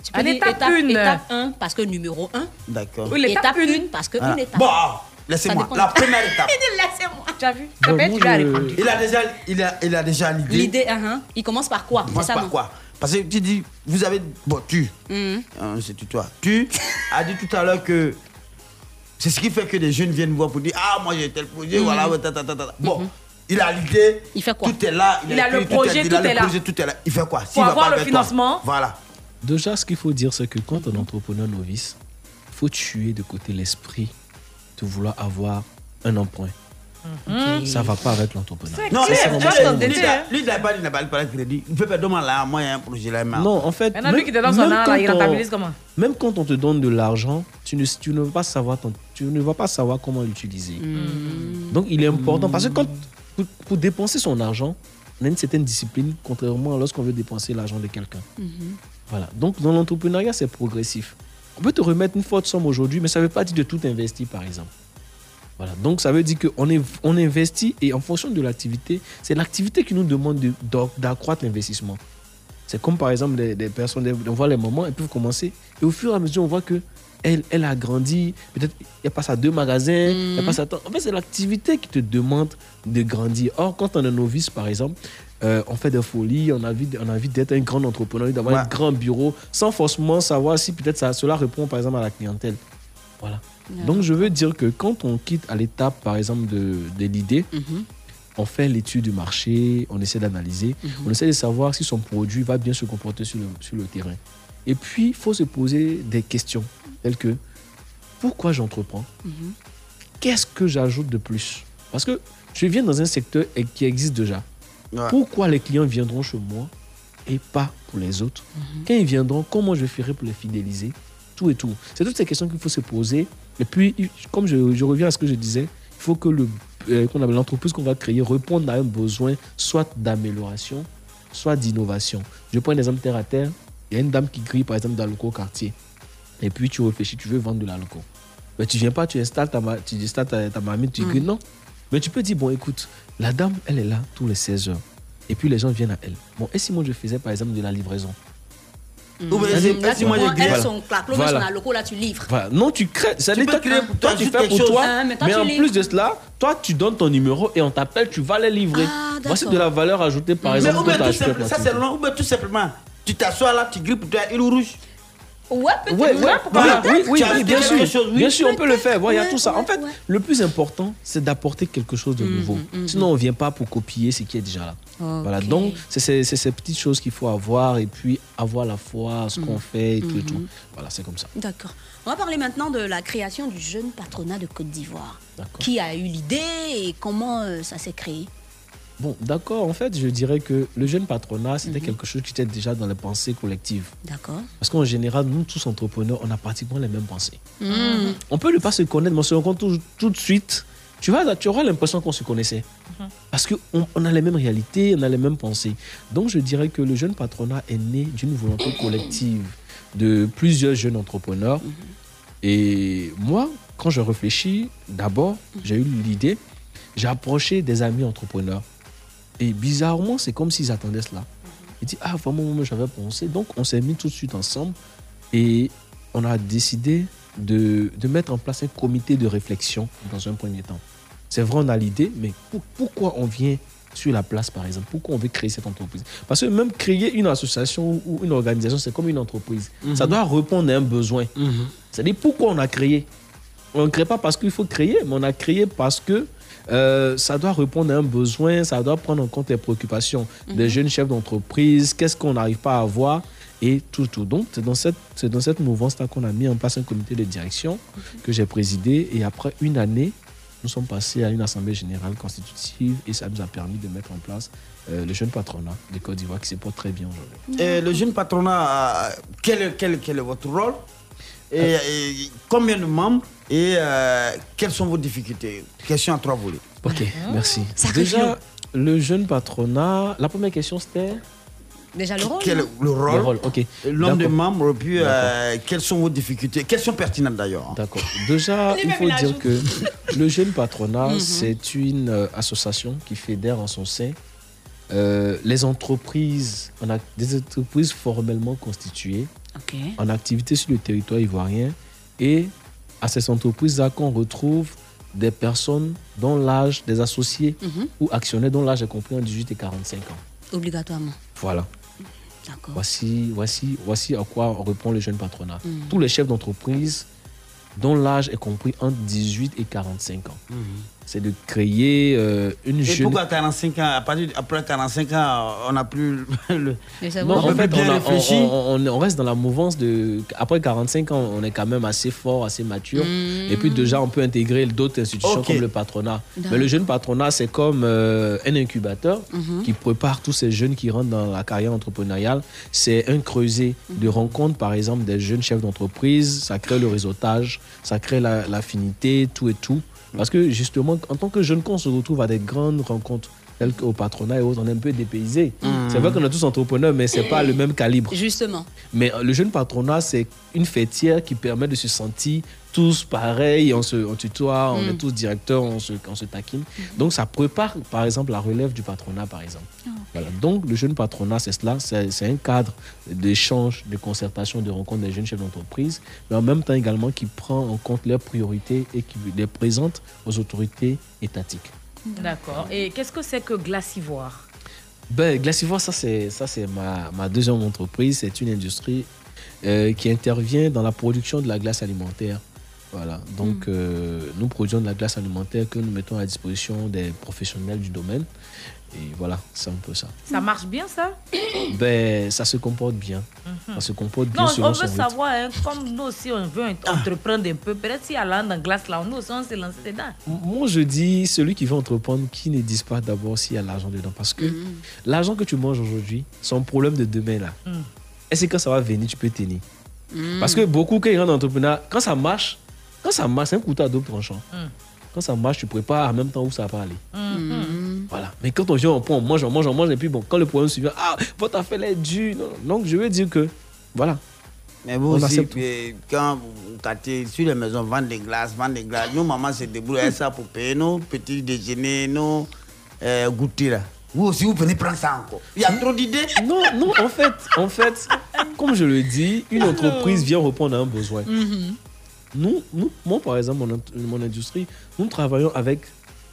Tu peux À l'étape étape, une. étape 1 parce que numéro 1. D'accord. Étape une. 1 parce que Voilà. une étape. Bon, ah, laissez-moi. La première étape. Il *laughs* dit laissez-moi. Tu as vu? Bon, moi, tu vas je- répondre. Il a déjà, il a, il a déjà l'idée. L'idée, hein, il commence par quoi? C'est ça, par non? quoi? Parce que tu dis, vous avez. Bon, tu. Mhm. hein, c'est tu, toi. Tu as dit tout à l'heure que c'est ce qui fait que les jeunes viennent voir pour dire Ah, moi j'ai tel projet, Mhm. voilà, ouais, ta, ta, ta, ta. Bon, il a l'idée. Il fait quoi? Tout est là. Il a le écrit, projet, il a tout le est là. projet, tout est là. Il fait quoi? Pour va avoir pas le toi, financement. Voilà. Déjà, ce qu'il faut dire, c'est que quand on est entrepreneur novice, il faut tuer de côté l'esprit de vouloir avoir un emprunt. Mhm. Ça va pas avec l'entrepreneur. Non, Lui, il a- hein. lui, il n'a pas, pas, il n'a pas de crédit. Il peut pas demander là, moi, il y a un projet là. Non, en fait. Maintenant, lui qui te donne son même argent, il quand on- rentabilise comment? Même quand on te donne de l'argent, tu ne, tu ne vas pas savoir, ton- tu ne vas pas savoir comment l'utiliser. Hmm. Donc, il est important parce que quand, pour, pour dépenser son argent, on a une certaine discipline, contrairement à lorsqu'on veut dépenser l'argent de quelqu'un. Voilà. Donc, dans l'entrepreneuriat, c'est progressif. On peut te remettre une forte somme aujourd'hui, mais ça ne veut pas dire de tout investir, par exemple. Voilà. Donc, ça veut dire qu'on on investit et en fonction de l'activité, c'est l'activité qui nous demande de- d'ac- d'accroître l'investissement. C'est comme par exemple des, des personnes, on voit les moments, elles peuvent commencer et au fur et à mesure, on voit que elle, elle a grandi. Peut-être elle passe à deux magasins, elle passe à temps. En fait, c'est l'activité qui te demande de grandir. Or, quand on est novice, par exemple, euh, on fait des folies, on a envie, on a envie d'être un grand entrepreneur, d'avoir Ouais. un grand bureau, sans forcément savoir si peut-être ça, cela répond par exemple à la clientèle. Voilà. Donc, je veux dire que quand on quitte à l'étape, par exemple, de, de l'idée, on fait l'étude du marché, on essaie d'analyser, on essaie de savoir si son produit va bien se comporter sur le, sur le terrain. Et puis, il faut se poser des questions telles que pourquoi j'entreprends? Qu'est-ce que j'ajoute de plus? Parce que je viens dans un secteur qui existe déjà. Pourquoi les clients viendront chez moi et pas pour les autres Quand ils viendront, comment je ferai pour les fidéliser Tout et tout. C'est toutes ces questions qu'il faut se poser. Et puis, comme je, je reviens à ce que je disais, il faut que le- euh, qu'on l'entreprise qu'on va créer réponde à un besoin soit d'amélioration, soit d'innovation. Je prends un exemple terre à terre. Il y a une dame qui grille, par exemple, dans le quartier. Et puis, tu réfléchis, tu veux vendre de l'alcool. Mais tu viens pas, tu installes ta, ma- tu installes ta, ta mamie, tu Mm. grilles. Non. Mais tu peux dire, bon, écoute, la dame, elle est là tous les 16 heures. Et puis, les gens viennent à elle. Bon, et si moi, je faisais, par exemple, de la livraison? Ou bien, Vas-y, c'est- vas-y, si moi, moi, je grille- Elle, son claclo, mais Voilà. son alloco, là, tu livres. Voilà. Non, tu crées. Ça Tu toi, créer pour toi, toi, tu fais pour chose. toi. Mais toi, mais tu en livres. plus de cela, toi, tu donnes ton numéro et on t'appelle, tu vas les livrer. Ah, Voici de la valeur ajoutée, par Mais exemple, ou que bien tout simple- ça c'est long, ou bien tout simplement, tu t'assois là, tu grilles pour toi, il ou rouge. Ouais, peut-être. Ouais, voilà, oui, oui, oui, bien sûr. chose, oui. Bien sûr, on peut le faire. Il y a tout ça. En fait, ouais. le plus important, c'est d'apporter quelque chose de nouveau. Sinon, on ne vient pas pour copier ce qui est déjà là. Voilà, donc c'est ces petites choses qu'il faut avoir et puis avoir la foi, à ce qu'on fait et tout et tout. Voilà, c'est comme ça. D'accord. On va parler maintenant de la création du jeune patronat de Côte d'Ivoire. D'accord. Qui a eu l'idée et comment euh, ça s'est créé? Bon, d'accord, en fait, je dirais que le jeune patronat, Mhm. c'était quelque chose qui était déjà dans les pensées collectives. D'accord. Parce qu'en général, nous tous entrepreneurs, on a pratiquement les mêmes pensées. Mhm. On peut ne pas se connaître, mais on se rencontre tout, tout de suite. Tu, vas, tu auras l'impression qu'on se connaissait. Parce qu'on on a les mêmes réalités, on a les mêmes pensées. Donc je dirais que le jeune patronat est né d'une volonté collective de plusieurs jeunes entrepreneurs. Et moi, quand je réfléchis, d'abord, j'ai eu l'idée, j'ai approché des amis entrepreneurs. Et bizarrement, c'est comme s'ils attendaient cela. Ils disent, ah, vraiment, moi, j'avais pensé. Donc, on s'est mis tout de suite ensemble et on a décidé de, de mettre en place un comité de réflexion dans un premier temps. C'est vrai, on a l'idée, mais pour- pourquoi on vient sur la place, par exemple? Pourquoi on veut créer cette entreprise? Parce que même créer une association ou une organisation, c'est comme une entreprise. Ça doit répondre à un besoin. C'est-à-dire pourquoi on a créé? On ne crée pas parce qu'il faut créer, mais on a créé parce que euh, ça doit répondre à un besoin, ça doit prendre en compte les préoccupations des jeunes chefs d'entreprise, qu'est-ce qu'on n'arrive pas à avoir et tout, tout. Donc, c'est dans cette, c'est dans cette mouvance-là qu'on a mis en place un comité de direction que j'ai présidé et après une année, nous sommes passés à une assemblée générale constitutive et ça nous a permis de mettre en place euh, le jeune patronat de Côte d'Ivoire qui se porte très bien aujourd'hui. Et le jeune patronat, quel, est- quel, quel est votre rôle? Et, et combien de membres et euh, quelles sont vos difficultés? Question à trois volets. Ok, merci. Sacré Déjà, le jeune patronat, la première question c'était? Déjà le rôle? Quel, le rôle, Le rôle, ok. le nombre de membres, puis euh, quelles sont vos difficultés? Questions pertinentes d'ailleurs. hein. D'accord. Déjà, *laughs* il faut dire que le Jeune Patronat, Mhm. c'est une euh, association qui fédère en son sein euh, les entreprises, on a des entreprises formellement constituées En activité sur le territoire ivoirien et à ces entreprises-là qu'on retrouve des personnes dont l'âge des associés Mhm. ou actionnaires dont l'âge est compris en 18 et 45 ans. Obligatoirement. Voilà. D'accord. Voici, voici, voici à quoi répond le jeune patronat. Mhm. Tous les chefs d'entreprise dont l'âge est compris entre 18 et 45 ans. C'est de créer euh, une Et jeune... pourquoi 45 ans à partir de- Après 45 ans, on n'a plus le. Non, en peut fait, on, a- on- on- on reste dans la mouvance de. Après 45 ans, on est quand même assez fort, assez mature. Mm. Et puis déjà, on peut intégrer d'autres institutions comme le patronat. Mais le jeune patronat, c'est comme euh, un incubateur Mhm. qui prépare tous ces jeunes qui rentrent dans la carrière entrepreneuriale. C'est un creuset de rencontres, par exemple, des jeunes chefs d'entreprise. Ça crée le réseautage, ça crée la- l'affinité, tout et tout. Parce que justement, en tant que jeune, quand on se retrouve à des grandes rencontres, telles qu'au patronat et autres, on est un peu dépaysé. Mhm. C'est vrai qu'on est tous entrepreneurs, mais c'est pas le même calibre. Justement. Mais euh, le jeune patronat, c'est une fêtière qui permet de se sentir tous pareils, on se on tutoie, on est tous directeurs, on se, on se taquine. Donc ça prépare, par exemple, la relève du patronat, par exemple. Voilà. Donc le jeune patronat, c'est cela, c'est c'est un cadre d'échange, de concertation, de rencontre des jeunes chefs d'entreprise, mais en même temps également qui prend en compte leurs priorités et qui les présente aux autorités étatiques. D'accord. Et qu'est-ce que c'est que Glacivoire Ben, Glacivoire, ça c'est ça c'est ma, ma deuxième entreprise. C'est une industrie euh, qui intervient dans la production de la glace alimentaire. Voilà. Donc Mm. euh, nous produisons de la glace alimentaire que nous mettons à disposition des professionnels du domaine. Et voilà, c'est un peu ça. Ça marche bien, ça? Ben, ça se comporte bien. Mhm. Ça se comporte bien Non, selon on veut savoir, hein, comme nous aussi, on veut entreprendre un peu. Peut-être si à dans glace, là, nous aussi, on s'est lancé dedans. Moi, je dis, celui qui veut entreprendre, qui ne dise pas d'abord s'il y a l'argent dedans. Parce que l'argent que tu manges aujourd'hui, son problème de demain, là, Mm. est-ce que quand ça va venir, tu peux tenir? Mm. Parce que beaucoup, quand ils rentrent dans l'entrepreneuriat, quand ça marche, quand ça marche, c'est un couteau à double tranchant. Quand ça marche, tu prépares en même temps où ça va aller. Mhm. Voilà. Mais quand on vient, on prend, on mange, on mange, on mange, et puis bon, quand le problème suivant, ah, votre affaire est dure. Non. Donc, je veux dire que, voilà. Mais vous On aussi, puis, quand vous catez sur les maisons, vendent des glaces, vendent des glaces, nos mamans se débrouillent avec ça pour payer nos petits déjeuners, nos euh, goûters là. Vous aussi, vous venez prendre ça encore. Il y a trop d'idées Non, non, en fait, en fait, comme je le dis, une entreprise vient répondre à un besoin. Mhm. Nous, nous, moi, par exemple, mon, mon industrie, nous travaillons avec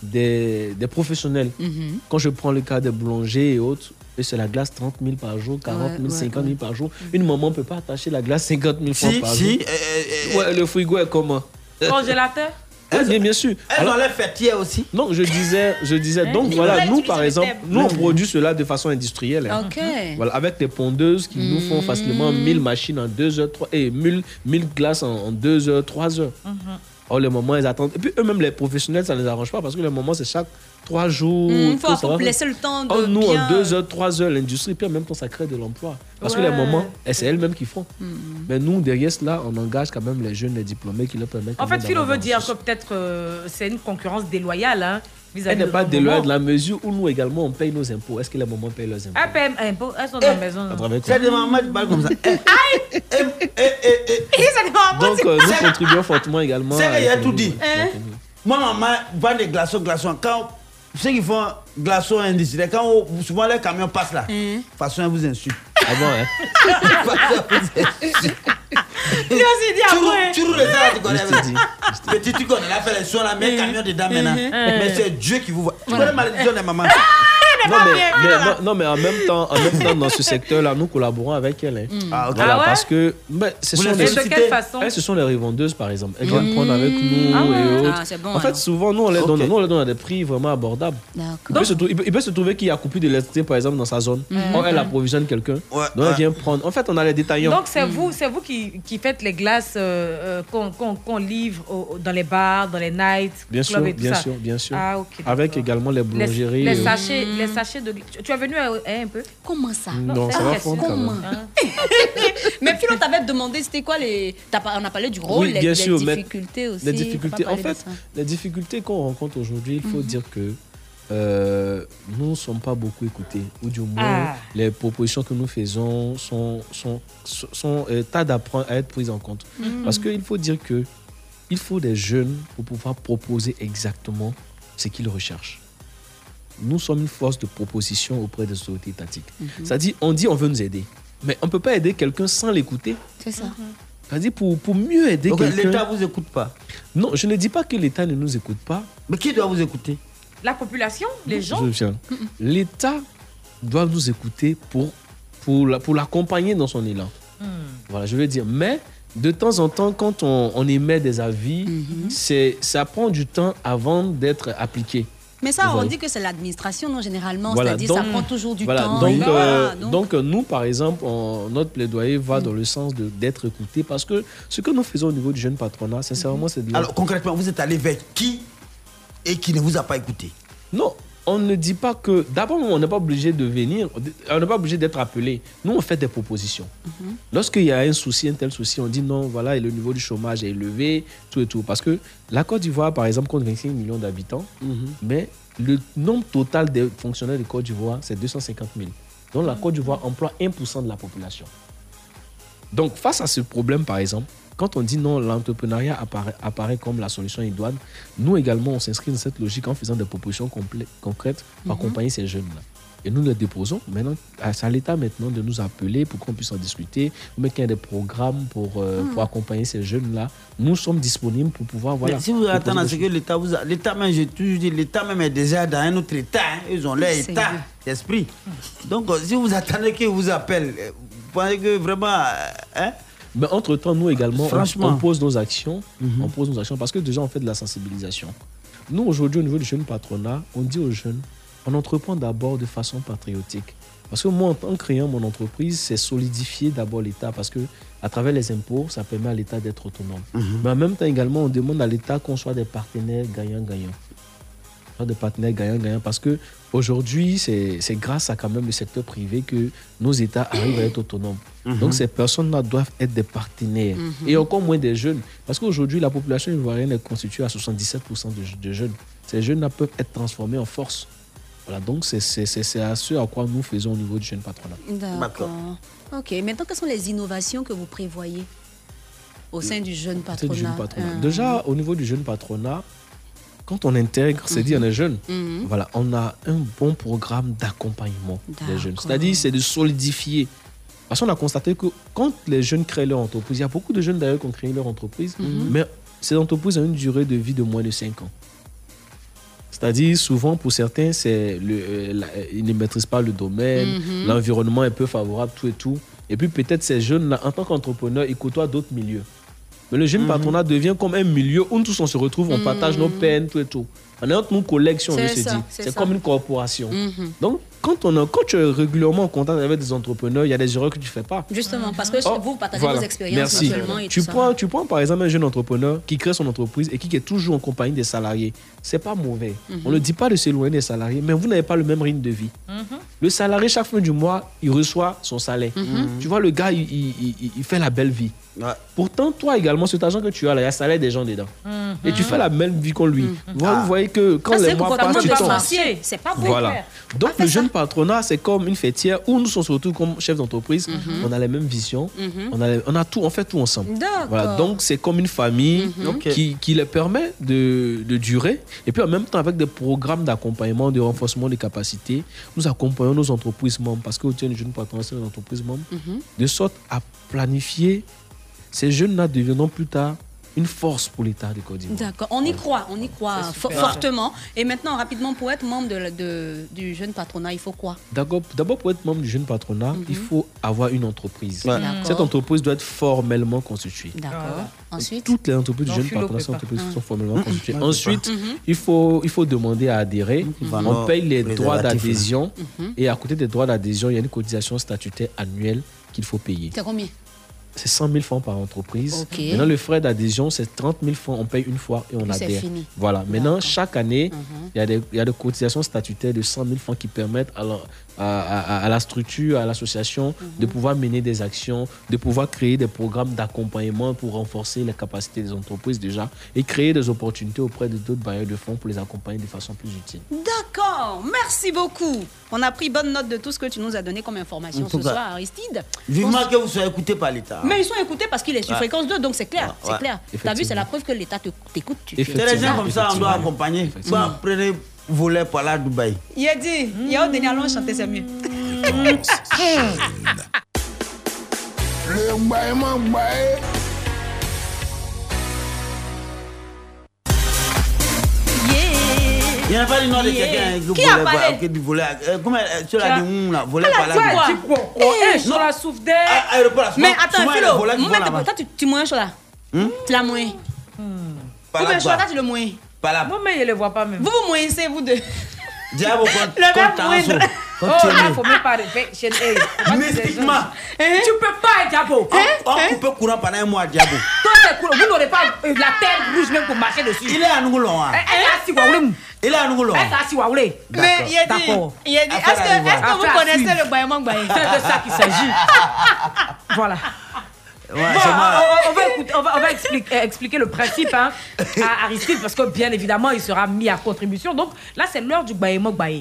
des, des professionnels. Mhm. Quand je prends le cas des boulangers et autres, et c'est la glace 30 000 par jour, 40 000, Ouais, ouais, 50 000 ouais. par jour. Une maman ne peut pas attacher la glace 50 000 fois Si, par si, jour. euh, ouais, le frigo est comment? Congélateur? *laughs* Ouais, bien, bien sûr. Elles ont l'air fêtières aussi. Non, je disais, je disais. Hein? Donc Il voilà, nous par le exemple, thème. nous on produit cela de façon industrielle. hein. Ok. Voilà, avec des pondeuses qui nous font facilement 1000 machines en 2 heures, 3, et 1000, 1000 glaces en 2 heures, 3 heures. Mhm. Oh, les moments, ils attendent. Et puis eux-mêmes, les professionnels, ça ne les arrange pas parce que les moments, c'est chaque 3 jours. Il que faut faire. laisser le temps de Oh, nous, bien... en 2 heures, 3 heures, l'industrie, puis en même temps, ça crée de l'emploi. Parce que les moments, et c'est elles-mêmes qui font. Mhm. Mais nous, derrière cela, on engage quand même les jeunes, les diplômés qui leur permettent. En fait, Philo veut dire que peut-être euh, c'est une concurrence déloyale hein, Elle n'est de pas nos déloyale de la mesure où nous également, on paye nos impôts. Est-ce que les moments payent leurs impôts Ah, paye impôt, elles sont dans la maison. À travers quoi C'est des mamans qui parlent comme ça. Eh, Donc, euh, nous contribuons fortement également. C'est qu'il a tout dit. Moi, maman vend des glaçons, glaçons. Quand ceux qui font glaçons industriels, quand on- souvent les camions passent là, de toute façon, elle vous insulte. Ah bon, hein Il a aussi dit Tu roules- après. Tu roules les airs, tu connais. Petit, tu connais, la fait les soins là, mais camion dedans maintenant. Mais c'est Dieu qui vous voit. Tu connais la malédiction des mamans Non mais, mais- non, non, mais en même temps, en même temps dans ce secteur-là, nous collaborons avec elles. hein. Ah, ok. Voilà, Ah ouais? parce que ben, ce Vous sont les de quelle façon? Elles, ce sont les revendeuses, par exemple. Elles viennent prendre avec nous Ah ouais. et autres. Ah, c'est bon, en fait, souvent, nous on, les Ok. donne, nous, on les donne à des prix vraiment abordables. Il D'accord. peut, se il, peut, il peut se trouver qu'il y a coupure d'électricité, par exemple, dans sa zone. Or, elle approvisionne quelqu'un. Ouais, donc, elle vient prendre. En fait, on a les détaillants. Donc c'est vous, c'est vous qui, qui faites les glaces euh, euh, qu'on livre au- dans les bars, dans les nights, bien sûr, clubs et tout bien ça? sûr, bien sûr. Ah ok. avec également les boulangeries. les euh, sachets, les sachets de. Tu tu es venu euh, hein, un peu? Comment ça? Non, c'est ça va même. Hein? *laughs* Mais Philo t'avait demandé c'était quoi les. t'as On a parlé du rôle, Oui, les, bien les sûr, mais difficultés aussi. Les difficultés, en fait, les difficultés qu'on rencontre aujourd'hui, il faut Mhm. dire que euh, nous ne sommes pas beaucoup écoutés. Ou du moins, Ah. les propositions que nous faisons sont, sont, sont, sont, euh, tardent à, prendre- à être prises en compte. Mhm. Parce qu'il faut dire que il faut des jeunes pour pouvoir proposer exactement ce qu'ils recherchent. Nous sommes une force de proposition auprès des autorités étatiques. Mhm. C'est-à-dire, on dit on veut nous aider. Mais on ne peut pas aider quelqu'un sans l'écouter. C'est ça. C'est-à-dire, pour, pour mieux aider Donc quelqu'un... l'État vous écoute pas Non, je ne dis pas que l'État ne nous écoute pas. Mais qui doit vous écouter? La population, les gens. L'État doit nous écouter pour, pour, la- pour l'accompagner dans son élan. Hmm. Voilà, je veux dire. Mais de temps en temps, quand on, on émet des avis, c'est, ça prend du temps avant d'être appliqué. Mais ça, on dit que c'est l'administration, non, généralement. Voilà, C'est-à-dire, ça donc- prend toujours du voilà, temps. Donc, Voilà, euh, donc- donc, euh, nous, par exemple, on- notre plaidoyer va dans le sens de, d'être écouté parce que ce que nous faisons au niveau du jeune patronat, sincèrement, c'est de Alors concrètement, vous êtes allé vers qui et qui ne vous a pas écouté? Non, on ne dit pas que. D'abord, on n'est pas obligé de venir, on n'est pas obligé d'être appelé. Nous, on fait des propositions. Lorsqu'il y a un souci, un tel souci, on dit non, voilà, et le niveau du chômage est élevé, tout et tout. Parce que la Côte d'Ivoire, par exemple, compte 25 millions d'habitants, mais le nombre total des fonctionnaires de Côte d'Ivoire, c'est 250 000. Donc la Côte d'Ivoire emploie 1% de la population. Donc, face à ce problème, par exemple, quand on dit non, l'entrepreneuriat apparaît, apparaît comme la solution idoine, nous également, on s'inscrit dans cette logique en faisant des propositions concrètes pour Mhm. accompagner ces jeunes-là. Et nous les déposons. Maintenant, c'est à l'État maintenant de nous appeler pour qu'on puisse en discuter, ou mettre qu'il y ait des programmes pour, euh, Mhm. pour accompagner ces jeunes-là. Nous sommes disponibles pour pouvoir. Voilà, Mais si vous attendez à ce que l'État vous a... L'État même, j'ai toujours dit, l'État même est déjà dans un autre État. hein. Ils ont leur État d'esprit. Donc, euh, si vous attendez qu'ils vous appellent, euh, vous pensez que vraiment... Hein? Mais entre-temps, nous également, on- Franchement. on, pose nos actions. On pose nos actions parce que déjà, on fait de la sensibilisation. Nous, aujourd'hui, au niveau du jeune patronat, on dit aux jeunes, on entreprend d'abord de façon patriotique. Parce que moi, en, créant mon entreprise, c'est solidifier d'abord l'État parce que à travers les impôts, ça permet à l'État d'être autonome. Mais en même temps, également, on demande à l'État qu'on soit des partenaires gagnants-gagnants. Des partenaires gagnants-gagnants parce que aujourd'hui, c'est c'est grâce à quand même le secteur privé que nos États arrivent à être autonomes. Mhm. Donc ces personnes-là doivent être des partenaires. Mhm. Et encore moins des jeunes. Parce qu'aujourd'hui, la population ivoirienne est constituée à 77% de, de jeunes. Ces jeunes-là peuvent être transformés en force. Voilà, donc c'est c'est- c'est- c'est à ce à quoi nous faisons au niveau du jeune patronat. D'accord. Ok, maintenant, quelles sont les innovations que vous prévoyez au sein du jeune C'est patronat du jeune patronat. Euh, Déjà, au niveau du jeune patronat, quand on intègre, c'est dit on est jeune. Mhm. Voilà, on a un bon programme d'accompagnement des jeunes. C'est-à-dire, c'est de solidifier. Parce qu'on a constaté que quand les jeunes créent leur entreprise, il y a beaucoup de jeunes d'ailleurs qui ont créé leur entreprise, Mhm. mais ces entreprises ont une durée de vie de moins de 5 ans. C'est-à-dire, souvent, pour certains, c'est le, euh, la- ils ne maîtrisent pas le domaine, Mhm. l'environnement est peu favorable, tout et tout. Et puis, peut-être ces jeunes-là, en tant qu'entrepreneurs, ils côtoient d'autres milieux. Mais le jeune Mhm. patronat devient comme un milieu où nous tous on se retrouve, on partage nos peines, tout et tout. On est entre nous collègues, si on veut se dire. c'est comme une corporation. Mhm. Donc, quand, on a, quand tu es régulièrement en contact avec des entrepreneurs, il y a des erreurs que tu ne fais pas. Justement, parce que Oh, vous partagez voilà. vos expériences Merci. actuellement et Tu tout ça. prends, tu prends par exemple un jeune entrepreneur qui crée son entreprise et qui est toujours en compagnie des salariés. C'est pas mauvais. Mhm. On ne dit pas de s'éloigner des salariés, mais vous n'avez pas le même rythme de vie. Le salarié, chaque fin du mois, il reçoit son salaire. Mhm. Tu vois, le gars, il, il- il- il fait la belle vie. Pourtant, toi également, cet argent que tu as là, il y a salaire des gens dedans. Et tu fais la même vie qu'on lui. Voilà, Vous voyez que quand Ça, les mois passent, tu tombes. C'est pas bon. Voilà. Donc le jeune patronat, c'est comme une fêtière où nous sommes surtout comme chefs d'entreprise. Mhm. On a les mêmes visions. Mhm. on, a les- on a tout, on fait tout ensemble. Voilà. Donc c'est comme une famille qui, qui les permet de, de durer. Et puis en même temps, avec des programmes d'accompagnement, de renforcement des capacités, nous accompagnons nos entreprises membres. Parce que au jeune patronat, c'est une entreprise membre. Mhm. De sorte à planifier ces jeunes-là devenant plus tard une force pour l'État de Côte d'Ivoire. D'accord, on y croit, on y croit fortement. Et maintenant, rapidement, pour être membre de, du jeune patronat, il faut quoi? D'abord, d'abord, pour être membre du jeune patronat, il faut avoir une entreprise. Ouais. Cette entreprise doit être formellement constituée. D'accord. Ensuite? Toutes les entreprises du jeune patronat sont entreprises qui Ah. sont formellement Mhm. constituées. Ensuite. Mhm. il, faut, il faut demander à adhérer. Voilà. On paye les Préservatif, droits d'adhésion. Mhm. Et à côté des droits d'adhésion, il y a une cotisation statutaire annuelle qu'il faut payer. C'est combien? C'est 100 000 francs par entreprise. Maintenant, le frais d'adhésion, c'est 30 000 francs. On paye une fois et on adhère. fini. Voilà. Maintenant, chaque année, il y, a des- il y a des cotisations statutaires de 100 000 francs qui permettent à à- à- à la structure, à l'association, de pouvoir mener des actions, de pouvoir créer des programmes d'accompagnement pour renforcer les capacités des entreprises déjà et créer des opportunités auprès de d'autres bailleurs de fonds pour les accompagner de façon plus utile. D'accord, merci beaucoup. On a pris bonne note de tout ce que tu nous as donné comme information ce cas, soir, Aristide. Vivement On- que vous soyez écouté par l'État. Mais ils sont écoutés parce qu'il est sur Ouais. fréquence 2, donc c'est clair, Ouais, c'est clair. T'as vu, c'est la preuve que l'État te- t'écoute. C'est les gens comme ça, on doit accompagner. Bah, prenez voler par là à Dubaï. Il a dit, il y a Denis Allons chanter, c'est mieux. Le mbaïman mbaï. Il n'y a pas le nom de quelqu'un qui Qui a parlé? par- qui euh, Comment tu l'as dit, là, voler par là. dit Dubaï. quoi Eh, sur la souffle Mais attends, Philo, là-bas. toi, tu, tu moins chaud là? Tu l'as moins. Par Ou bien quoi. là, tu le moins. Par là. Moi, mais il ne les voit pas même. Vous vous moins, c'est vous deux. Diable, *laughs* quand- Le quand t'as moindre. quand Oh là, faut même pas répéter. Pas *laughs* Mystiquement. gens- Tu peux pas être diabo. On on coupe courant pendant un mois, diable. Toi, c'est. Vous n'aurez pas euh, la terre rouge même pour marcher dessus. Il est à Nougolon. hein. Eh, assise, Waoulé. Il est à est assise, Waoulé. Mais il a dit, il a dit, est-ce que, vous connaissez le Bayamang Baye C'est de ça qu'il s'agit. *laughs* voilà. Ouais, Bon, c'est moi. on, on- on va, écouter- on va- on va expliquer, euh, expliquer le principe hein, à Aristide parce que bien évidemment il sera mis à contribution. Donc là c'est l'heure du.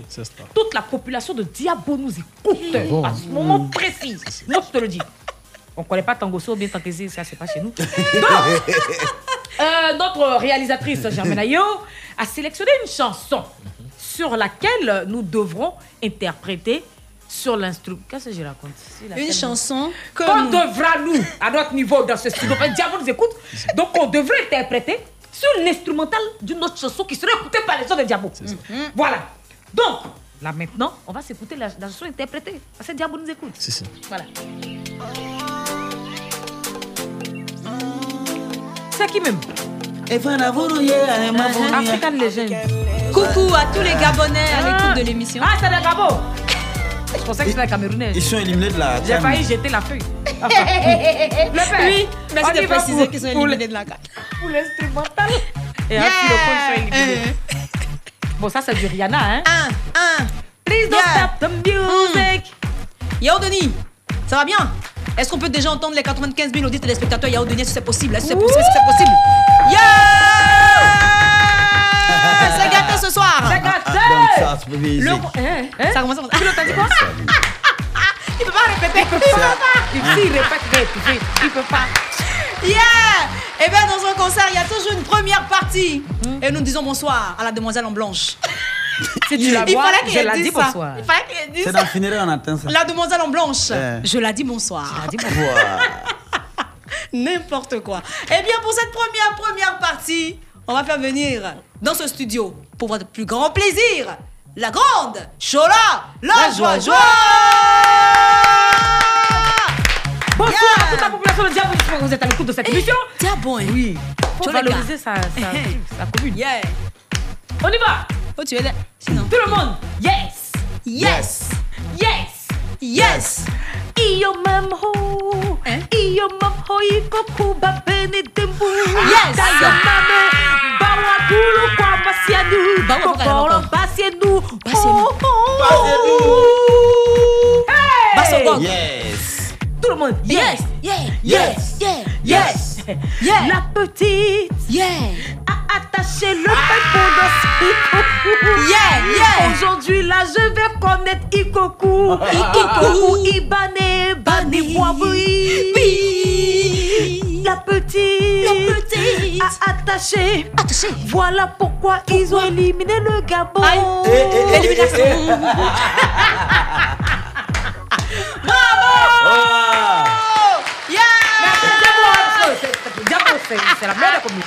C'est ça. Toute la population de Diabo nous écoute bon. à ce moment précis. Moi je te le dis. On ne connaît pas Tangoso bien Tankezi, ça c'est pas chez nous. *laughs* Donc, euh, notre réalisatrice Germaine Ayo a sélectionné une chanson sur laquelle nous devrons interpréter sur l'instrument. Qu'est-ce que je raconte Une chanson que qu'on nous- devra, nous, à notre niveau dans ce studio, parce que Diabo nous écoute, donc on devrait interpréter sur l'instrumental d'une autre chanson qui serait écoutée par les gens de Diabo. Mhm. Voilà. Donc, là maintenant, on va s'écouter la, la chanson interprétée, parce que Diabo nous écoute. Si. Voilà. C'est qui même? African Legend. Coucou à tous les Gabonais à l'écoute de l'émission. Ah, c'est le Gabon Je pensais que c'était la Camerounaise. Ils sont éliminés de la J'ai CAN. failli jeter la feuille. Enfin, *laughs* le père. Oui, merci On de préciser pour- qu'ils sont pour éliminés de la carte. *laughs* Pour l'instrumental. Et Yeah. un xylophone, ils sont éliminés. Bon, ça, c'est du Rihanna, hein. Un, un. Please don't Yeah. stop the music. Yao Denis, ça va bien? Est-ce qu'on peut déjà entendre les 95 000 audits téléspectateurs Yao Denis, que c'est possible Est-ce que c'est possible Est-ce que c'est possible? Yeah *laughs* C'est gâté ce soir C'est gâté. Ça, c'est pas bien Le... Hein, hein? Ça commence comme ça. Tu l'as dit quoi? *laughs* Il peut pas répéter. Il peut pas. Il s'il répète, il va étouffer. Il peut pas. Yeah Eh bien, dans un concert, il y a toujours une première partie. Et nous disons bonsoir à la demoiselle en blanche. *laughs* Si tu la Il vois, fallait je qu'elle la dise dis ça. bonsoir. Il fallait qu'elle dise C'est ça. dans le funéraire, on attend ça. La demoiselle en blanche. Je la dis bonsoir. dis Voilà. *laughs* N'importe quoi. Eh bien, pour cette première, première partie, on va faire venir dans ce studio, pour votre plus grand plaisir, la grande Chola, la, La joie, joie, joie. Bonsoir à toute la population de Diabo. J'espère que vous êtes à l'écoute de cette émission. Tiens bon, hein. Oui. Faut valoriser sa, sa, sa commune. Yeah. On y va. Oh, tu es là. Sinon. Tout le monde. Yes. Yes. Yes. Yes. Iyo mam ho, eh? iyo mam ho iko kuba peni dembu. Yes. Dayo mame, bawa bulu kwa masianu, kokoro basianu, oh oh. Hey. Yes. Tout le monde. Yes. Yes. Yes. Yes. Yes. yes. yes. yes. Yeah. La petite Yeah. a attaché le pain dans Yeah, yeah. Aujourd'hui, là, je vais connaître Ikoku. *laughs* Ikoku, Ibane, Bani, Wabi. La petite, La petite. a attaché. Attaché. Voilà pourquoi, ils ont éliminé le Gabon. Aïe. Eh, eh, eh, Élimination. eh. *laughs* Ah. Yeah. Diabo, c'est la meilleure commune.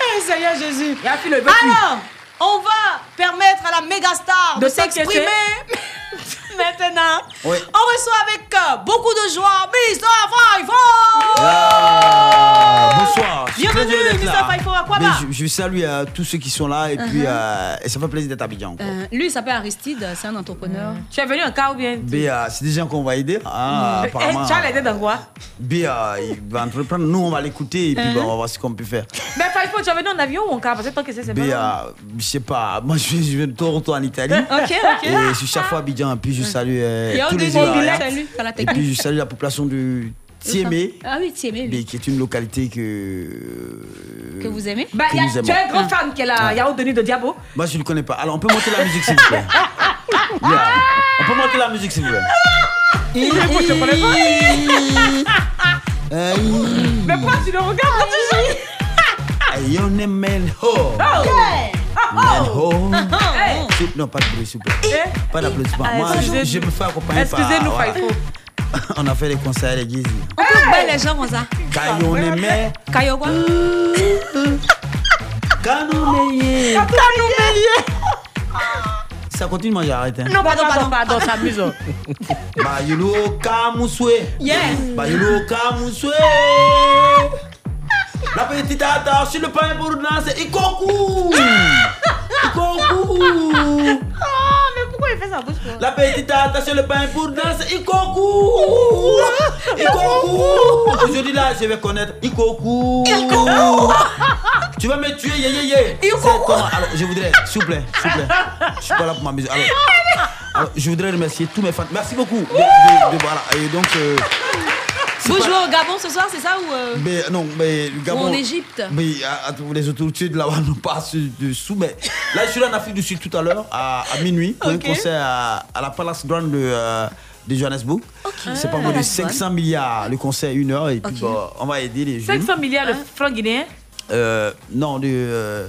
Eh, Seigneur Jésus. Alors, on va permettre à la méga star de, De s'exprimer *laughs* *laughs* maintenant On reçoit avec euh, beaucoup de joie Mr. Faifo Ah, bonsoir. Je suis très Bienvenue. Mr. Faifo, à quoi je, je salue euh, tous ceux qui sont là et puis Uh-huh. euh, et ça fait plaisir d'être à Abidjan. Euh, Lui, il s'appelle Aristide, c'est un entrepreneur. Tu es venu en cas ou bien euh, c'est des gens qu'on va aider. Eh, apparemment. Tu as l'aidé dans quoi B, euh, il va entreprendre. Nous, on va l'écouter et puis Uh-huh. bon, on va voir ce qu'on peut faire. Mais Faifo, tu es venu en avion ou en car? Parce que toi, que c'est B, pas euh, je sais pas. Moi, je viens, je viens de Toronto en Italie. *laughs* Ok, ok. Et je suis chaque fois à Abidjan. Et puis, je salue euh, a tous les Ivoiriens. Et puis, je salue la population de Tiémé. Ah oui, Tiémé, oui. Qui est une localité que. Que vous aimez Bah, Que y a- nous tu es aimons. un grand fan qui est là, Yao Denis de Diabo. Moi, je ne le connais pas. Alors, on peut monter la musique, s'il vous plaît. *laughs* Yeah. On peut monter la musique, s'il vous plaît. Il est beau, *laughs* je te connais pas. *laughs* Euh, Mais pourquoi tu le regardes toujours Ayone Menho. Oh Hey. Non, pas de bruit, s'il vous plaît. Eh Pas d'applaudissements. Ah, Moi, je, me fais accompagner par... Excusez-nous. *laughs* Faifo. On a fait des concerts à l'église. On peut battre les gens comme ça. Kayone Me. Kayo quoi? *laughs* Kanoumeye. Kanoumeye. *laughs* Ça continue, moi j'arrête. Hein. Non, pardon, pardon, pardon, s'amuse. Bah, yulo kamuswe. Yeah. Bah, yulo kamuswe. La petite tata sur le pain pour danser. Ikoku. *laughs* Ikoku. Ah, mais pourquoi il fait ça? Bouche quoi La petite tata sur le pain pour danser. Ikoku. *laughs* Ikoku. Aujourd'hui là, je vais connaître Ikoku. Tu vas me tuer, yé yé yé. Alors, je voudrais, s'il vous plaît, s'il vous plaît. Je suis pas là pour m'amuser. Alors, alors, je voudrais remercier tous mes fans. Merci beaucoup. De, de- de- voilà. Et donc. euh, Vous pas- jouez au Gabon ce soir, c'est ça ou euh, mais non, mais le Gabon. Ou en Égypte. Mais à, à- les autorités de là-bas *laughs* n'ont pas assez de sous. Mais là, je suis là en Afrique du Sud tout à l'heure, à, à minuit, pour Ok. un concert à, à la Palace Grand de, euh, de Johannesburg. C'est pas Ah, moins de Palace Grand. 500 milliards le concert, une heure. Et puis, bon, on va aider les jeunes. 500 milliards de francs guinéens Euh, non, de. euh,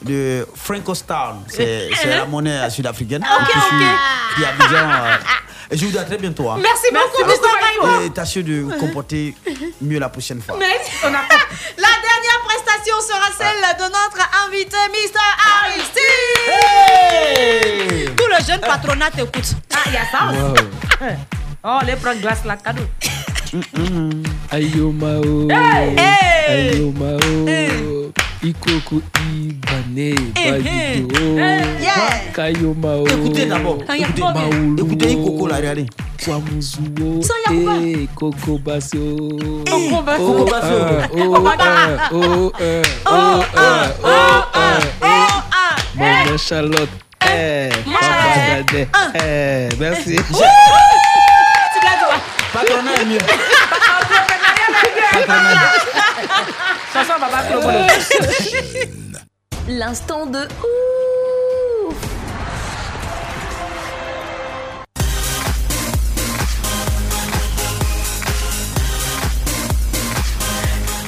de Francostown, c'est c'est la monnaie sud-africaine. Ah, ok, Et puis, puis Abidjan, euh, et je vous dis à très bientôt. hein. Merci beaucoup, Mr. Et tâchez de vous comporter mieux la prochaine fois. Merci. *laughs* *laughs* La dernière prestation sera celle de notre invité, Mr. Aristide. Tout le jeune patronat t'écoute. Ah, il y a ça aussi. *laughs* Oh, les prendre glace là, cadeau. Ayo Mao. Hey! Ayo Mao. Ikoku Ibane Kayo Mao. Écoutez d'abord. Écoutez, bien. écoutez Ikoko là, regardez. Kwamuzuo. Ça, Eh, Coco Basio. Coco Basio. Oh, Coco euh, Oh, euh, oh, euh, oh, euh, oh, euh, oh. Maman Charlotte. Eh, Papa Dade. Eh, merci. Tu l'as dit. Patronat est mieux. Chanson, papa, Flo Bolo. L'instant de ouf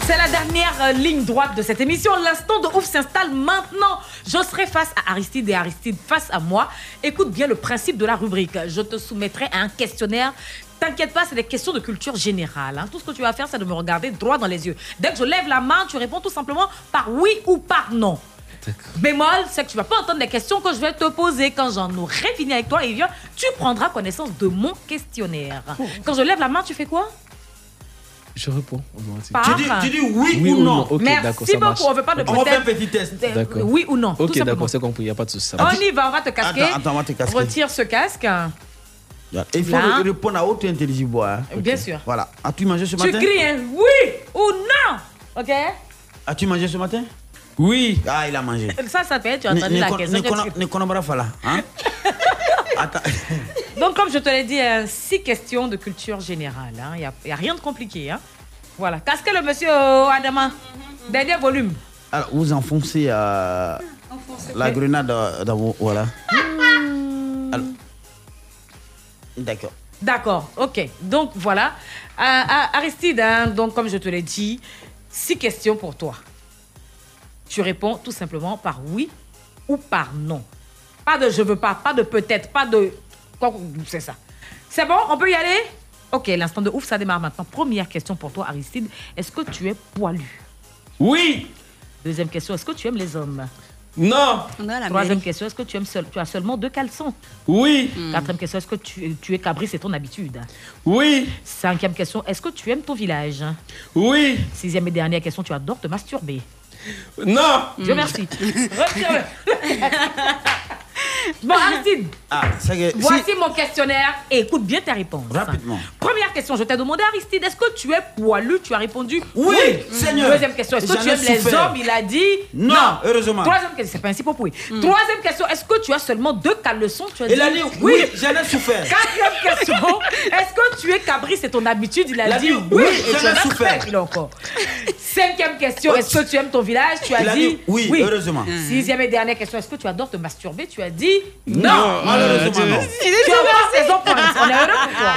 C'est la dernière euh, ligne droite de cette émission. L'instant de ouf s'installe maintenant. Je serai face à Aristide et Aristide face à moi. Écoute bien le principe de la rubrique. Je te soumettrai à un questionnaire. T'inquiète pas, c'est des questions de culture générale. hein. Tout ce que tu vas faire, c'est de me regarder droit dans les yeux. Dès que je lève la main, tu réponds tout simplement par oui ou par non. Bémol, c'est que tu vas pas entendre les questions que je vais te poser. Quand j'en aurai fini avec toi, Evian, tu prendras connaissance de mon questionnaire. Quand je lève la main, tu fais quoi? Je réponds. Tu dis, tu dis oui, Oui ou non. Ok, Merci d'accord, ça marche. beaucoup, on veut pas de On va faire un petit test. D'accord. Oui ou non Ok, d'accord, c'est compris, il n'y a pas de souci. ça On y va, on va te casquer. Attends, attends, on va te casquer. Retire ce casque. Et il faut Là. répondre à haute intelligible. Hein. Bien sûr. Voilà. As-tu mangé ce Tu matin? cries un oui ou non? Ok As-tu mangé ce matin? Oui. Ah, il a mangé. *laughs* Ça, ça fait, tu as entendu la question. ne que conna- tu- Ne connais pas là. Hein? *laughs* *laughs* Donc, comme je te l'ai dit, euh, six questions de culture générale. Il n'y a, y a rien de compliqué. Hein. Voilà. Casquez le monsieur euh, Adama. Dernier volume. Alors, vous enfoncez euh, la grenade euh, dans vos. Voilà. Alors- D'accord. D'accord, ok. Donc voilà. Euh, euh, Aristide, hein, donc comme je te l'ai dit, six questions pour toi. Tu réponds tout simplement par oui ou par non. Pas de je veux pas, pas de peut-être, pas de. quoi- C'est ça. C'est bon, on peut y aller? Ok, l'instant de ouf, ça démarre maintenant. Première question pour toi, Aristide. Est-ce que tu es poilu? Oui Deuxième question, est-ce que tu aimes les hommes? Non. Troisième mairie. question, est-ce que tu, aimes seul, tu as seulement deux caleçons? Oui. Quatrième question, est-ce que tu, tu es cabri, c'est ton habitude? Oui. Cinquième question, est-ce que tu aimes ton village? Oui. Sixième et dernière question, tu adores te masturber? Non. Dieu merci. *laughs* Retire-le. *laughs* bon, Aristide, Ah, voici mon questionnaire et écoute bien tes réponses. Rapidement. Première question, je t'ai demandé, Aristide, est-ce que tu es poilu? Tu as répondu Oui, Seigneur. Deuxième question, est-ce que tu ai aimes les hommes? Il a dit Non, heureusement. Troisième question, c'est pas ainsi pour oui. Troisième question, est-ce que tu as seulement deux caleçons Tu as Il a dit oui, j'en ai souffert. Quatrième question, est-ce que tu es cabri? C'est ton habitude Il a Il dit dit oui, oui, j'en ai souffert. il encore. Cinquième question, est-ce que tu aimes ton village? Tu as Il a dit dit oui, heureusement. Sixième et dernière question, est-ce que tu adores te masturber? Tu as dit non. Non, malheureusement non. Tu as encore saison pointe. On est heureux pour toi.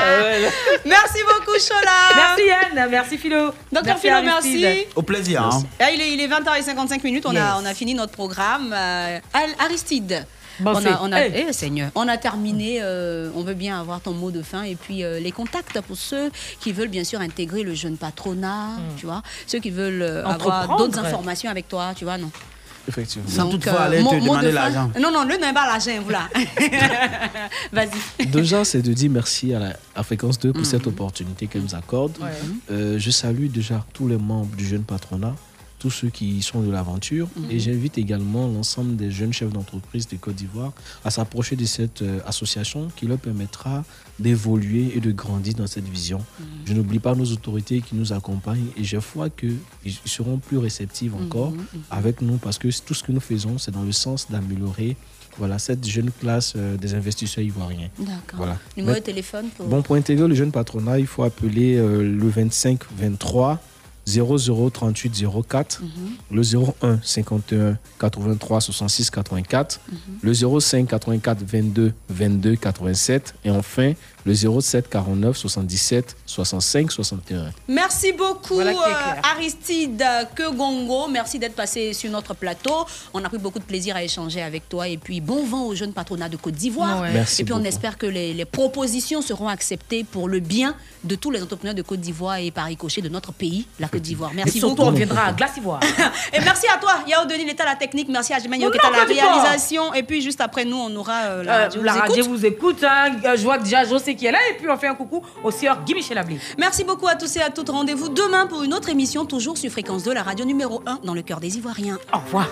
Merci beaucoup, Chola. Merci Yann, merci Philo. Docteur Philo, merci. Au plaisir. hein. Ah, il, est, il est 20h55 minutes, on, a, on a fini notre programme. Euh, Aristide, Bon, on c'est- a, on, a, Hey. eh, Seigneur, on a terminé, euh, on veut bien avoir ton mot de fin et puis euh, les contacts pour ceux qui veulent bien sûr intégrer le jeune patronat, tu vois, ceux qui veulent euh, avoir d'autres informations avec toi, tu vois, non? Effectivement. Sans toutefois aller te demander l'argent. Non, non, le n'est pas l'argent, voilà. *laughs* Vas-y. Déjà, c'est de dire merci à la à Fréquence 2 pour cette opportunité qu'elle nous accorde. Ouais. Euh, je salue déjà tous les membres du jeune patronat, tous ceux qui sont de l'aventure. Mhm. Et j'invite également l'ensemble des jeunes chefs d'entreprise de Côte d'Ivoire à s'approcher de cette euh, association qui leur permettra d'évoluer et de grandir dans cette vision. Mhm. Je n'oublie pas nos autorités qui nous accompagnent et j'ai foi qu'ils seront plus réceptifs encore Mhm, avec nous parce que tout ce que nous faisons, c'est dans le sens d'améliorer voilà, cette jeune classe euh, des investisseurs ivoiriens. D'accord. Voilà. Numéro de téléphone pour... Bon, pour intégrer le jeune patronat, il faut appeler euh, le 25 23 00 38 04, Mhm. le 01 51 83 66 84, Mhm. le 05 84 22 22 87 et enfin le 07 49 77 65 61. Merci beaucoup Voilà euh. Aristide Kegongo. Merci d'être passé sur notre plateau. On a pris beaucoup de plaisir à échanger avec toi. Et puis bon vent aux jeunes patronats de Côte d'Ivoire. Ouais. Merci et puis on espère que les, les propositions seront acceptées pour le bien de tous les entrepreneurs de Côte d'Ivoire et par ricochet de notre pays, la Côte d'Ivoire. Et Merci surtout, beaucoup. on viendra à Glace *laughs* Ivoire. Et merci à toi, Yao Denis, à la technique. Merci à Jimenio Oh qui est à non, la réalisation. Et puis juste après nous, on aura euh, la Euh, radio. la vous radio écoute. vous écoute. hein. Je vois que déjà José qui est là et puis on fait un coucou au sieur Guy Michel Merci beaucoup à tous et à toutes. Rendez-vous demain pour une autre émission, toujours sur Fréquence 2, la radio numéro 1 dans le cœur des Ivoiriens. Au revoir.